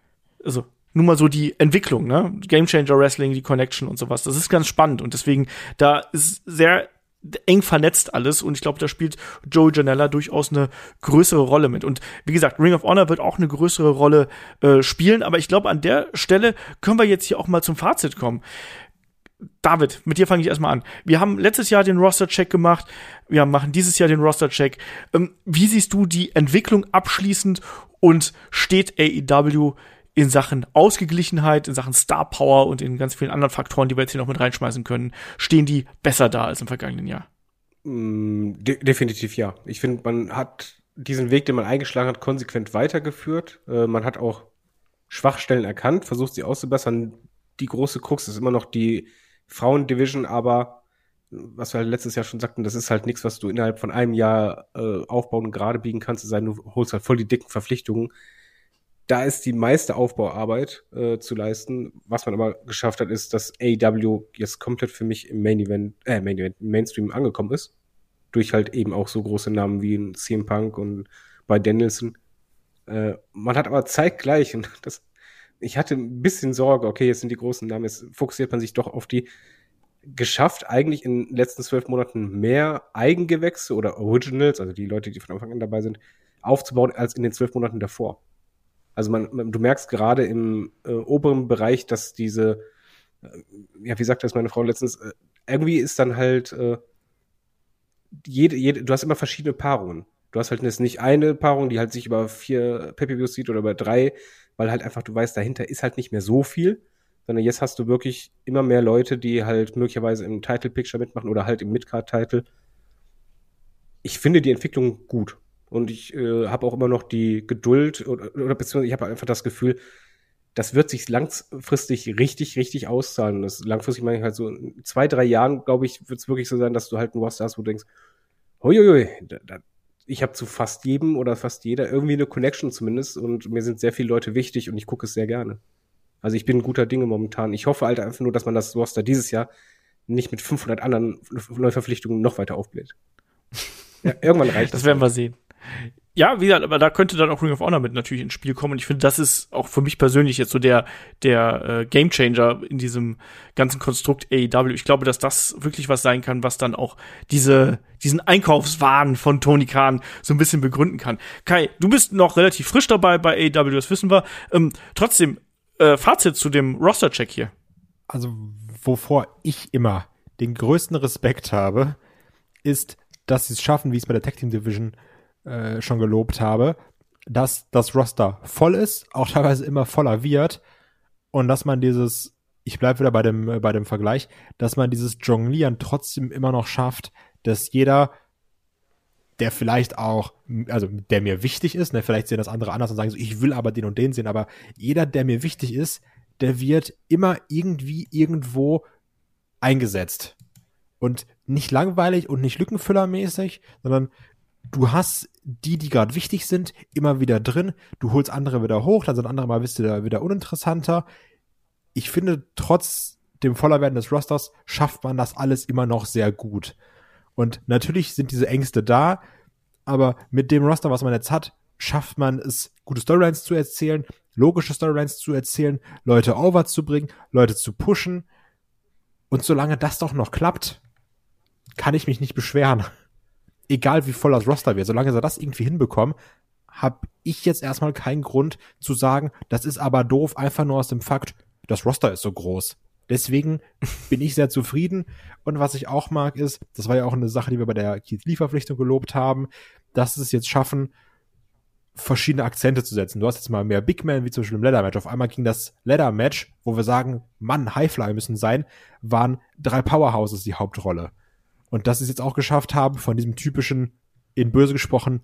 Also, nur mal so die Entwicklung, ne? Game Changer Wrestling, die Connection und sowas. Das ist ganz spannend und deswegen, da ist sehr eng vernetzt alles und ich glaube, da spielt Joey Janella durchaus eine größere Rolle mit. Und wie gesagt, Ring of Honor wird auch eine größere Rolle äh, spielen, aber ich glaube, an der Stelle können wir jetzt hier auch mal zum Fazit kommen. David, mit dir fange ich erstmal an. Wir haben letztes Jahr den Roster-Check gemacht. Wir machen dieses Jahr den Roster-Check. Ähm, wie siehst du die Entwicklung abschließend und steht AEW in Sachen Ausgeglichenheit, in Sachen Star Power und in ganz vielen anderen Faktoren, die wir jetzt hier noch mit reinschmeißen können, stehen die besser da als im vergangenen Jahr? Mm, de definitiv ja. Ich finde, man hat diesen Weg, den man eingeschlagen hat, konsequent weitergeführt. Äh, man hat auch Schwachstellen erkannt, versucht sie auszubessern. die große Krux. Ist immer noch die Frauendivision, aber was wir halt letztes Jahr schon sagten, das ist halt nichts, was du innerhalb von einem Jahr äh, aufbauen und gerade biegen kannst, es sei du holst halt voll die dicken Verpflichtungen. Da ist die meiste Aufbauarbeit äh, zu leisten. Was man aber geschafft hat, ist, dass AEW jetzt komplett für mich im Main Event, äh, Main Event, Mainstream angekommen ist. Durch halt eben auch so große Namen wie ein CM Punk und bei Danielson. Äh, man hat aber zeitgleich, und das, ich hatte ein bisschen Sorge, okay, jetzt sind die großen Namen, jetzt fokussiert man sich doch auf die geschafft, eigentlich in den letzten zwölf Monaten mehr Eigengewächse oder Originals, also die Leute, die von Anfang an dabei sind, aufzubauen, als in den zwölf Monaten davor. Also man, man du merkst gerade im äh, oberen Bereich, dass diese, äh, ja, wie sagt das meine Frau letztens, äh, irgendwie ist dann halt äh, jede, jede, du hast immer verschiedene Paarungen. Du hast halt jetzt nicht eine Paarung, die halt sich über vier pay sieht oder über drei, weil halt einfach du weißt, dahinter ist halt nicht mehr so viel, sondern jetzt hast du wirklich immer mehr Leute, die halt möglicherweise im Title Picture mitmachen oder halt im Midcard Title. Ich finde die Entwicklung gut und ich äh, habe auch immer noch die Geduld oder, oder beziehungsweise ich habe einfach das Gefühl, das wird sich langfristig richtig, richtig auszahlen. Das langfristig meine ich halt so in zwei, drei Jahren, glaube ich, wird es wirklich so sein, dass du halt ein Roster hast, wo du denkst, huiuiui, da, da, ich habe zu fast jedem oder fast jeder irgendwie eine Connection zumindest und mir sind sehr viele Leute wichtig und ich gucke es sehr gerne. Also ich bin guter Dinge momentan. Ich hoffe halt einfach nur, dass man das Roster dieses Jahr nicht mit 500 anderen Neuverpflichtungen noch weiter aufbläht. Ja, irgendwann reicht das. Das werden wir sehen. Ja, wie gesagt, aber da könnte dann auch Ring of Honor mit natürlich ins Spiel kommen. Und ich finde, das ist auch für mich persönlich jetzt so der, der äh, Gamechanger in diesem ganzen Konstrukt AEW. Ich glaube, dass das wirklich was sein kann, was dann auch diese, diesen Einkaufswahn von Tony Khan so ein bisschen begründen kann. Kai, du bist noch relativ frisch dabei bei AEW, das wissen wir. Ähm, trotzdem, äh, Fazit zu dem Roster-Check hier. Also, wovor ich immer den größten Respekt habe, ist, dass sie es schaffen, wie es bei der Tag Team Division äh, schon gelobt habe, dass das Roster voll ist, auch teilweise immer voller wird und dass man dieses, ich bleibe wieder bei dem, äh, bei dem Vergleich, dass man dieses Jonglieren trotzdem immer noch schafft, dass jeder der vielleicht auch, also der mir wichtig ist, ne, vielleicht sehen das andere anders und sagen so, ich will aber den und den sehen, aber jeder, der mir wichtig ist, der wird immer irgendwie irgendwo eingesetzt. Und nicht langweilig und nicht lückenfüllermäßig, sondern du hast die, die gerade wichtig sind, immer wieder drin. Du holst andere wieder hoch, dann sind andere mal wieder, wieder uninteressanter. Ich finde, trotz dem Vollerwerden des Rosters schafft man das alles immer noch sehr gut. Und natürlich sind diese Ängste da, aber mit dem Roster, was man jetzt hat, schafft man es, gute Storylines zu erzählen, logische Storylines zu erzählen, Leute over zu bringen, Leute zu pushen. Und solange das doch noch klappt, kann ich mich nicht beschweren. Egal wie voll das Roster wird, solange sie das irgendwie hinbekommen, habe ich jetzt erstmal keinen Grund zu sagen, das ist aber doof, einfach nur aus dem Fakt, das Roster ist so groß. Deswegen bin ich sehr zufrieden. Und was ich auch mag, ist, das war ja auch eine Sache, die wir bei der Keith Lee-Verpflichtung gelobt haben, dass sie es jetzt schaffen, verschiedene Akzente zu setzen. Du hast jetzt mal mehr Big Man, wie zum Beispiel im Leather Match. Auf einmal ging das Leather Match, wo wir sagen, Mann, Highfly müssen sein, waren drei Powerhouses die Hauptrolle. Und dass sie es jetzt auch geschafft haben, von diesem typischen, in böse gesprochen,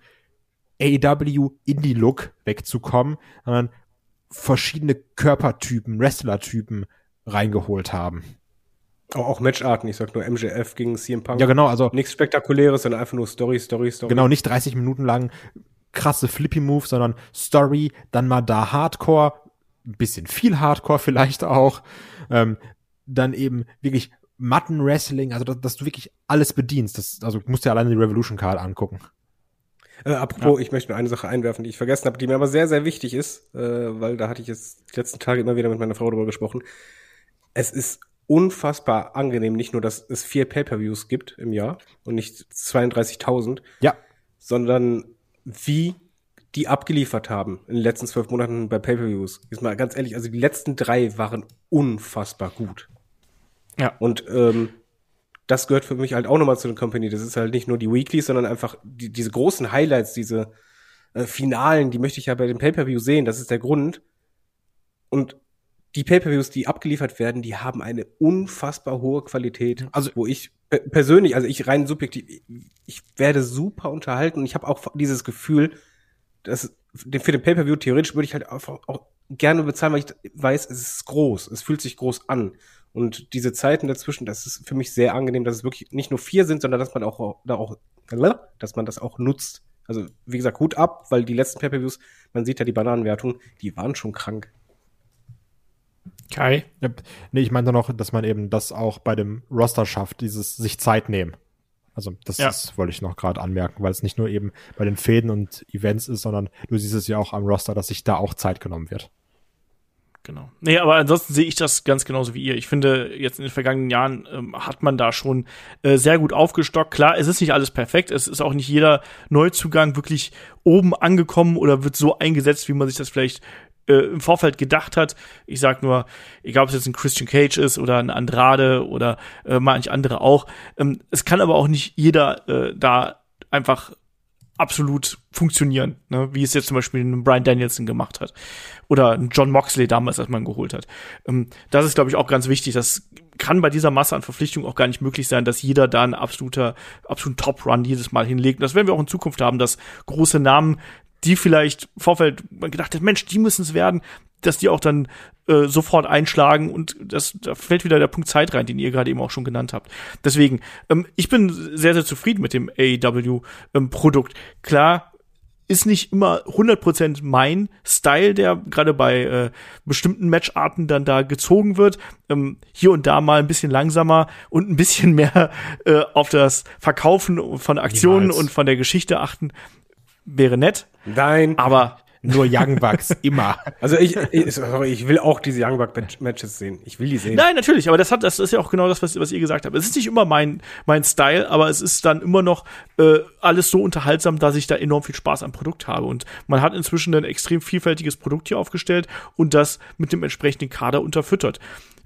AEW Indie-Look wegzukommen, sondern verschiedene Körpertypen, Wrestler-Typen reingeholt haben. Auch, Matcharten, ich sag nur MJF gegen CM Punk. Ja, genau, also. Nichts Spektakuläres, sondern einfach nur Story, Story, Story. Genau, nicht 30 Minuten lang krasse Flippy Move, sondern Story, dann mal da Hardcore, ein bisschen viel Hardcore vielleicht auch, ähm, dann eben wirklich Matten Wrestling, also dass, dass, du wirklich alles bedienst. Das, also musst du ja alleine die Revolution Card angucken. Äh, apropos, ja. ich möchte nur eine Sache einwerfen, die ich vergessen habe, die mir aber sehr, sehr wichtig ist, äh, weil da hatte ich jetzt die letzten Tage immer wieder mit meiner Frau darüber gesprochen es ist unfassbar angenehm, nicht nur, dass es vier Pay-per-Views gibt im Jahr und nicht 32.000, ja. sondern wie die abgeliefert haben in den letzten zwölf Monaten bei Pay-per-Views. Ist mal ganz ehrlich, also die letzten drei waren unfassbar gut. Ja. Und ähm, das gehört für mich halt auch nochmal zu der Company. Das ist halt nicht nur die Weeklies, sondern einfach die, diese großen Highlights, diese äh, Finalen, die möchte ich ja bei dem Pay-per-View sehen. Das ist der Grund. Und die Pay-per-Views, die abgeliefert werden, die haben eine unfassbar hohe Qualität. Also wo ich persönlich, also ich rein subjektiv, ich werde super unterhalten und ich habe auch dieses Gefühl, dass für den Pay-per-View theoretisch würde ich halt einfach auch gerne bezahlen, weil ich weiß, es ist groß, es fühlt sich groß an. Und diese Zeiten dazwischen, das ist für mich sehr angenehm, dass es wirklich nicht nur vier sind, sondern dass man auch, da auch, dass man das auch nutzt. Also, wie gesagt, Hut ab, weil die letzten Pay-Per-Views, man sieht ja die Bananenwertung, die waren schon krank. Kai? Ja, nee, ich meinte noch, dass man eben das auch bei dem Roster schafft, dieses sich Zeit nehmen. Also das, ja. das wollte ich noch gerade anmerken, weil es nicht nur eben bei den Fäden und Events ist, sondern du siehst es ja auch am Roster, dass sich da auch Zeit genommen wird. Genau. Nee, aber ansonsten sehe ich das ganz genauso wie ihr. Ich finde, jetzt in den vergangenen Jahren ähm, hat man da schon äh, sehr gut aufgestockt. Klar, es ist nicht alles perfekt. Es ist auch nicht jeder Neuzugang wirklich oben angekommen oder wird so eingesetzt, wie man sich das vielleicht äh, im Vorfeld gedacht hat. Ich sag nur, egal ob es jetzt ein Christian Cage ist oder ein Andrade oder äh, manch andere auch. Ähm, es kann aber auch nicht jeder äh, da einfach absolut funktionieren, ne? wie es jetzt zum Beispiel ein Brian Danielson gemacht hat oder ein John Moxley damals, als man geholt hat. Ähm, das ist, glaube ich, auch ganz wichtig. Das kann bei dieser Masse an Verpflichtungen auch gar nicht möglich sein, dass jeder da absoluter, absoluten Top-Run jedes Mal hinlegt. Und das werden wir auch in Zukunft haben, dass große Namen die vielleicht Vorfeld man gedacht hat, Mensch, die müssen es werden, dass die auch dann äh, sofort einschlagen und das da fällt wieder der Punkt Zeit rein, den ihr gerade eben auch schon genannt habt. Deswegen, ähm, ich bin sehr, sehr zufrieden mit dem AEW-Produkt. Ähm, Klar, ist nicht immer 100% mein Style, der gerade bei äh, bestimmten Matcharten dann da gezogen wird. Ähm, hier und da mal ein bisschen langsamer und ein bisschen mehr äh, auf das Verkaufen von Aktionen Niemals. und von der Geschichte achten wäre nett. Nein. Aber nur Young Bucks immer. Also ich, ich, sorry, ich will auch diese Young Buck Matches sehen. Ich will die sehen. Nein, natürlich, aber das hat, das ist ja auch genau das, was, was ihr gesagt habt. Es ist nicht immer mein, mein Style, aber es ist dann immer noch äh, alles so unterhaltsam, dass ich da enorm viel Spaß am Produkt habe. Und man hat inzwischen ein extrem vielfältiges Produkt hier aufgestellt und das mit dem entsprechenden Kader unterfüttert.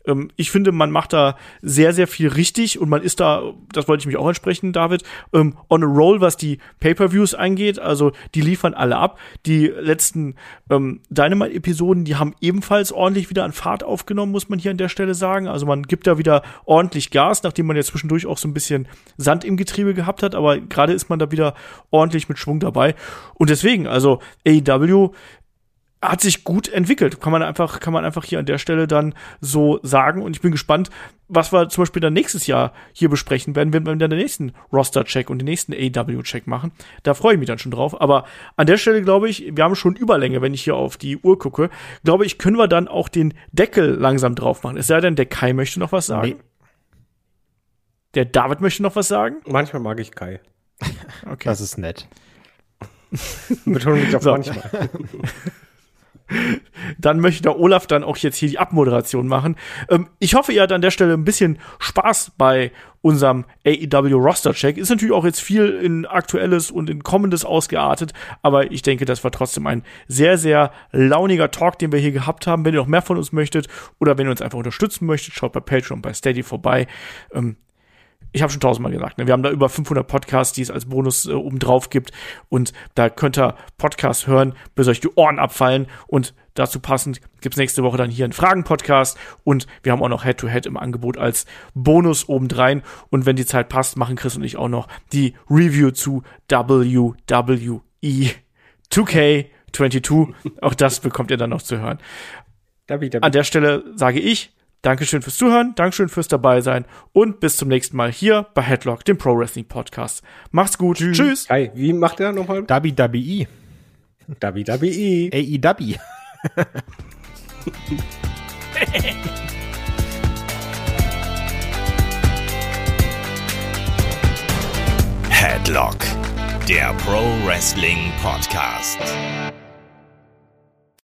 Ähm, ich finde, man macht da sehr, sehr viel richtig und man ist da, das wollte ich mich auch entsprechen, David, ähm, on a roll, was die Pay-Per-Views angeht. Also die liefern alle ab. Die letzten ähm, Dynamite-Episoden, die haben ebenfalls ordentlich wieder an Fahrt aufgenommen, muss man hier an der Stelle sagen. Also man gibt da wieder ordentlich Gas, nachdem man ja zwischendurch auch so ein bisschen Sand im Getriebe gehabt hat. Aber gerade ist man da wieder ordentlich mit Schwung dabei. Und deswegen, also AEW hat sich gut entwickelt. Kann man einfach, kann man einfach hier an der Stelle dann so sagen. Und ich bin gespannt, was wir zum Beispiel dann nächstes Jahr hier besprechen werden, wenn wir dann den nächsten Roster-Check und den nächsten AW-Check machen. Da freue ich mich dann schon drauf. Aber an der Stelle glaube ich, wir haben schon Überlänge, wenn ich hier auf die Uhr gucke. Glaube ich, können wir dann auch den Deckel langsam drauf machen. Es sei denn, der Kai möchte noch was sagen. Nee. Der David möchte noch was sagen? Manchmal mag ich Kai. Okay. Das ist nett. Betonung liegt auf so. manchmal. dann möchte der Olaf dann auch jetzt hier die Abmoderation machen. Ähm, ich hoffe, ihr habt an der Stelle ein bisschen Spaß bei unserem AEW Roster Check. Ist natürlich auch jetzt viel in aktuelles und in kommendes ausgeartet, aber ich denke, das war trotzdem ein sehr, sehr launiger Talk, den wir hier gehabt haben. Wenn ihr noch mehr von uns möchtet oder wenn ihr uns einfach unterstützen möchtet, schaut bei Patreon bei Steady vorbei. Ähm, ich habe schon tausendmal gesagt, ne? wir haben da über 500 Podcasts, die es als Bonus äh, oben drauf gibt und da könnt ihr Podcasts hören, bis euch die Ohren abfallen und dazu passend gibt's nächste Woche dann hier einen Fragen-Podcast und wir haben auch noch Head-to-Head -Head im Angebot als Bonus obendrein und wenn die Zeit passt, machen Chris und ich auch noch die Review zu WWE 2K22. Auch das bekommt ihr dann noch zu hören. An der Stelle sage ich, Dankeschön fürs Zuhören, Dankeschön fürs dabei sein und bis zum nächsten Mal hier bei Headlock, dem Pro Wrestling Podcast. Macht's gut. Tschüss. Tschüss. Hi, wie macht er nochmal? Dabi Dabi Dabi Dabi AEW. Headlock, der Pro Wrestling Podcast.